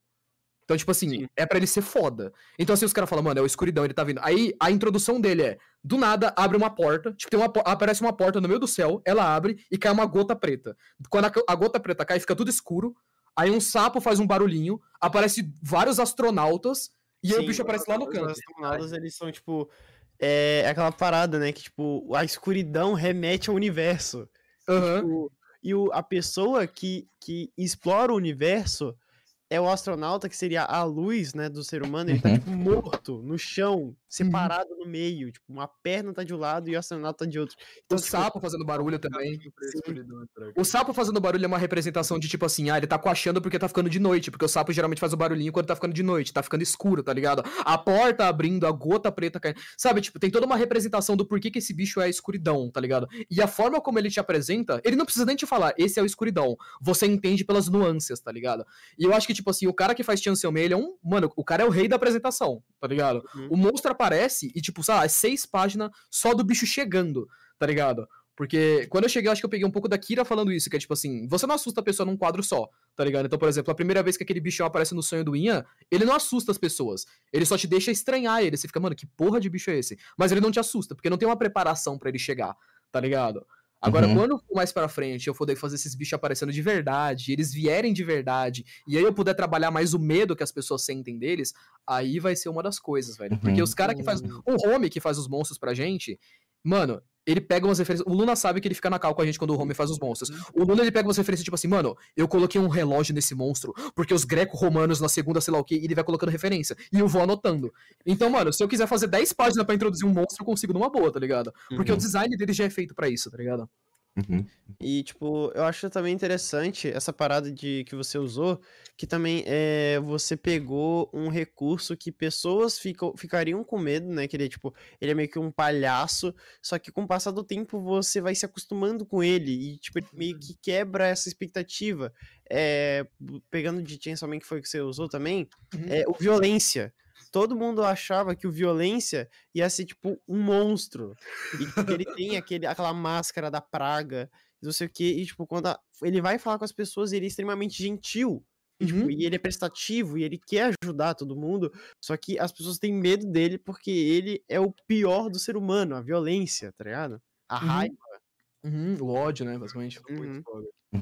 Então, tipo assim, Sim. é pra ele ser foda. Então, assim, os caras falam, mano, é o escuridão, ele tá vindo. Aí, a introdução dele é, do nada, abre uma porta, tipo, tem uma, aparece uma porta no meio do céu, ela abre e cai uma gota preta. Quando a, a gota preta cai, fica tudo escuro, aí um sapo faz um barulhinho, aparece vários astronautas, e aí o Sim, bicho aparece lá no os canto. astronautas, eles são, tipo. É é aquela parada, né? Que, tipo, a escuridão remete ao universo. Aham. Tipo, e o, a pessoa que, que explora o universo é o astronauta, que seria a luz, né, do ser humano. Ele tá, Uhum. tipo, morto no chão, separado no meio. Tipo, uma perna tá de um lado e o astronauta tá de outro. Então, O tipo, sapo fazendo barulho também. Que- O sapo fazendo barulho é uma representação de tipo assim, ah, ele tá coachando porque tá ficando de noite, porque o sapo geralmente faz o barulhinho quando tá ficando de noite, tá ficando escuro, tá ligado? A porta abrindo, a gota preta caindo. Sabe, tipo, tem toda uma representação do porquê que esse bicho é a escuridão, tá ligado? E a forma como ele te apresenta, ele não precisa nem te falar, esse é o escuridão. Você entende pelas nuances, tá ligado? E eu acho que, tipo assim, o cara que faz Chancellor Mei, ele é um. Mano, o cara é o rei da apresentação, tá ligado? Uhum. O monstro aparece e, tipo, sei lá, é seis páginas só do bicho chegando, tá ligado? Porque quando eu cheguei, eu acho que eu peguei um pouco da Kira falando isso, que é tipo assim, você não assusta a pessoa num quadro só, tá ligado? Então, por exemplo, a primeira vez que aquele bichão aparece no sonho do Ian, ele não assusta as pessoas. Ele só te deixa estranhar ele. Você fica, mano, que porra de bicho é esse? Mas ele não te assusta, porque não tem uma preparação pra ele chegar, tá ligado? Agora, Uhum. quando for mais pra frente eu poder fazer esses bichos aparecendo de verdade, eles vierem de verdade, e aí eu puder trabalhar mais o medo que as pessoas sentem deles, aí vai ser uma das coisas, velho. Porque Uhum. os caras que faz O Home que faz os monstros pra gente, mano, ele pega umas referências. O Luna sabe que ele fica na cal com a gente quando o Home faz os monstros. O Luna ele pega umas referências tipo assim, mano, eu coloquei um relógio nesse monstro, porque os greco-romanos na segunda, sei lá o que, ele vai colocando referência. E eu vou anotando. Então, mano, se eu quiser fazer 10 páginas pra introduzir um monstro, eu consigo numa boa, tá ligado? Porque Uhum. o design dele já é feito pra isso, tá ligado? Uhum. E, tipo, eu acho também interessante essa parada de que você usou, que também é, você pegou um recurso que pessoas ficam, ficariam com medo, né? Que ele é, tipo, ele é meio que um palhaço, só que com o passar do tempo você vai se acostumando com ele e, tipo, ele meio que quebra essa expectativa. É, pegando de Chainsaw Man, que foi o que você usou também, Uhum. é o violência. Todo mundo achava que o violência ia ser, tipo, um monstro. E que ele tem aquele, aquela máscara da praga, não sei o quê. E, tipo, quando a- ele vai falar com as pessoas, ele é extremamente gentil. E, tipo, Uhum. e ele é prestativo, e ele quer ajudar todo mundo. Só que as pessoas têm medo dele porque ele é o pior do ser humano, a violência, tá ligado? A Uhum. raiva. Uhum, o ódio, né, basicamente. Uhum.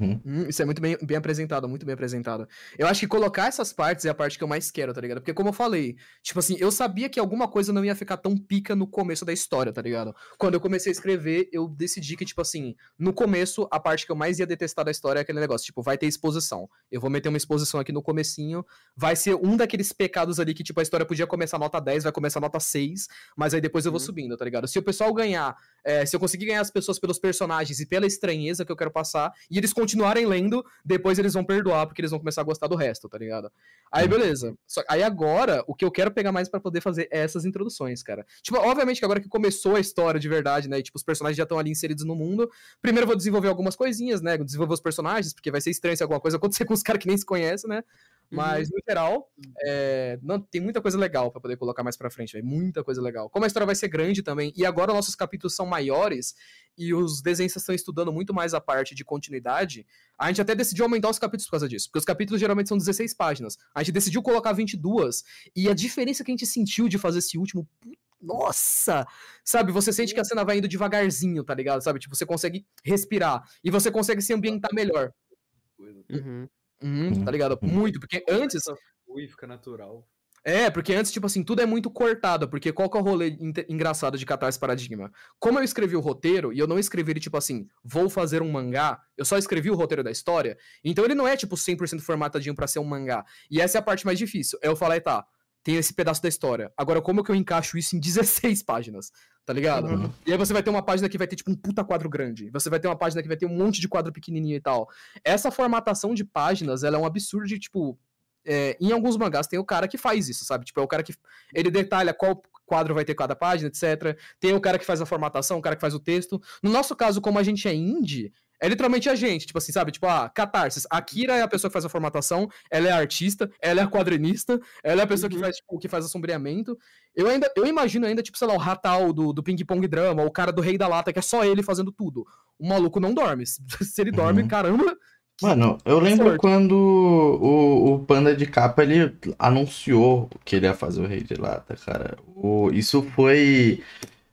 Uhum. Hum, isso é muito bem, bem apresentado, muito bem apresentado. Eu acho que colocar essas partes é a parte que eu mais quero, tá ligado? Porque, como eu falei, tipo assim, eu sabia que alguma coisa não ia ficar tão pica no começo da história, tá ligado? Quando eu comecei a escrever, eu decidi que, tipo assim, no começo, a parte que eu mais ia detestar da história é aquele negócio, tipo, vai ter exposição. Eu vou meter uma exposição aqui no comecinho, vai ser um daqueles pecados ali que, tipo, a história podia começar nota 10, vai começar nota 6, mas aí depois eu vou Uhum. subindo, tá ligado? Se o pessoal ganhar, é, se eu conseguir ganhar as pessoas pelos personagens e pela estranheza que eu quero passar, e eles continuarem lendo, depois eles vão perdoar, porque eles vão começar a gostar do resto, tá ligado? Aí, beleza. Só, aí agora, o que eu quero pegar mais pra poder fazer é essas introduções, cara. Tipo, obviamente que agora que começou a história de verdade, né? E, tipo, os personagens já estão ali inseridos no mundo. Primeiro eu vou desenvolver algumas coisinhas, né? Desenvolver os personagens, porque vai ser estranho se alguma coisa acontecer [laughs] com os caras que nem se conhecem, né? Mas, no geral, é, não, tem muita coisa legal pra poder colocar mais pra frente, velho. Muita coisa legal. Como a história vai ser grande também, e agora nossos capítulos são maiores, e os desenhistas estão estudando muito mais a parte de continuidade, a gente até decidiu aumentar os capítulos por causa disso. Porque os capítulos geralmente são 16 páginas. A gente decidiu colocar 22, e a diferença que a gente sentiu de fazer esse último. Nossa! Sabe, você sente que a cena vai indo devagarzinho, tá ligado? Sabe, tipo, você consegue respirar. E você consegue se ambientar melhor. Uhum. Uhum, tá ligado? Uhum. Muito, porque antes. Ui, fica natural. É, porque antes, tipo assim, tudo é muito cortado, porque qual que é o rolê engraçado de Catarse Paradigma? Como eu escrevi o roteiro, e eu não escrevi ele, tipo assim, vou fazer um mangá, eu só escrevi o roteiro da história, então ele não é, tipo, 100% formatadinho pra ser um mangá. E essa é a parte mais difícil. É eu falar, tá, tem esse pedaço da história. Agora, como que eu encaixo isso em 16 [laughs] páginas? Tá ligado? Uhum. E aí você vai ter uma página que vai ter, tipo, um puta quadro grande. Você vai ter uma página que vai ter um monte de quadro pequenininho e tal. Essa formatação de páginas, ela é um absurdo de, tipo, é, em alguns mangás tem o cara que faz isso, sabe? Tipo, é o cara que ele detalha qual quadro vai ter cada página, etc. Tem o cara que faz a formatação, o cara que faz o texto. No nosso caso, como a gente é indie, é literalmente a gente, tipo assim, sabe? Tipo, ah, Catarsis. A Kira é a pessoa que faz a formatação, ela é a artista, ela é a quadrinista, ela é a pessoa que Uhum. faz, tipo, que faz o sombreamento. Eu ainda, eu imagino ainda, tipo, sei lá, o Ratal do, do Ping Pong Drama, o cara do Rei da Lata, que é só ele fazendo tudo. O maluco não dorme. [laughs] Se ele dorme, Uhum. caramba. que- Mano, eu lembro sorte. quando o, o Panda de Capa ele anunciou que ele ia fazer o Rei de Lata, cara. O, isso foi.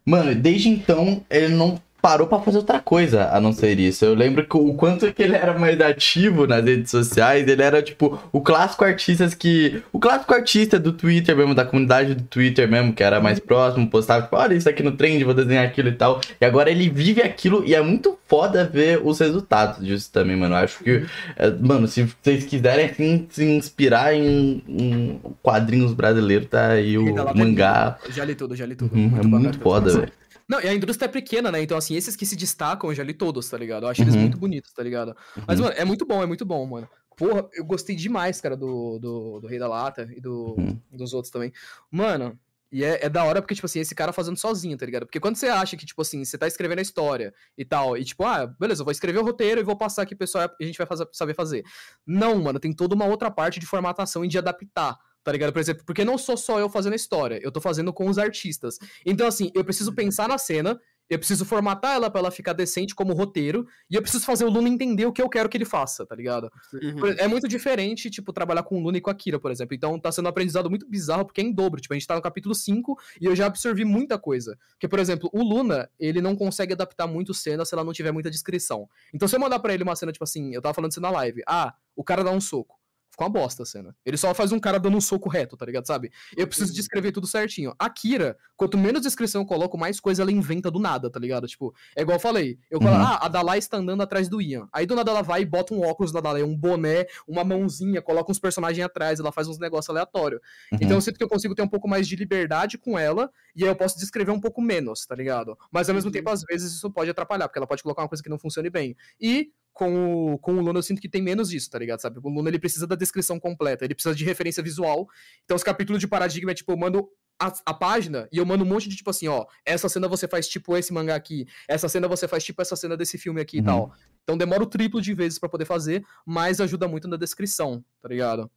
Mano, desde então ele não parou pra fazer outra coisa a não ser isso. Eu lembro que o quanto que ele era mais ativo nas redes sociais, ele era tipo o clássico artista que. O clássico artista do Twitter mesmo, da comunidade do Twitter mesmo, que era mais próximo, postava, tipo, olha isso aqui no trend, vou desenhar aquilo e tal. E agora ele vive aquilo e é muito foda ver os resultados disso também, mano. Eu acho que, é, mano, se vocês quiserem assim, se inspirar em, em quadrinhos brasileiros, tá aí o é mangá. Eu já li tudo, já li tudo. Uhum, é bacana, muito foda, velho. Não, e a indústria é pequena, né? Então, assim, esses que se destacam, eu já li todos, tá ligado? Eu acho eles Uhum. muito bonitos, tá ligado? Mas, Uhum. mano, é muito bom, é muito bom, mano. Porra, eu gostei demais, cara, do, do, do Rei da Lata e do, Uhum. dos outros também. Mano, E é, é da hora porque, tipo assim, esse cara fazendo sozinho, tá ligado? Porque quando você acha que, tipo assim, você tá escrevendo a história e tal, e tipo, ah, beleza, eu vou escrever o roteiro e vou passar aqui pro pessoal e a gente vai fazer, saber fazer. Não, mano, tem toda uma outra parte de formatação e de adaptar. Tá ligado? Por exemplo, porque não sou só eu fazendo a história, eu tô fazendo com os artistas. Então, assim, eu preciso pensar na cena, eu preciso formatar ela para ela ficar decente como roteiro, e eu preciso fazer o Luna entender o que eu quero que ele faça, tá ligado? Uhum. É muito diferente, tipo, trabalhar com o Luna e com a Kira, por exemplo. Então tá sendo um aprendizado muito bizarro, porque é em dobro. Tipo, a gente tá no capítulo 5 e eu já absorvi muita coisa. Porque, por exemplo, o Luna, ele não consegue adaptar muito cena se ela não tiver muita descrição. Então, se eu mandar para ele uma cena, tipo assim, eu tava falando isso na live. Ah, o cara dá um soco. Ficou uma bosta a cena. Ele só faz um cara dando um soco reto, tá ligado? Sabe? Eu preciso descrever tudo certinho. A Kira, quanto menos descrição eu coloco, mais coisa ela inventa do nada, tá ligado? Tipo, é igual eu falei. Eu falo, Uhum. ah, a Dalai está andando atrás do Ian. Aí do nada ela vai e bota um óculos da Dalai, um boné, uma mãozinha, coloca uns personagens atrás, ela faz uns negócios aleatórios. Uhum. Então eu sinto que eu consigo ter um pouco mais de liberdade com ela, e aí eu posso descrever um pouco menos, tá ligado? Mas ao mesmo tempo, às vezes, isso pode atrapalhar, porque ela pode colocar uma coisa que não funcione bem. E com o, com o Luna eu sinto que tem menos disso, tá ligado? Sabe? O Luna ele precisa da descrição completa, ele precisa de referência visual. Então os capítulos de paradigma é tipo, eu mando a, a página e eu mando um monte de tipo assim, ó, essa cena você faz tipo esse mangá aqui, essa cena você faz tipo essa cena desse filme aqui Uhum. e tal. Então demora o triplo de vezes pra poder fazer, mas ajuda muito na descrição, tá ligado?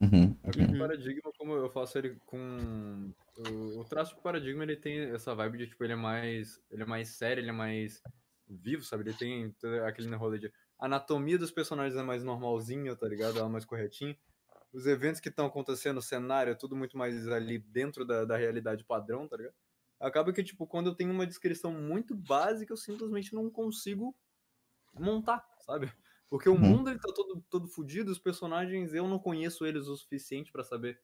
Uhum. Aquele Uhum. paradigma, como eu faço ele com. O, o traço de paradigma, ele tem essa vibe de, tipo, ele é mais. Ele é mais sério, ele é mais vivo, sabe? Ele tem aquele rolê de. A anatomia dos personagens é mais normalzinha, tá ligado? Ela é mais corretinha. Os eventos que estão acontecendo, o cenário, é tudo muito mais ali dentro da, da realidade padrão, tá ligado? Acaba que, tipo, quando eu tenho uma descrição muito básica, eu simplesmente não consigo montar, sabe? Porque o mundo ele tá todo, todo fudido, os personagens eu não conheço eles o suficiente pra saber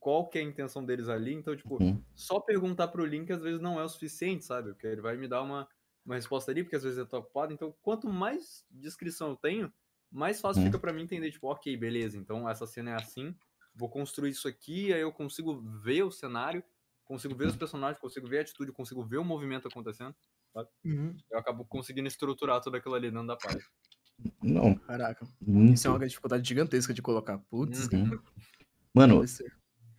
qual que é a intenção deles ali, então, tipo, Uhum. só perguntar pro Link às vezes não é o suficiente, sabe? Porque ele vai me dar uma, uma resposta ali, porque às vezes eu tô ocupado, então quanto mais descrição eu tenho, mais fácil Uhum. fica pra mim entender, tipo, ok, beleza, então essa cena é assim, vou construir isso aqui, aí eu consigo ver o cenário, consigo ver os personagens, consigo ver a atitude, consigo ver o movimento acontecendo, eu acabo conseguindo estruturar tudo aquilo ali dentro da página. Não, Caraca, muito. isso é uma dificuldade gigantesca de colocar. Putz, Uhum. Mano,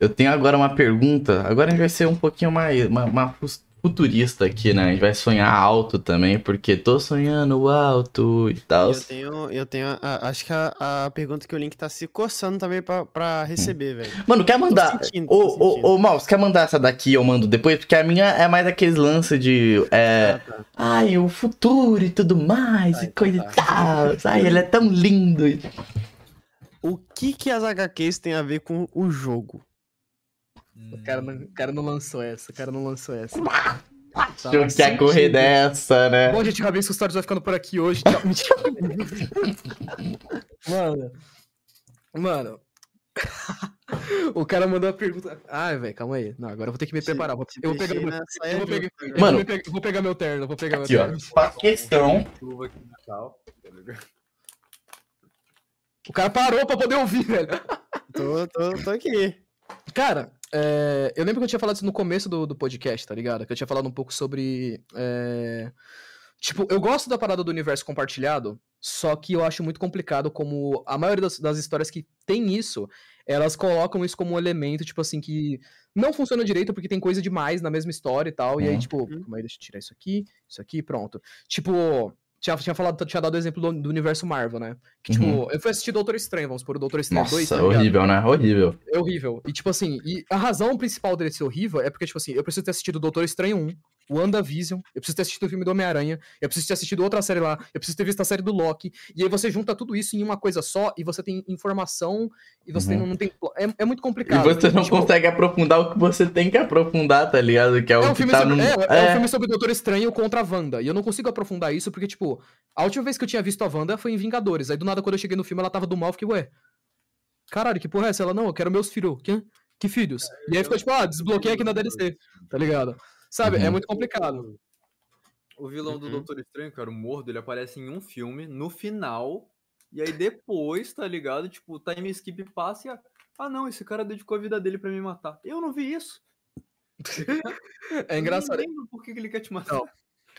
eu tenho agora uma pergunta. Agora a gente vai ser um pouquinho mais. Uma, uma fus- futurista aqui, né? A gente vai sonhar alto também, porque tô sonhando alto e tal. Eu tenho, eu tenho a- acho que a, a pergunta que o Link tá se coçando também pra, pra receber, velho. Mano, quer mandar. Ô, ô, ô, Maus, quer mandar essa daqui? Eu mando depois, porque a minha é mais aqueles lances de. É, Ah, tá. ai, o futuro e tudo mais, Ai, e coisa tá. e tal. Ai, ele é tão lindo. O que que as HQs tem a ver com o jogo? O cara, não, o cara não lançou essa, o cara não lançou essa. Achou que ia correr dessa, né? Bom, gente, Rabisco Stories vai ficando por aqui hoje. Tchau. Mentira. [laughs] mano. Mano. [laughs] o cara mandou a pergunta. Ai, velho, calma aí. Não, agora eu vou ter que me preparar. Vou- Eu vou pegar, meu- eu vou pegar, Mano. vou pegar- eu vou pegar meu terno, vou pegar meu Aqui, ó. terno. Faz questão. Tá? O cara parou pra poder ouvir, velho. Tô, tô, tô aqui. Cara, é, eu lembro que eu tinha falado isso no começo do, do podcast, tá ligado? Que eu tinha falado um pouco sobre. é, Tipo, eu gosto da parada do universo compartilhado, só que eu acho muito complicado como a maioria das, das histórias que tem isso, elas colocam isso como um elemento, tipo assim, que não funciona direito porque tem coisa demais na mesma história e tal. E aí, Uhum. tipo, Uhum. calma aí, deixa eu tirar isso aqui, isso aqui, pronto. Tipo, tinha, tinha falado, tinha dado o exemplo do, do universo Marvel, né? Que, tipo, Uhum. eu fui assistir Doutor Estranho, vamos por o Doutor Estranho 2, Nossa, tá horrível, né? Horrível. É horrível. E, tipo assim, e a razão principal dele ser horrível é porque, tipo assim, eu preciso ter assistido Doutor Estranho 1, o WandaVision, eu preciso ter assistido o filme do Homem-Aranha, eu preciso ter assistido outra série lá, eu preciso ter visto a série do Loki, e aí você junta tudo isso em uma coisa só, e você tem informação, e você tem- Uhum. não tem... É, é muito E complicado. você não Tipo, consegue aprofundar o que você tem que aprofundar, tá ligado? Que é, É o um, que filme tá sobre, no. é, é um É, filme sobre o Doutor Estranho contra a Wanda. E eu não consigo aprofundar isso porque, tipo, a última vez que eu tinha visto a Wanda foi em Vingadores. Aí do nada, quando eu cheguei no filme, ela tava do mal, eu fiquei, ué. Caralho, que porra é essa? Ela, não, eu quero meus filhos. Que, que filhos? E aí ficou tipo, ah, desbloqueei aqui na DLC, tá ligado? Sabe? É Uhum. muito complicado. O vilão do Uhum. Doutor Estranho, cara, o Mordo, ele aparece em um filme, no final, e aí depois, tá ligado? Tipo, o time skip passa e. a- Ah, não, esse cara dedicou a vida dele pra me matar. Eu não vi isso. [laughs] É engraçado. Eu nem lembro por que ele quer te matar. Não.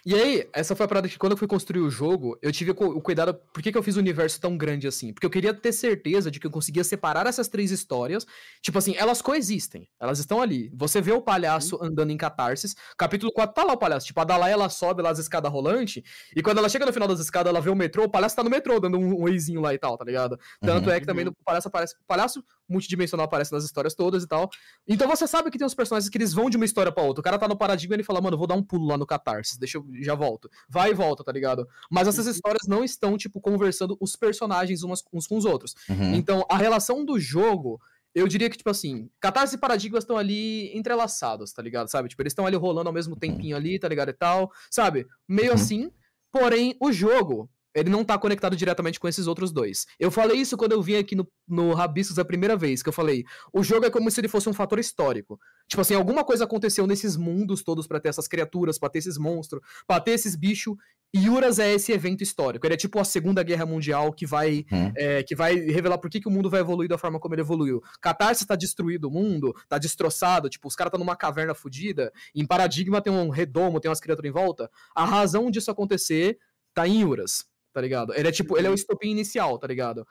E aí, essa foi a parada que quando eu fui construir o jogo, eu tive o cuidado. Por que, que eu fiz um universo tão grande assim? Porque eu queria ter certeza de que eu conseguia separar essas três histórias. Tipo assim, elas coexistem. Elas estão ali. Você vê o palhaço andando em catarses. Capítulo 4 tá lá o palhaço. Tipo, a Dalai ela sobe lá as escadas rolantes. E quando ela chega no final das escadas, ela vê o metrô. O palhaço tá no metrô, dando um, eizinho lá e tal, tá ligado? Tanto Uhum. é que também no palhaço aparece. O palhaço multidimensional aparece nas histórias todas e tal. Então você sabe que tem uns personagens que eles vão de uma história pra outra. O cara tá no paradigma e ele fala, mano, vou dar um pulo lá no catarse. Deixa eu já volto. Vai e volta, tá ligado? Mas essas histórias não estão, tipo, conversando os personagens umas, uns com os outros. Uhum. Então, a relação do jogo, eu diria que, tipo assim, catarse e paradigmas estão ali entrelaçados, tá ligado? Sabe? Tipo, eles estão ali rolando ao mesmo tempinho ali, tá ligado? E tal, sabe? Meio Uhum. assim. Porém, o jogo, ele não tá conectado diretamente com esses outros dois. Eu falei isso quando eu vim aqui no, no Rabiscos a primeira vez, que eu falei, o jogo é como se ele fosse um fator histórico. Tipo assim, alguma coisa aconteceu nesses mundos todos pra ter essas criaturas, pra ter esses monstros, pra ter esses bichos. E Uras é esse evento histórico. Ele é tipo a Segunda Guerra Mundial que vai, Uhum. é, que vai revelar por que, que o mundo vai evoluir da forma como ele evoluiu. Catarse tá destruído o mundo, tá destroçado, tipo, os caras tá numa caverna fodida. Em Paradigma tem um redomo, tem umas criaturas em volta. A razão disso acontecer tá em Uras, tá ligado? Ele é tipo, ele é o estopim inicial, tá ligado?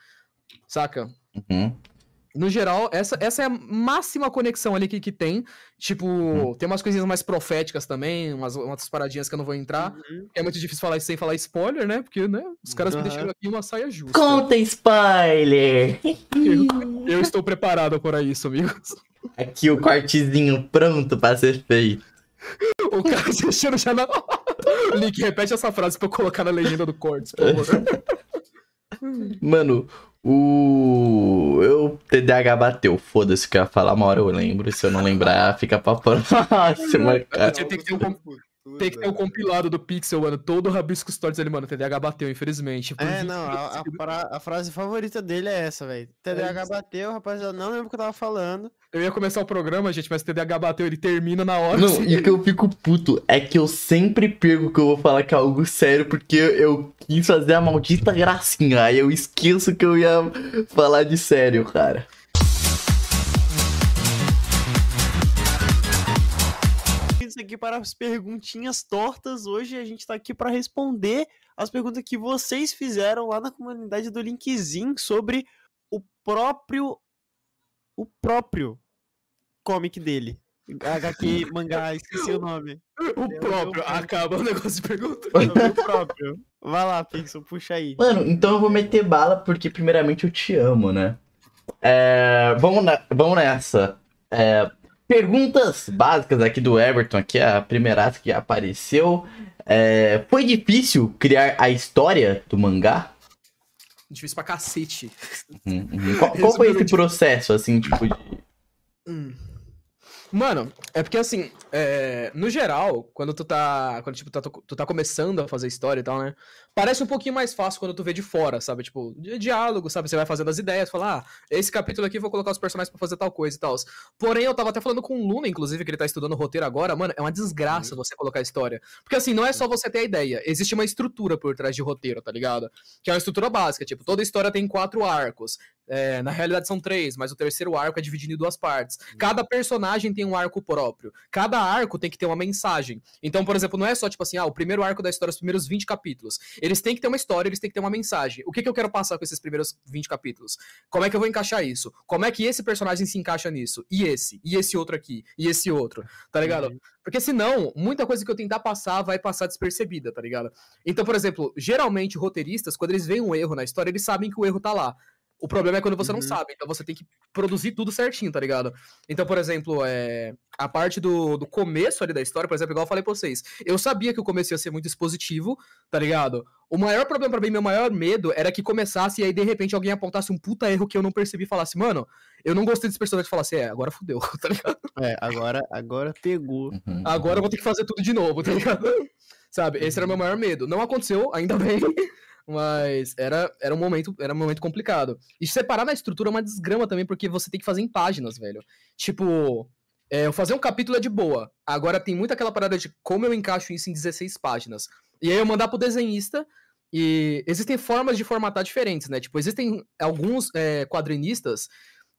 Saca? Uhum. No geral, essa, essa é a máxima conexão ali que, que tem. Tipo, Uhum. tem umas coisinhas mais proféticas também, umas, umas paradinhas que eu não vou entrar. Uhum. É muito difícil falar isso sem falar spoiler, né? Porque, né, os caras me deixaram aqui uma saia justa. Conta spoiler! Eu, [laughs] eu estou preparado para isso, amigos. Aqui o cortezinho pronto pra ser feito. [laughs] O cara se [laughs] deixando já na. Link, repete essa frase pra eu colocar na legenda do Cortes, por favor. [laughs] Mano, o. Eu TDAH bateu. Foda-se o que eu ia falar, uma hora eu lembro. Se eu não lembrar, fica pra próxima, [laughs] cara. Tem que ter um com- Tem que ter o compilado do Pixel, mano. Todo o Rabisco Stories ali, mano. TDAH bateu, infelizmente. É, 20 não, a, a, a frase favorita dele é essa, velho. TDAH isso. bateu, rapaziada, não lembro o que eu tava falando. Eu ia começar o programa, gente, mas o TDAH bateu, ele termina na hora. Não, assim. e o que eu fico puto é que eu sempre perco que eu vou falar que é algo sério, porque eu quis fazer a maldita gracinha. Aí eu esqueço que eu ia falar de sério, cara. Isso aqui para as perguntinhas tortas. Hoje a gente tá aqui para responder as perguntas que vocês fizeram lá na comunidade do Linkzinho sobre o próprio. O próprio comic dele. HQ, mangá, [laughs] esqueci o nome. O próprio. Acaba o negócio de pergunta. O próprio. Vai lá, Pixel, puxa aí. Mano, então eu vou meter bala porque, primeiramente, eu te amo, né? É, vamos, na- vamos nessa. É, perguntas básicas aqui do Everton, aqui, a primeira que apareceu. É, foi difícil criar a história do mangá? Difícil pra cacete. Uhum, uhum. Qual, qual foi esse processo, assim, tipo, de... Hum. Mano, é porque assim, é, no geral, quando tu tá. Quando tipo, tá- tu tá começando a fazer história e tal, né? Parece um pouquinho mais fácil quando tu vê de fora, sabe? Tipo, diálogo, sabe? Você vai fazendo as ideias, falar, ah, esse capítulo aqui eu vou colocar os personagens pra fazer tal coisa e tal. Porém, eu tava até falando com o Luna, inclusive, que ele tá estudando roteiro agora, mano, é uma desgraça você colocar a história. Porque assim, não é só você ter a ideia, existe uma estrutura por trás de roteiro, tá ligado? Que é uma estrutura básica, tipo, toda história tem quatro arcos. É, na realidade são três, mas o terceiro arco é dividido em duas partes. Cada personagem tem um arco próprio. Cada arco tem que ter uma mensagem. Então, por exemplo, não é só tipo assim, ah, o primeiro arco da história, os primeiros 20 capítulos. Eles têm que ter uma história, eles têm que ter uma mensagem. O que, que eu quero passar com esses primeiros 20 capítulos? Como é que eu vou encaixar isso? Como é que esse personagem se encaixa nisso? E esse? E esse outro aqui? E esse outro? Tá ligado? Uhum. Porque senão, muita coisa que eu tentar passar vai passar despercebida, tá ligado? Então, por exemplo, geralmente roteiristas, quando eles veem um erro na história, eles sabem que o erro tá lá. O problema é quando você não Uhum. sabe, então você tem que produzir tudo certinho, tá ligado? Então, por exemplo, é... a parte do, do começo ali da história, por exemplo, igual eu falei pra vocês, eu sabia que o começo ia ser muito expositivo, tá ligado? O maior problema pra mim, meu maior medo era que começasse e aí de repente alguém apontasse um puta erro que eu não percebi e falasse, mano, eu não gostei desse personagem e falasse, é, agora fudeu, [laughs] tá ligado? É, agora, agora pegou. Uhum, Agora eu vou ter que fazer tudo de novo, tá ligado? [laughs] Sabe? Esse era o meu maior medo. Não aconteceu, ainda bem. Mas era, era, um momento, era um momento complicado. E separar na estrutura é uma desgrama também, porque você tem que fazer em páginas, velho. Tipo, é, eu fazer um capítulo é de boa. Agora tem muito aquela parada de como eu encaixo isso em 16 páginas. E aí eu mandar pro desenhista. E existem formas de formatar diferentes, né? Tipo, existem alguns é, quadrinistas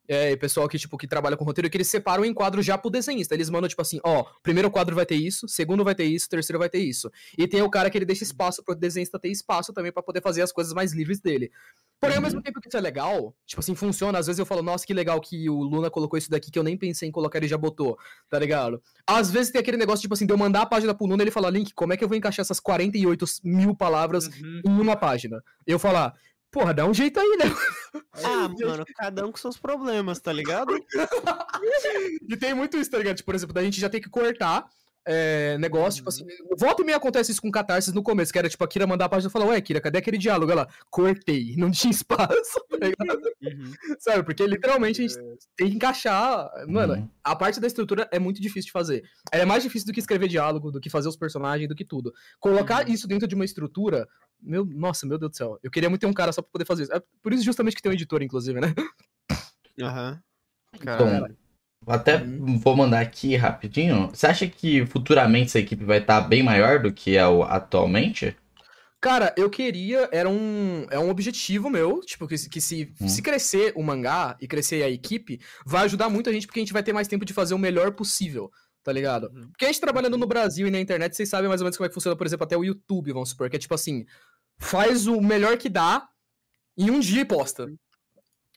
é, e pessoal que, tipo, que trabalha com roteiro, que eles separam em quadros já pro desenhista. Eles mandam, tipo assim, ó, primeiro quadro vai ter isso, segundo vai ter isso, terceiro vai ter isso. E tem o cara que ele deixa espaço pro desenhista ter espaço também pra poder fazer as coisas mais livres dele. Porém, ao mesmo tempo que isso é legal, tipo assim, funciona, às vezes eu falo, nossa, que legal que o Luna colocou isso daqui que eu nem pensei em colocar, ele já botou, tá ligado? Às vezes tem aquele negócio, tipo assim, de eu mandar a página pro Luna, ele fala, Link, como é que eu vou encaixar essas 48 mil palavras Uhum. em uma página? Eu falar, porra, dá um jeito aí, né? [laughs] Ah, mano, cada um com seus problemas, tá ligado? E tem muito isso, tá ligado? Tipo, por exemplo, da gente já ter que cortar é, negócio, tipo assim, volta e meia acontece isso com Catarsis no começo, que era tipo, a Kira mandar a página e falar, ué, Kira, cadê aquele diálogo? Ela, cortei, não tinha espaço, tá ligado? Uhum. Sabe? Porque literalmente a gente tem que encaixar. Mano, Uhum. a parte da estrutura é muito difícil de fazer. Ela é mais difícil do que escrever diálogo, do que fazer os personagens, do que tudo. Colocar Uhum. isso dentro de uma estrutura. Meu, nossa, meu Deus do céu. Eu queria muito ter um cara só pra poder fazer isso. É por isso justamente que tem um editor, inclusive, né? Aham. Então, Cara, vou até vou mandar aqui rapidinho. Você acha que futuramente essa equipe vai estar bem maior do que é o atualmente? Cara, eu queria, era um, é um objetivo meu, tipo, que, se- que se, Hum. se crescer o mangá e crescer a equipe, vai ajudar muito a gente, porque a gente vai ter mais tempo de fazer o melhor possível, tá ligado? Uhum. Porque a gente trabalhando no Brasil e na internet, vocês sabem mais ou menos como é que funciona, por exemplo, até o YouTube, vamos supor, que é tipo assim, faz o melhor que dá em um dia e posta.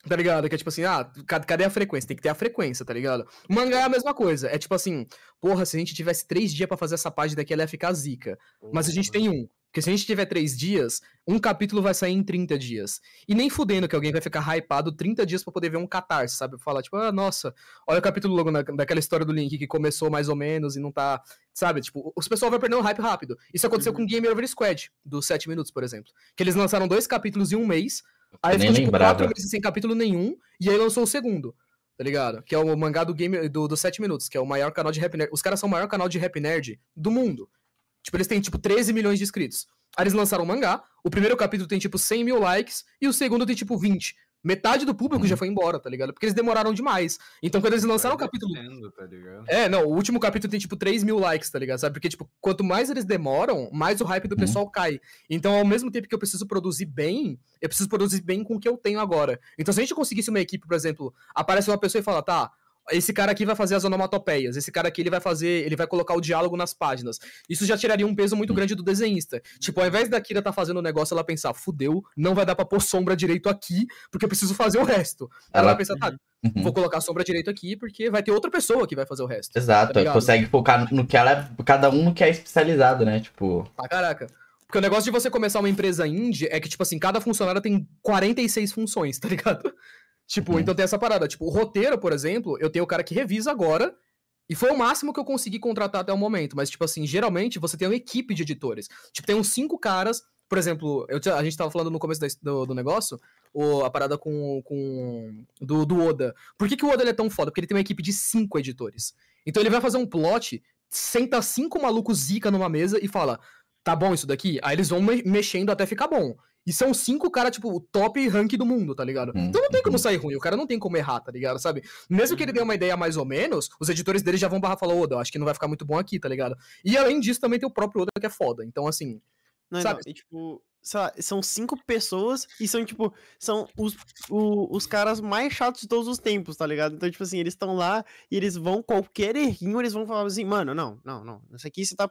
Tá ligado? Que é tipo assim, ah, ca- cadê a frequência? Tem que ter a frequência, tá ligado? O mangá é a mesma coisa. É tipo assim, porra, se a gente tivesse três dias pra fazer essa página daqui, ela ia ficar zica. Mas a gente tem um. Porque se a gente tiver três dias, um capítulo vai sair em 30 dias. E nem fudendo que alguém vai ficar hypado 30 dias pra poder ver um catarse, sabe? Falar, tipo, ah, nossa, olha o capítulo logo na- daquela história do Link que começou mais ou menos e não tá. Sabe? Tipo, os pessoal vai perder o hype rápido. Isso aconteceu Uhum. com Game Over Squad, dos 7 minutos, por exemplo. Que eles lançaram dois capítulos em um mês. Aí ficou, tipo, lembrava. quatro meses sem capítulo nenhum. E aí lançou o segundo. Tá ligado? Que é o mangá do Game do, do 7 minutos, que é o maior canal de Rap Nerd. Os caras são o maior canal de Rap Nerd do mundo. Tipo, eles têm, tipo, 13 milhões de inscritos. Aí eles lançaram o mangá, o primeiro capítulo tem, tipo, 100 mil likes, e o segundo tem, tipo, 20. Metade do público Uhum. já foi embora, tá ligado? Porque eles demoraram demais. Então, quando eles lançaram o capítulo descendo, tá é, não, o último capítulo tem, tipo, 3 mil likes, tá ligado? Sabe? Porque, tipo, quanto mais eles demoram, mais o hype do Uhum. pessoal cai. Então, ao mesmo tempo que eu preciso produzir bem, eu preciso produzir bem com o que eu tenho agora. Então, se a gente conseguisse uma equipe, por exemplo, aparece uma pessoa e fala, tá, esse cara aqui vai fazer as onomatopeias, esse cara aqui ele vai fazer, ele vai colocar o diálogo nas páginas. Isso já tiraria um peso muito grande do desenhista. Tipo, ao invés da Kira tá fazendo o negócio, ela pensar, fudeu, não vai dar pra pôr sombra direito aqui, porque eu preciso fazer o resto. Ela, Ela- vai pensar, tá, Uhum. vou colocar a sombra direito aqui, porque vai ter outra pessoa que vai fazer o resto. Exato, tá consegue focar no que ela é, cada um no que é especializado, né? Tipo, Pra caraca. Porque o negócio de você começar uma empresa indie é que, tipo assim, cada funcionário tem 46 funções, tá ligado? Tipo, Uhum. então tem essa parada. Tipo, o roteiro, por exemplo, eu tenho o cara que revisa agora. E foi o máximo que eu consegui contratar até o momento. Mas, tipo assim, geralmente você tem uma equipe de editores. Tipo, tem uns cinco caras. Por exemplo, eu, a gente tava falando no começo do, do negócio, o, a parada com. com do, do Oda. Por que, que o Oda é tão foda? Porque ele tem uma equipe de cinco editores. Então ele vai fazer um plot, senta cinco malucos zica numa mesa e fala: tá bom isso daqui? Aí eles vão me- mexendo até ficar bom. E são cinco caras, tipo, o top rank do mundo, tá ligado? Uhum, Então não tem como sair ruim, o cara não tem como errar, tá ligado? Sabe? Mesmo que ele dê uma ideia mais ou menos, os editores dele já vão barrar e falar, Oda, acho que não vai ficar muito bom aqui, tá ligado? E além disso, também tem o próprio Oda que é foda. Então, assim, Não, Sabe? não, e, tipo, lá, são cinco pessoas e são, tipo, são os, o- os caras mais chatos de todos os tempos, tá ligado? Então, tipo assim, eles estão lá e eles vão, qualquer errinho, eles vão falar assim, mano, não, não, não, isso aqui você tá.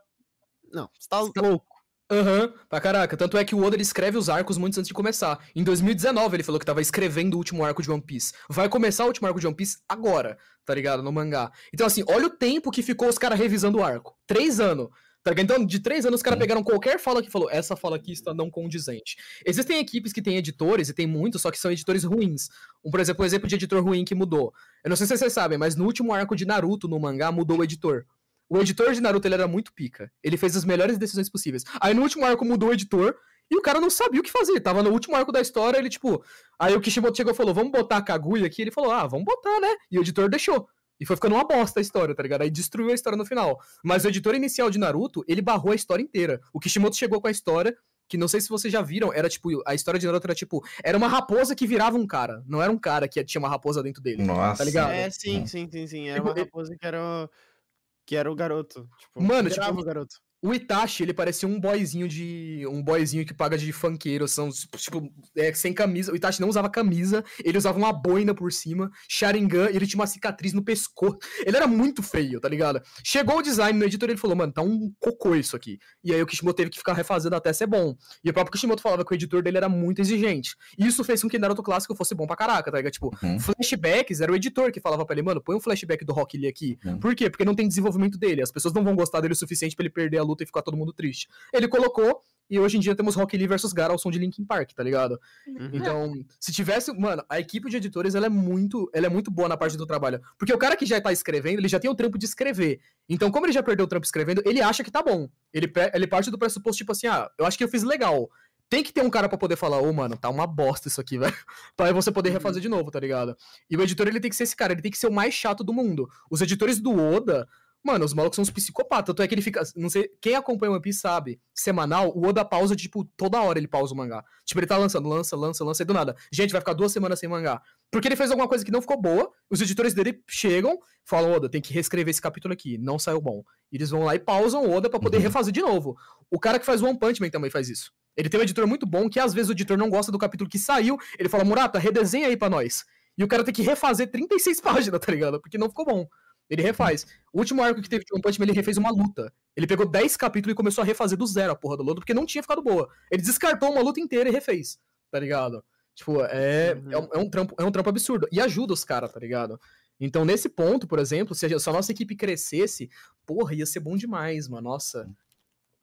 Não, você tá louco. Aham, pra caraca. Tanto é que o Oda ele escreve os arcos muito antes de começar. Em 2019 ele falou que tava escrevendo o último arco de One Piece. Vai começar o último arco de One Piece agora, tá ligado? No mangá. Então, assim, olha o tempo que ficou os caras revisando o arco. Três anos. Tá ligado? Então, de três anos, os caras pegaram qualquer fala que falou, essa fala aqui está não condizente. Existem equipes que têm editores, e tem muitos, só que são editores ruins. Um, por exemplo, o exemplo de editor ruim que mudou. Eu não sei se vocês sabem, mas no último arco de Naruto no mangá mudou o editor. O editor de Naruto ele era muito pica. Ele fez as melhores decisões possíveis. Aí no último arco mudou o editor e o cara não sabia o que fazer. Tava no último arco da história, ele tipo. Aí o Kishimoto chegou e falou: Vamos botar a Kaguya aqui. Ele falou: Ah, vamos botar, né? E o editor deixou. E foi ficando uma bosta a história, tá ligado? Aí destruiu a história no final. Mas o editor inicial de Naruto, ele barrou a história inteira. O Kishimoto chegou com a história. Que não sei se vocês já viram, era tipo, a história de Naruto era tipo, era uma raposa que virava um cara, não era um cara que tinha uma raposa dentro dele. nossa. Tá ligado? É, sim, sim, sim, sim. Era uma raposa que era, que era o garoto. Tipo, Mano, tipo, o garoto. O Itachi, ele parecia um boyzinho de. Um boyzinho que paga de funkeiro. São, tipo, é, sem camisa. O Itachi não usava camisa, ele usava uma boina por cima, Sharingan, e ele tinha uma cicatriz no pescoço. Ele era muito feio, tá ligado? Chegou o design no editor ele falou, mano, tá um cocô isso aqui. E aí o Kishimoto teve que ficar refazendo até ser bom. E o próprio Kishimoto falava que o editor dele era muito exigente. E isso fez com que Naruto clássico fosse bom pra caraca, tá ligado? Tipo, Uhum. flashbacks, era o editor que falava pra ele, mano, põe um flashback do Rock Lee aqui. Uhum. Por quê? Porque não tem desenvolvimento dele. As pessoas não vão gostar dele o suficiente pra ele perder a luta e ficar todo mundo triste. Ele colocou, e hoje em dia temos Rock Lee versus Gara ao som de Linkin Park, tá ligado? Uhum. Então, se tivesse, mano, a equipe de editores, ela é muito, ela é muito boa na parte do trabalho, porque o cara que já tá escrevendo, ele já tem o trampo de escrever. Então, como ele já perdeu o trampo escrevendo, ele acha que tá bom. Ele, ele parte do pressuposto tipo assim, ah, eu acho que eu fiz legal. Tem que ter um cara pra poder falar, ô, mano, tá uma bosta isso aqui, [laughs] velho. pra você poder refazer de novo, tá ligado? E o editor, ele tem que ser esse cara, ele tem que ser o mais chato do mundo. Os editores do Oda, mano, os malucos são uns psicopatas. Tanto é que ele fica. Não sei, quem acompanha o One Piece sabe, semanal, o Oda pausa, tipo, toda hora ele pausa o mangá. Tipo, ele tá lançando, lança, lança, lança, e do nada. Gente, vai ficar duas semanas sem mangá. Porque ele fez alguma coisa que não ficou boa, os editores dele chegam, falam, Oda, tem que reescrever esse capítulo aqui, não saiu bom. E eles vão lá e pausam o Oda pra poder Uhum. refazer de novo. O cara que faz One Punch Man também faz isso. Ele tem um editor muito bom que às vezes o editor não gosta do capítulo que saiu, ele fala, Murata, redesenha aí pra nós. E o cara tem que refazer 36 [laughs] páginas, tá ligado? Porque não ficou bom. Ele refaz. O último arco que teve de One Punch Man, ele refez uma luta. Ele pegou 10 capítulos e começou a refazer do zero a porra do luta, porque não tinha ficado boa. Ele descartou uma luta inteira e refez, tá ligado? Tipo, é, Uhum. é, um, é um trampo, é um trampo absurdo. E ajuda os caras, tá ligado? Então, nesse ponto, por exemplo, se a, se a nossa equipe crescesse, porra, ia ser bom demais, mano. Nossa.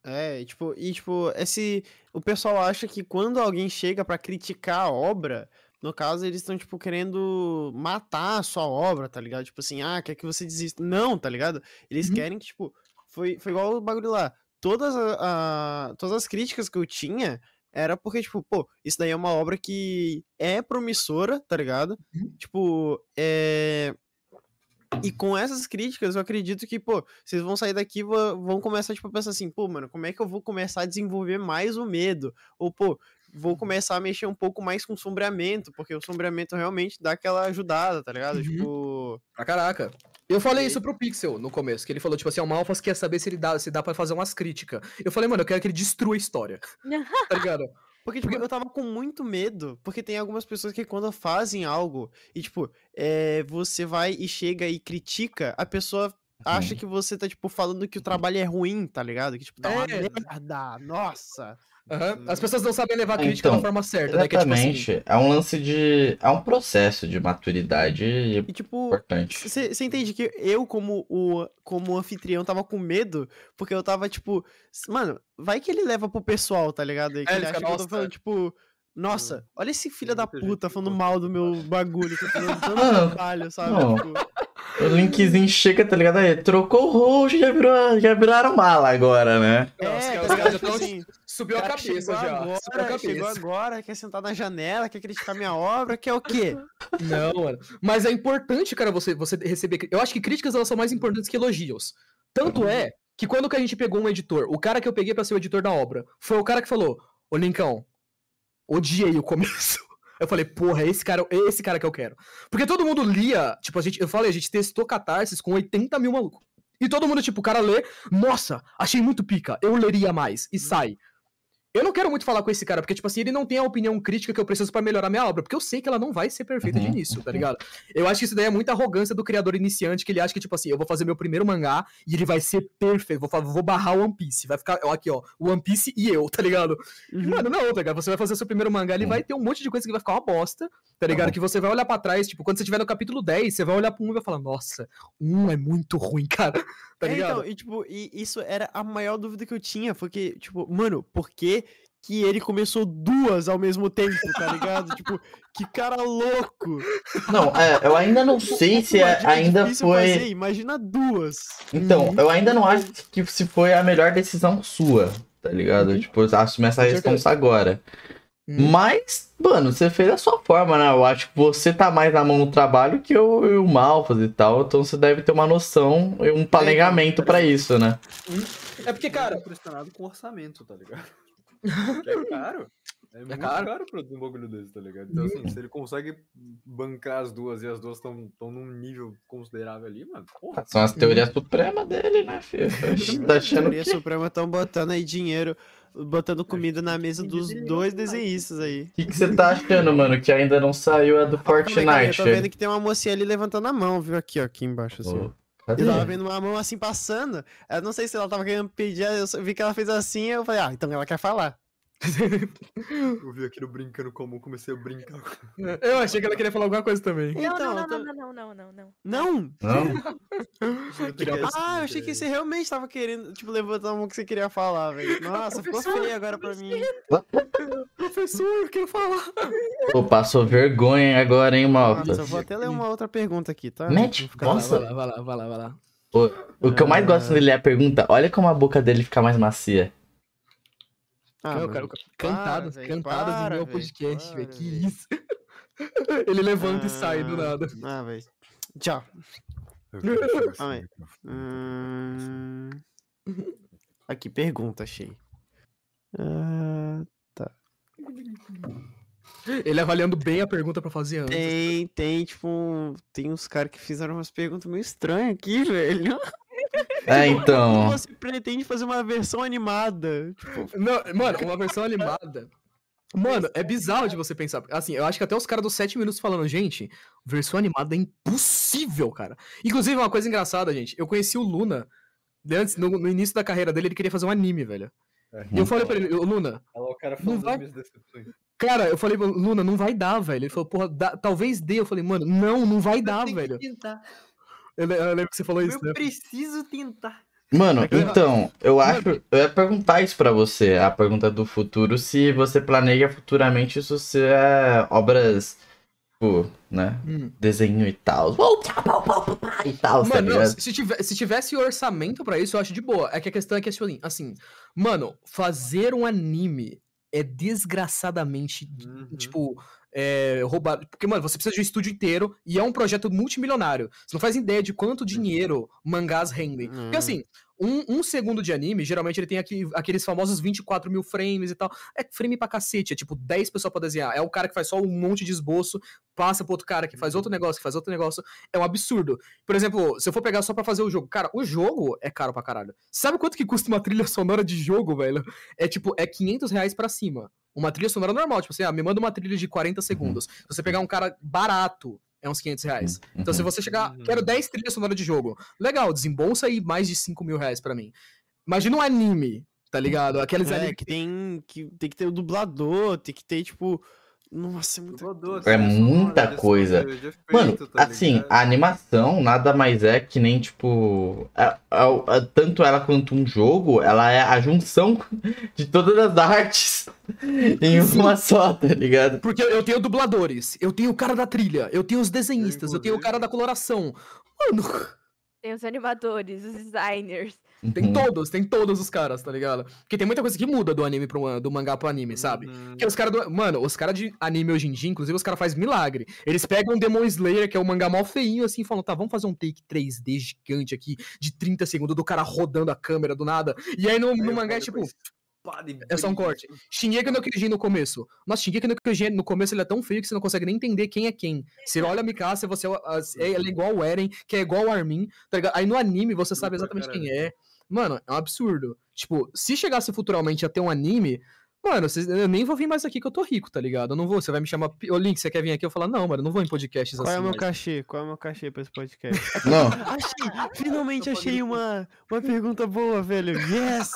É, e, tipo, e tipo, esse. O pessoal acha que quando alguém chega pra criticar a obra, no caso, eles estão, tipo, querendo matar a sua obra, tá ligado? Tipo assim, ah, quer que você desista. Não, tá ligado? Eles Uhum. querem que, tipo, foi, foi igual o bagulho lá. Todas, a, a- todas as críticas que eu tinha era porque, tipo, pô, isso daí é uma obra que é promissora, tá ligado? Uhum. Tipo, é. E com essas críticas, eu acredito que, pô, vocês vão sair daqui e vão começar, tipo, a pensar assim, pô, mano, como é que eu vou começar a desenvolver mais o medo? Ou, pô, vou começar a mexer um pouco mais com sombreamento, porque o sombreamento realmente dá aquela ajudada, tá ligado? Uhum. Tipo. Pra caraca. Eu falei E- isso pro Pixel no começo, que ele falou, tipo assim, o Malfas quer saber se ele dá, se dá pra fazer umas críticas. Eu falei, mano, eu quero que ele destrua a história. [laughs] tá ligado? Porque, tipo, eu tava com muito medo, porque tem algumas pessoas que quando fazem algo e, tipo, é, você vai e chega e critica, a pessoa acha Uhum. que você tá, tipo, falando que o trabalho é ruim, tá ligado? Que, tipo, tá uma É. merda, nossa. Aham. As pessoas não sabem levar a É, crítica da então, forma certa, né? Que é tipo assim, Exatamente. É um lance de. É um processo de maturidade E, tipo, importante. Você entende que eu, como o como anfitrião, tava com medo, porque eu tava, tipo, mano, vai que ele leva pro pessoal, tá ligado? E que É, ele acha que eu tô falando, tipo, nossa, olha esse filho da puta falando mal do meu bagulho, que eu tô dando [laughs] trabalho, sabe? não. Tipo, O linkzinho chega, tá ligado? Aí, trocou o rosto, já, virou, já viraram mala agora, né? Não, os é, caras- os caras já Tipo tão- assim, subiu a cabeça chegou já. Subiu a agora, chegou cabeça. agora, quer sentar na janela, quer criticar minha obra, quer o quê? Não, mano. Mas é importante, cara, você, você receber. Eu acho que críticas elas são mais importantes que elogios. Tanto é que quando que a gente pegou um editor, o cara que eu peguei pra ser o editor da obra, foi o cara que falou: Ô Lincão, odiei o começo. Eu falei, porra, esse cara, é esse cara que eu quero. Porque todo mundo lia, tipo, a gente, eu falei, a gente testou catarses com 80 mil malucos. E todo mundo, tipo, o cara lê, nossa, achei muito pica, eu leria mais, e sai. Eu não quero muito falar com esse cara, porque, tipo assim, ele não tem a opinião crítica que eu preciso pra melhorar minha obra, porque eu sei que ela não vai ser perfeita de Uhum, início, tá ligado? Eu acho que isso daí é muita arrogância do criador iniciante, que ele acha que, tipo assim, eu vou fazer meu primeiro mangá e ele vai ser perfeito, vou, vou barrar o One Piece, vai ficar, ó, aqui, ó, One Piece e eu, tá ligado? E, Uhum. mano, não, tá ligado? Você vai fazer seu primeiro mangá, ele Uhum. vai ter um monte de coisa que vai ficar uma bosta, tá ligado? Uhum. Que você vai olhar pra trás, tipo, quando você estiver no capítulo 10, você vai olhar pro um e vai falar, nossa, um é muito ruim, [laughs] cara, tá É, ligado? então, e tipo, e isso era a maior dúvida que eu tinha, foi que, tipo, mano, por que que ele começou duas ao mesmo tempo, tá ligado? tipo, que cara louco. Não, é, eu ainda não sei se é- dica ainda foi. fazer, imagina duas. Então, eu ainda não acho que se foi a melhor decisão sua, tá ligado? Uhum. Tipo, assumir essa responsa agora. Hum. Mas, mano, você fez a sua forma, né? Eu acho que você tá mais na mão no trabalho que eu e o Malfas e tal, então você deve ter uma noção e um planejamento pra isso, né? É porque, cara, Eu tô impressionado com o orçamento, tá ligado? Que é caro. É muito caro. caro, produzir um bagulho desse, tá ligado? Então, assim, se ele consegue bancar as duas e as duas estão num nível considerável ali, mano, porra. São as teorias supremas dele, né, filho? [laughs] Tá achando Teoria que... Suprema estão botando aí dinheiro, botando comida na mesa dos dois desenhistas aí. O que que você tá achando, mano? Que ainda não saiu a do Fortnite. Eu tô vendo que tem uma mocinha ali levantando a mão, viu? Aqui, ó, aqui embaixo, assim. ó. Eu tava vendo uma mão assim passando. Eu não sei se ela tava querendo pedir, eu vi que ela fez assim, eu falei, ah, então ela quer falar. [laughs] Eu vi aquilo brincando comum, comecei a brincar. com- Eu achei que ela queria falar alguma coisa também. Não, Então, não, eu não, não, não, não, não, não. Não! Não? Ah, eu achei que você realmente tava querendo, tipo, levantar a mão que você queria falar, velho. [laughs] Nossa, ficou feio agora pra mim. Professor, eu quero falar. Pô, passou vergonha agora, hein, Malta? Nossa, eu vou até ler uma outra pergunta aqui, tá? Mete, nossa. Vai lá, vai lá, vai lá, vai lá. O que eu mais gosto dele é a pergunta, olha como a boca dele fica mais macia. Ah, eu quero cantadas, velho, cantadas para, no meu podcast, para, velho. Que velho. isso? [laughs] Ele levanta e sai do Ah, nada. Ah, velho. Tchau. Assim, [laughs] microfone. Hum... Aqui, pergunta, achei. Ah, Ele avaliando bem a pergunta pra fazer antes. tem, tem, tipo, tem uns caras que fizeram umas perguntas meio estranhas aqui, [laughs] velho. É, então. Você pretende fazer uma versão animada? Tipo, Não, mano, uma versão [laughs] animada. Mano, é bizarro de você pensar. Assim, eu acho que até os caras dos 7 minutos falando, gente, versão animada é impossível, cara. Inclusive, uma coisa engraçada, gente. Eu conheci o Luna. Antes, no, no início da carreira dele, ele queria fazer um anime, velho. É. E eu falei pra ele, "Ô, Luna, Olha lá o cara falando vai- decepções. cara, eu falei, Luna, não vai dar, velho. Ele falou, porra, dá- talvez dê. Eu falei, mano, não, não vai dar, que velho. tentar. Eu, le- eu lembro que você falou isso, Eu né? preciso tentar. Mano, então, eu acho. Eu ia perguntar isso pra você, a pergunta do futuro, se você planeja futuramente isso ser é, obras, tipo, né? Hum. Desenho e tal. E tal, tá Mano, não, ligado? se, tive- se tivesse orçamento pra isso, eu acho de boa. É que a questão é que, assim, assim, mano, fazer um anime é desgraçadamente, Uhum. tipo, é, roubado. Porque, mano, você precisa de um estúdio inteiro e é um projeto multimilionário. Você não faz ideia de quanto dinheiro mangás rendem. Porque, Hum. assim, um, um segundo de anime, geralmente ele tem aqui, aqueles famosos 24 mil frames e tal. É frame pra cacete, é tipo 10 pessoas pra desenhar. É o cara que faz só um monte de esboço, passa pro outro cara que faz outro negócio, que faz outro negócio. É um absurdo. Por exemplo, se eu for pegar só pra fazer o jogo, cara, o jogo é caro pra caralho. Sabe quanto que custa uma trilha sonora de jogo, velho? É tipo, é 500 reais pra cima. Uma trilha sonora normal, tipo assim, ah, me manda uma trilha de 40 segundos. Se você pegar um cara barato, é uns 500 reais. Então, se Uhum. você chegar, Uhum. quero 10 trilhas sonoras de jogo. Legal, desembolsa aí mais de 5 mil reais pra mim. Imagina um anime, tá ligado? Aqueles é, animes. que tem, que tem que ter o dublador, tem que ter, tipo. Nossa, é muita Dublador, É trilha muita coisa. efeito, Mano, tá assim, ligado? a animação nada mais é que nem, tipo. a- a- a- tanto ela quanto um jogo, ela é a junção [laughs] de todas as artes [laughs] em uma só, tá ligado? Porque eu tenho dubladores, eu tenho o cara da trilha, eu tenho os desenhistas, eu tenho o cara da coloração. Mano, Tem os animadores, os designers. Tem Uhum. todos, tem todos os caras, tá ligado? Porque tem muita coisa que muda do anime pro, do mangá pro anime, sabe? Uhum. Porque os caras do. Mano, os caras de anime hoje em dia, inclusive, os caras fazem milagre. Eles pegam o Demon Slayer, que é o mangá mó feinho, assim, e falam, tá, vamos fazer um take 3D gigante aqui, de 30 segundos, do cara rodando a câmera do nada. E aí no, no mangá é tipo. e É só um corte. Shingeki no Kyojin no começo. Nossa, Shingeki no Kyojin no começo ele é tão feio que você não consegue nem entender quem é quem. Você olha a Mikasa, você é, ela é igual o Eren, que é igual o Armin, tá ligado? Aí no anime você sabe exatamente quem é. Mano, é um absurdo. Tipo, se chegasse futuramente a ter um anime, mano, vocês- eu nem vou vir mais aqui que eu tô rico, tá ligado? Eu não vou, você vai me chamar, ô Link, você quer vir aqui? Eu falar, não, mano, eu não vou em podcasts Qual é assim. o meu mais." cachê? Qual é o meu cachê pra esse podcast? [laughs] Não, [laughs] achei! Finalmente achei uma, uma pergunta boa, velho. Yes!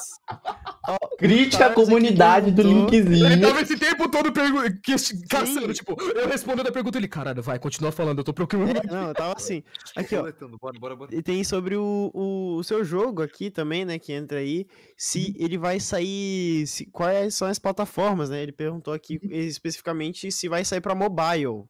crítica a Parece que comunidade do perguntou. Ele linkzinho. tava esse tempo todo pergu- que- caçando, tipo, eu respondendo a pergunta ele, caralho, vai, continua falando, eu tô procurando. É, não, eu tava assim. Aqui, ó. Bora, bora, bora. E tem sobre o, o, o seu jogo aqui também, né? Que entra aí. Se ele vai sair. Se, quais são as plataformas, né? Ele perguntou aqui especificamente se vai sair pra mobile.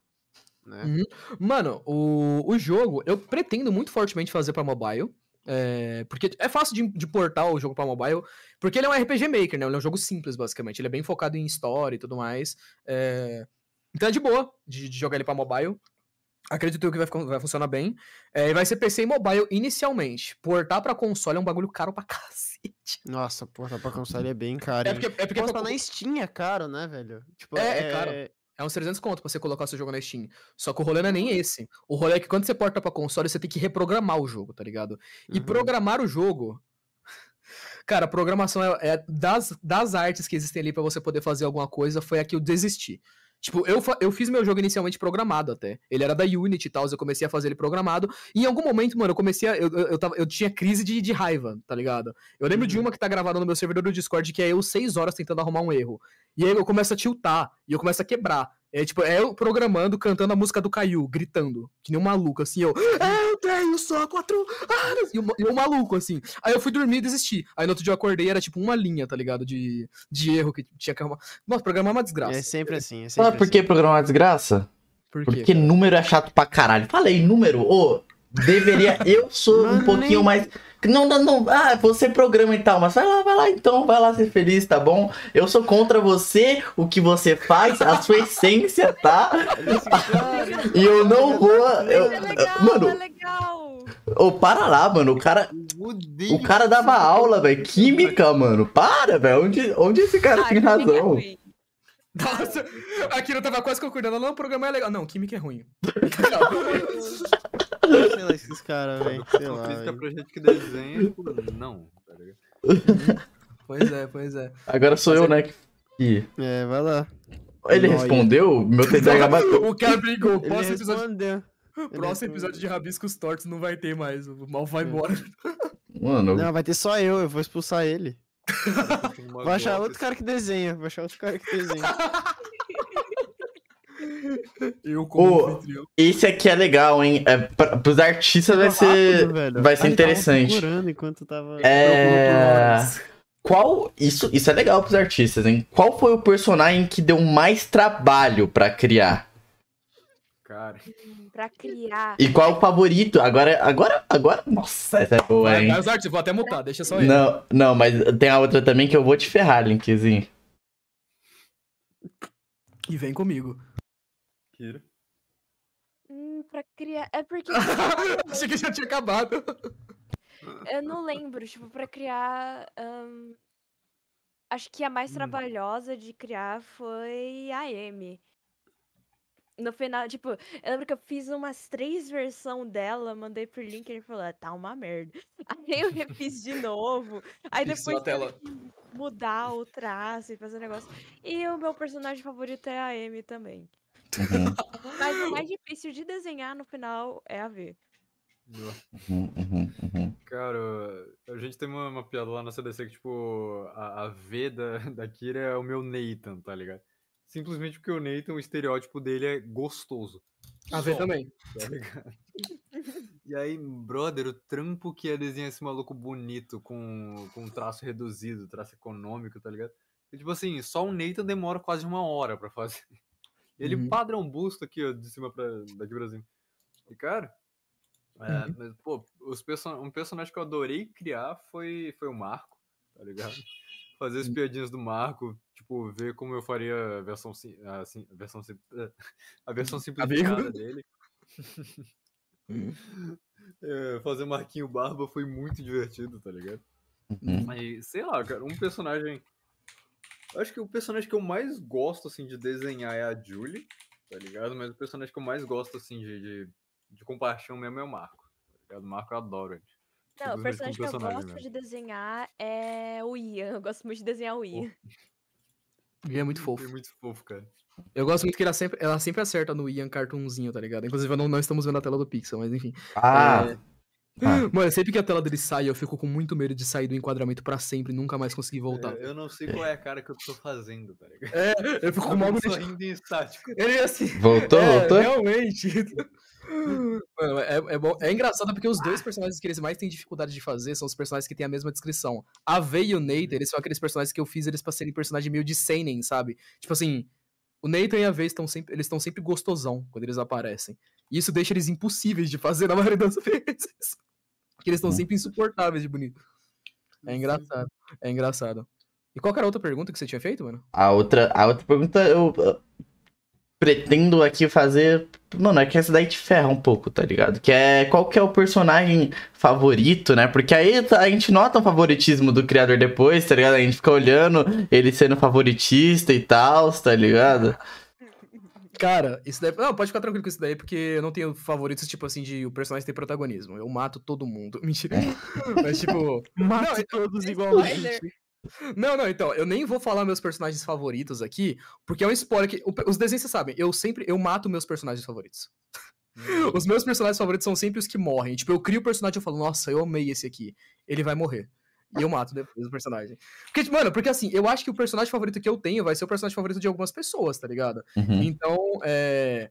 Né? Uhum. Mano, o, o jogo, eu pretendo muito fortemente fazer pra mobile. é, porque é fácil de, de portar o jogo pra mobile. Porque ele é um RPG Maker, né? Ele é um jogo simples, basicamente. Ele é bem focado em história e tudo mais. é, então é de boa de, de jogar ele pra mobile. Acredito eu que vai, vai funcionar bem. É, vai ser PC e mobile inicialmente. Portar pra console é um bagulho caro pra [laughs] cacete. Nossa, porra, pra console é bem caro. É porque, é porque Pô, pra- na Steam é caro, né, velho? Tipo, É, é caro. É uns 300 conto pra você colocar seu jogo na Steam. Só que o rolê não é nem esse. O rolê é que quando você porta pra console, você tem que reprogramar o jogo, tá ligado? E Uhum. programar o jogo. [laughs] Cara, programação é, é das, das artes que existem ali pra você poder fazer alguma coisa, foi a que eu desisti. Tipo, eu, eu fiz meu jogo inicialmente programado até. Ele era da Unity e tal, eu comecei a fazer ele programado. E em algum momento, mano, eu comecei a. Eu, eu, eu, tava- eu tinha crise de, de raiva, tá ligado? Eu lembro de Uhum. uma que tá gravada no meu servidor do Discord, que é eu seis horas tentando arrumar um erro. E aí eu começo a tiltar, e eu começo a quebrar. É tipo, é eu programando, cantando a música do Caio, gritando, que nem um maluco, assim, eu. Eu só quatro anos! E o, e o maluco, assim. Aí eu fui dormir e desisti. Aí no outro dia eu acordei era tipo uma linha, tá ligado? De, de erro que tinha que arrumar. Nossa, programar é uma desgraça. É sempre assim, é sempre Sabe por que assim. programar é desgraça? Por quê? Porque número é chato pra caralho. Falei, número, ô, deveria. Eu sou um pouquinho nem- mais. Não, não, não. Ah, você programa e tal, mas vai lá, vai lá então, vai lá ser feliz, tá bom? Eu sou contra você, o que você faz, a sua essência, tá? [laughs] E eu não vou. Eu, é legal, mano, é legal. ô, para lá, mano. O cara, o cara dava aula, velho. Química, mano. Para, velho. Onde, onde esse cara Ah, tem é razão? ruim. Nossa, aqui eu tava quase concordando. Não, o programa é legal. Não, química é ruim. [laughs] Sei lá, esses caras, velho. Sei lá. Física pra gente que desenha, tipo, não, tá ligado? [laughs] pois é, pois é. Agora sou eu, né? Que... É, vai lá. Ele Nóia. respondeu? Meu TDAH [laughs] bateu. O cara brigou. Ele Próximo episódio, próximo episódio de Rabiscos Tortos não vai ter mais. O mal vai É. embora. Mano, Não, vai ter só eu, eu vou expulsar ele. [laughs] Vou achar outro cara que desenha, vou achar outro cara que desenha. Eu como anfitrião. esse aqui é legal, hein? É, pra, pros artistas vai ser. Velho. vai ser tava interessante. enquanto tava... É. Qual. Isso, isso é legal pros artistas, hein? Qual foi o personagem que deu mais trabalho pra criar? Cara, Pra criar. E qual o favorito? Agora. Agora. Agora. Nossa, essa é boa, hein? vai os artes, vou até mutar, deixa só ele. Não, não, mas tem a outra também que eu vou te ferrar, Linkzinho. E vem comigo. Kira. Hum, pra criar. É porque [laughs] Achei que já tinha acabado. eu não lembro, tipo, pra criar. ahn, Acho que a mais Hum. trabalhosa de criar foi a Amy. No final, tipo, eu lembro que eu fiz umas três versões dela, mandei pro link e ele falou, "Ah, tá uma merda. [laughs] Aí eu refiz de novo. Aí Pixel depois tela. mudar o traço e fazer negócio. E o meu personagem favorito é a Amy também. Uhum, [laughs] Mas o mais difícil de desenhar no final é a V. uhum, uhum, uhum. Cara, a gente tem uma, uma piada lá na CDC que, tipo, a, a V da, [laughs] da Kira é o meu Nathan, tá ligado? Simplesmente porque o Nathan, o estereótipo dele é gostoso. A Só, também. Tá ligado? [laughs] E aí, brother, o trampo que é desenhar esse maluco bonito, com, com traço reduzido, traço econômico, tá ligado? E, tipo assim, só o Nathan demora quase uma hora pra fazer. Ele Uhum. padrão busto aqui, ó, de cima pra daqui pra cima. E, cara, é, Uhum. mas, pô, os person um personagem que eu adorei criar foi, foi o Marco, tá ligado? [laughs] Fazer as piadinhas do Marco, tipo, ver como eu faria a versão, a, sim- a versão, [laughs] a versão simplificada dele. [laughs] É, fazer Marquinho Barba foi muito divertido, tá ligado? Uhum. Mas, sei lá, cara, um personagem. Eu Acho que o personagem que eu mais gosto, assim, de desenhar é a Julie, tá ligado? Mas o personagem que eu mais gosto, assim, de, de, de compaixão mesmo é o Marco, tá ligado? O Marco eu adoro ele. Não, o Simplesmente personagem que eu gosto mesmo. de desenhar é o Ian. Eu gosto muito de desenhar o Ian. E é muito fofo. É muito fofo, cara. Eu gosto muito que ela sempre, ela sempre acerta no Ian Cartoonzinho, tá ligado? Inclusive, não, não estamos vendo a tela do Pixel, mas enfim. Ah, É. Ah. Mano, sempre que a tela dele sai, eu fico com muito medo de sair do enquadramento pra sempre e nunca mais conseguir voltar. É, eu não sei qual é a cara que eu tô fazendo, tá ligado? É, eu fico com mal sorrindo em estático. Ele é assim. voltou, é, voltou? Realmente. Mano, é, é, bom- é engraçado porque os dois personagens que eles mais têm dificuldade de fazer são os personagens que têm a mesma descrição. A V e o Nathan, eles são aqueles personagens que eu fiz eles pra serem personagem meio de seinen, sabe? Tipo assim, o Nathan e a V estão sempre, eles estão sempre gostosão quando eles aparecem. E isso deixa eles impossíveis de fazer na maioria das [laughs] vezes. Porque eles estão Uhum. sempre insuportáveis de bonito. É engraçado. É engraçado. E qual era a outra pergunta que você tinha feito, mano? A outra, a outra pergunta eu pretendo aqui fazer Mano, é que essa daí te ferra um pouco, tá ligado? Que é qual que é o personagem favorito, né? Porque aí a gente nota o favoritismo do criador depois, tá ligado? A gente fica olhando ele sendo favoritista e tal, tá ligado? Cara, isso daí. Não, pode ficar tranquilo com isso daí, porque eu não tenho favoritos, tipo assim, de o personagem ter protagonismo. Eu mato todo mundo. [laughs] Mentira. Mas, tipo. Mato Não, todos Spoiler. igualmente. Não, não, então, eu nem vou falar meus personagens favoritos aqui, porque é um spoiler que. Os desenhos, vocês sabem, eu sempre. Eu mato meus personagens favoritos. [laughs] Os meus personagens favoritos são sempre os que morrem. Tipo, eu crio o personagem e eu falo, nossa, eu amei esse aqui. Ele vai morrer. E eu mato depois o personagem. Porque, mano, porque assim, eu acho que o personagem favorito que eu tenho vai ser o personagem favorito de algumas pessoas, tá ligado? Uhum. Então, é.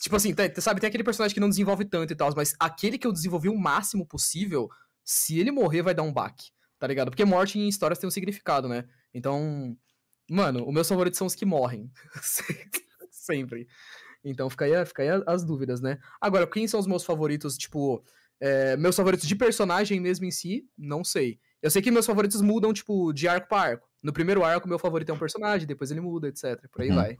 Tipo assim, sabe, tem aquele personagem que não desenvolve tanto e tal, mas aquele que eu desenvolvi o máximo possível, se ele morrer, vai dar um baque, tá ligado? Porque morte em histórias tem um significado, né? Então, mano, os meus favoritos são os que morrem. [laughs] Sempre. Então fica aí, fica aí as dúvidas, né? Agora, quem são os meus favoritos, tipo, é, meus favoritos de personagem mesmo em si, não sei. Eu sei que meus favoritos mudam, tipo, de arco pra arco. No primeiro arco, meu favorito é um personagem, depois ele muda, etc. Por aí Uhum. vai.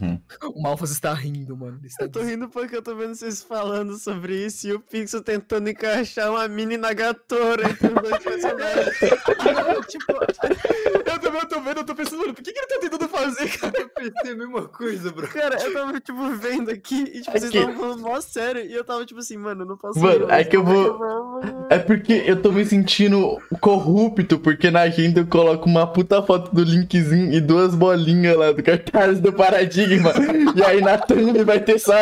Uhum. O Malfas está rindo, mano. Está Eu tô rindo porque eu tô vendo vocês falando sobre isso e o Pixel tentando encaixar uma mini Nagatora entre os dois personagens. [laughs] tipo, [laughs] Eu também eu tô vendo, eu tô pensando, mano, por que, que ele tá tentando fazer, cara? Eu pensei a mesma coisa, bro. cara, eu tava, tipo, vendo aqui e, tipo, É vocês que- estavam falando mó sério e eu tava, tipo assim, mano, eu não posso Mano, é que eu vou- vou- É porque eu tô me sentindo corrupto, porque na agenda eu coloco uma puta foto do linkzinho e duas bolinhas lá do cartaz do Paradigma. e aí na thumb vai ter só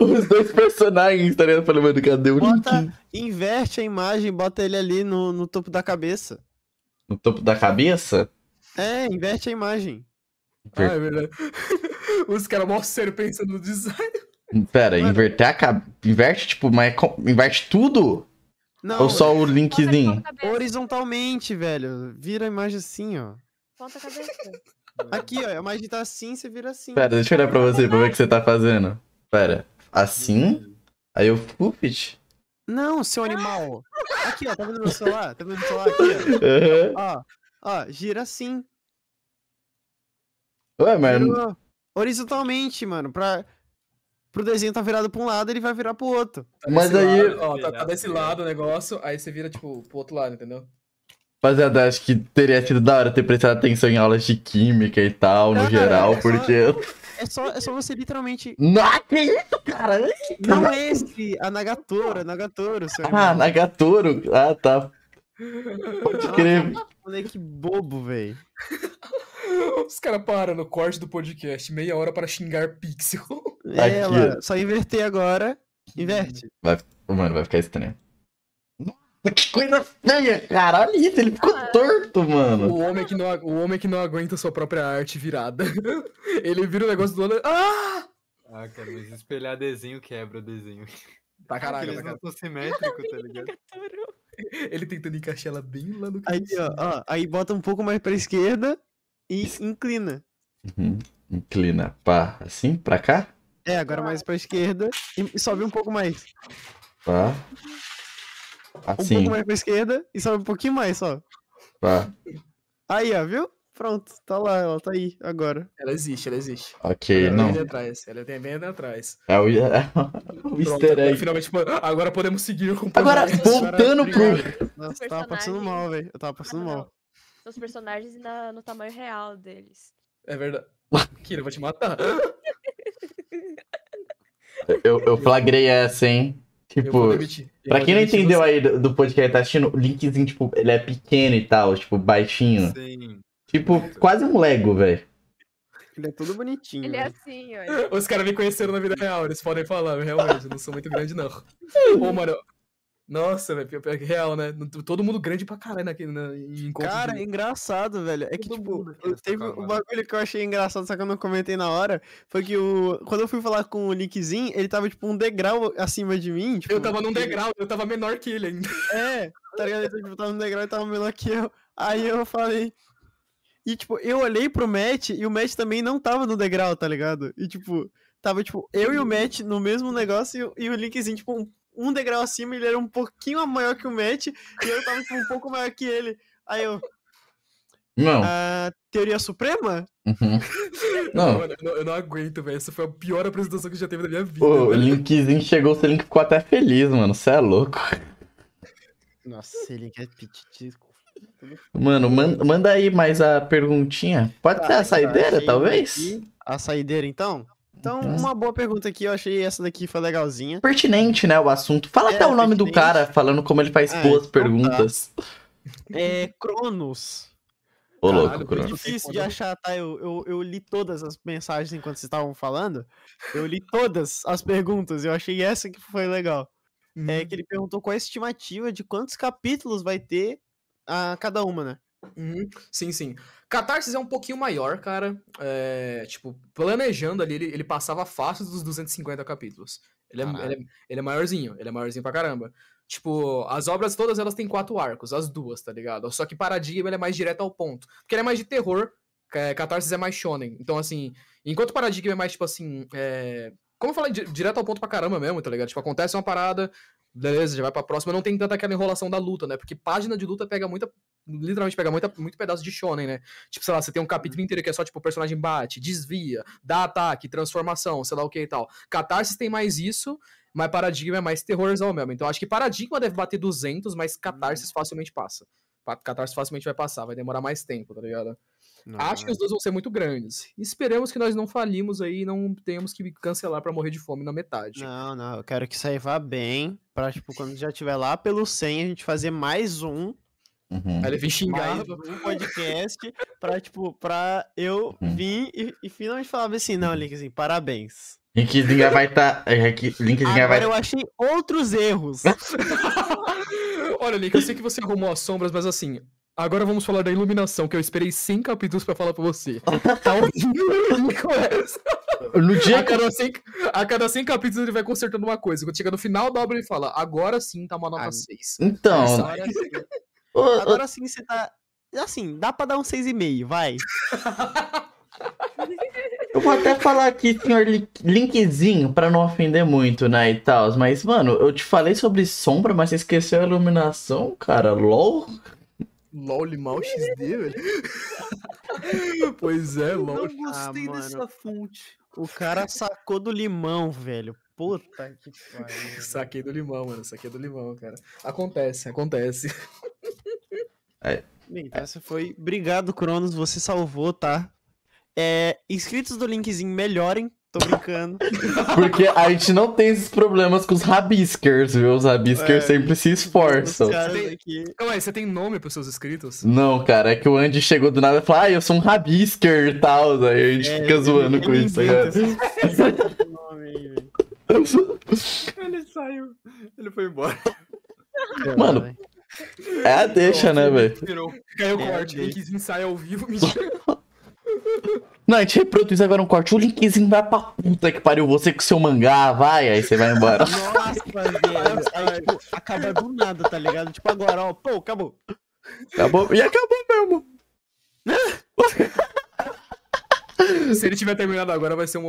os dois personagens, tá ligado? Eu falei, mano, cadê o link? Bota, inverte a imagem, bota ele ali no, no topo da cabeça. No topo da cabeça? É, inverte a imagem. Ah, é verdade. Os caras mó sério pensando no design. Pera, Mano. inverter a cabeça. Inverte, tipo, mas co- inverte tudo? Não, Ou só o linkzinho? horizontalmente, velho. Vira a imagem assim, ó. Ponta cabeça. Aqui, ó, a imagem tá assim, você vira assim. Pera, deixa eu olhar pra você pra ver o que você tá fazendo. Pera, assim? Aí eu Fupit? Não, seu animal. Aqui, ó, tá vendo meu celular? Tá vendo meu celular aqui, ó? Ó, ó, gira assim. Ué, mas. Virou horizontalmente, mano. Pra... Pro desenho tá virado pra um lado, ele vai virar pro outro. Mas desse aí- lado, ó, tá, tá desse lado o negócio, aí você vira, tipo, pro outro lado, entendeu? Rapaziada, acho que teria sido da hora ter prestado atenção em aulas de química e tal, no geral, é só- porque. É só, é só você literalmente. Que isso, cara? Não é esse, a Nagatoro, a Nagatoro, seu Ah. Nagatoro. Ah, tá. Pode crer. Moleque bobo, velho. [laughs] Os caras param no corte do podcast, meia hora para xingar Pixel. É, Aqui, mano, só inverter agora. Inverte. Mano, vai ficar estranho. [laughs] Que coisa feia, cara. Olha isso, ele ficou Ah. torto, mano. O homem, que não, o homem que não aguenta sua própria arte virada. [laughs] Ele vira o negócio do lado. Ah! Ah, cara, mas espelhar desenho quebra o desenho. Tá caraca, eles tá não são simétricos, tá ligado? [laughs] Ele tentando encaixar ela bem lá no Aí, ó, ó, aí bota um pouco mais pra esquerda e inclina. Uhum. Inclina. Pá, assim, pra cá? É, agora mais pra esquerda e e sobe um pouco mais. Pá. Um Assim, pouco mais pra esquerda e sobe um pouquinho mais só. pá. Aí, ó, viu? Pronto, tá lá, ela tá aí agora. Ela existe, ela existe. Ok, ela não. bem atrás. Ela tem bem atrás. É o, [laughs] é o easter egg. finalmente, agora podemos seguir com o Agora, voltando pro. Nossa, eu tava passando mal, velho. Eu tava passando mal. São os personagens na- no tamanho real deles. É verdade. Kira, eu vou te matar. Eu, eu flagrei essa, hein? Eu vou Tipo, pra vou quem não entendeu você. aí do, do podcast que tá assistindo, o linkzinho, tipo, ele é pequeno e tal, tipo, baixinho. Sim. Tipo, quase um Lego, velho. Ele é todo bonitinho. Ele é velho. assim, olha. Os caras me conheceram na vida real, eles podem falar, realmente, eu não sou muito grande, não. [laughs] Ô, mano. Nossa, velho, pior- que real, né? Todo mundo grande pra caralho naquele, na, em encontro Cara, de- é engraçado, velho. É que, Todo tipo, mundo eu- teve um bagulho que eu achei engraçado, só que eu não comentei na hora. Foi que o. Quando eu fui falar com o Linkzinho, ele tava, tipo, um degrau acima de mim. Tipo, Eu tava num degrau, eu tava menor que ele ainda. [laughs] É, tá ligado? Ele tipo, tava no degrau e tava menor que eu. Aí eu falei. E, tipo, eu olhei pro Matt e o Matt também não tava no degrau, tá ligado? E, tipo, tava, tipo, eu e o Matt no mesmo negócio e, e o Linkzinho, tipo, um, um degrau acima, ele era um pouquinho maior que o Matt e eu tava, tipo, um pouco maior que ele. Aí eu. Não. a Teoria Suprema? Uhum. [laughs] Não. Mano, eu não, eu não aguento, velho. Essa foi a pior apresentação que já teve na minha vida. O velho. Linkzinho chegou, o Link ficou até feliz, mano. Você é louco. Nossa, ele quer pititico. Mano, manda, manda aí mais a perguntinha. Pode ser a saideira, achei talvez? aqui. A saideira, então? Então, Uhum. uma boa pergunta aqui. Eu achei essa daqui foi legalzinha. Pertinente, né, o assunto. Fala É, até o nome do pertinente. cara, falando como ele faz Ah, boas então tá. perguntas. É Cronos. Ô, Caralho, louco, foi Crono. difícil. De achar, tá? Eu, eu, eu li todas as mensagens enquanto vocês estavam falando. Eu li todas as perguntas. Eu achei essa que foi legal. Uhum. É que ele perguntou qual é a estimativa de quantos capítulos vai ter a cada uma, né? Uhum. Sim, sim. Catarsis é um pouquinho maior, cara. É, tipo, planejando ali, ele, ele passava fácil dos 250 capítulos. Ele é, ele, é, ele é maiorzinho, ele é maiorzinho pra caramba. Tipo, as obras todas elas têm quatro arcos, as duas, tá ligado? Só que Paradigma ele é mais direto ao ponto. Porque ele é mais de terror, Catarsis é mais shonen. Então, assim, enquanto Paradigma é mais, tipo assim, é... como eu falei, di- direto ao ponto pra caramba mesmo, tá ligado? Tipo, acontece uma parada, beleza, já vai pra próxima, não tem tanta aquela enrolação da luta, né? Porque página de luta pega muita literalmente pega muita, muito pedaço de shonen, né? Tipo, sei lá, você tem um capítulo inteiro que é só, tipo, o personagem bate, desvia, dá ataque, transformação, sei lá o que e tal. Catarsis tem mais isso, mas Paradigma é mais terrorzão mesmo. Então, acho que Paradigma deve bater 200, mas Catarsis facilmente passa. Pa- Catarsis facilmente vai passar, vai demorar mais tempo, tá ligado? Acho que os dois vão ser muito grandes. Esperamos que nós não falimos aí e não tenhamos que cancelar pra morrer de fome na metade. Não, não, eu quero que isso aí vá bem. Pra, tipo, quando já tiver lá pelo 100, a gente fazer mais um. Uhum. Aí ele vem xingar. Um podcast. pra, tipo, pra eu Uhum. vir e, e finalmente falar assim: não, Linkzinho, parabéns. Linkzinho já vai estar. Tá, Linkzinho já vai Agora eu achei outros erros. [laughs] Olha, Link, eu sei que você arrumou as sombras, mas assim, agora vamos falar da iluminação, que eu esperei 100 capítulos pra falar pra você. [laughs] Tá. [laughs] No dia A cada, 100, a cada 100 capítulos ele vai consertando uma coisa. Quando chega no final da obra, ele fala: agora sim tá uma nota Ah, 6. Então. Agora sim, ô, ô, agora sim você tá. Assim, dá pra dar um 6,5, vai. Eu vou até falar aqui, senhor Link- Linkzinho, pra não ofender muito, né, e tal. Mas, mano, eu te falei sobre sombra, mas você esqueceu a iluminação, cara. LOL. LOL mal XD, velho. [laughs] pois é, LOL. Ah, mano. fonte. O cara sacou do limão, velho. Puta que pariu. [laughs] Saquei do limão, mano. Saquei do limão, cara. Acontece, acontece. [laughs] Bem, então essa foi. Obrigado, Cronos. Você salvou, tá? É, inscritos do linkzinho melhorem. Tô brincando. [laughs] Porque a gente não tem esses problemas com os rabisquers, viu? Os rabisquers É. sempre se esforçam. caras Tem-. Calma aí, você tem nome pros seus inscritos? Não, cara, é que o Andy chegou do nada e falou, ah, eu sou um rabisquer e tal. Aí a gente É, fica zoando ele com isso, velho. Ele saiu. Ele foi embora. [laughs] Mano, É a deixa, né, velho? Caiu o É, corte, deixa. Linkzinho sai ao vivo. [laughs] Mentira. Não, a gente reproduz agora um corte. O linkzinho vai pra puta que pariu. Você com seu mangá, vai, aí você vai embora. [laughs] Nossa, velho. Aí, tipo, acaba do nada, tá ligado? Tipo, agora, ó, pô, acabou. Acabou. E acabou mesmo. [laughs] [laughs] Se ele tiver terminado agora, vai ser um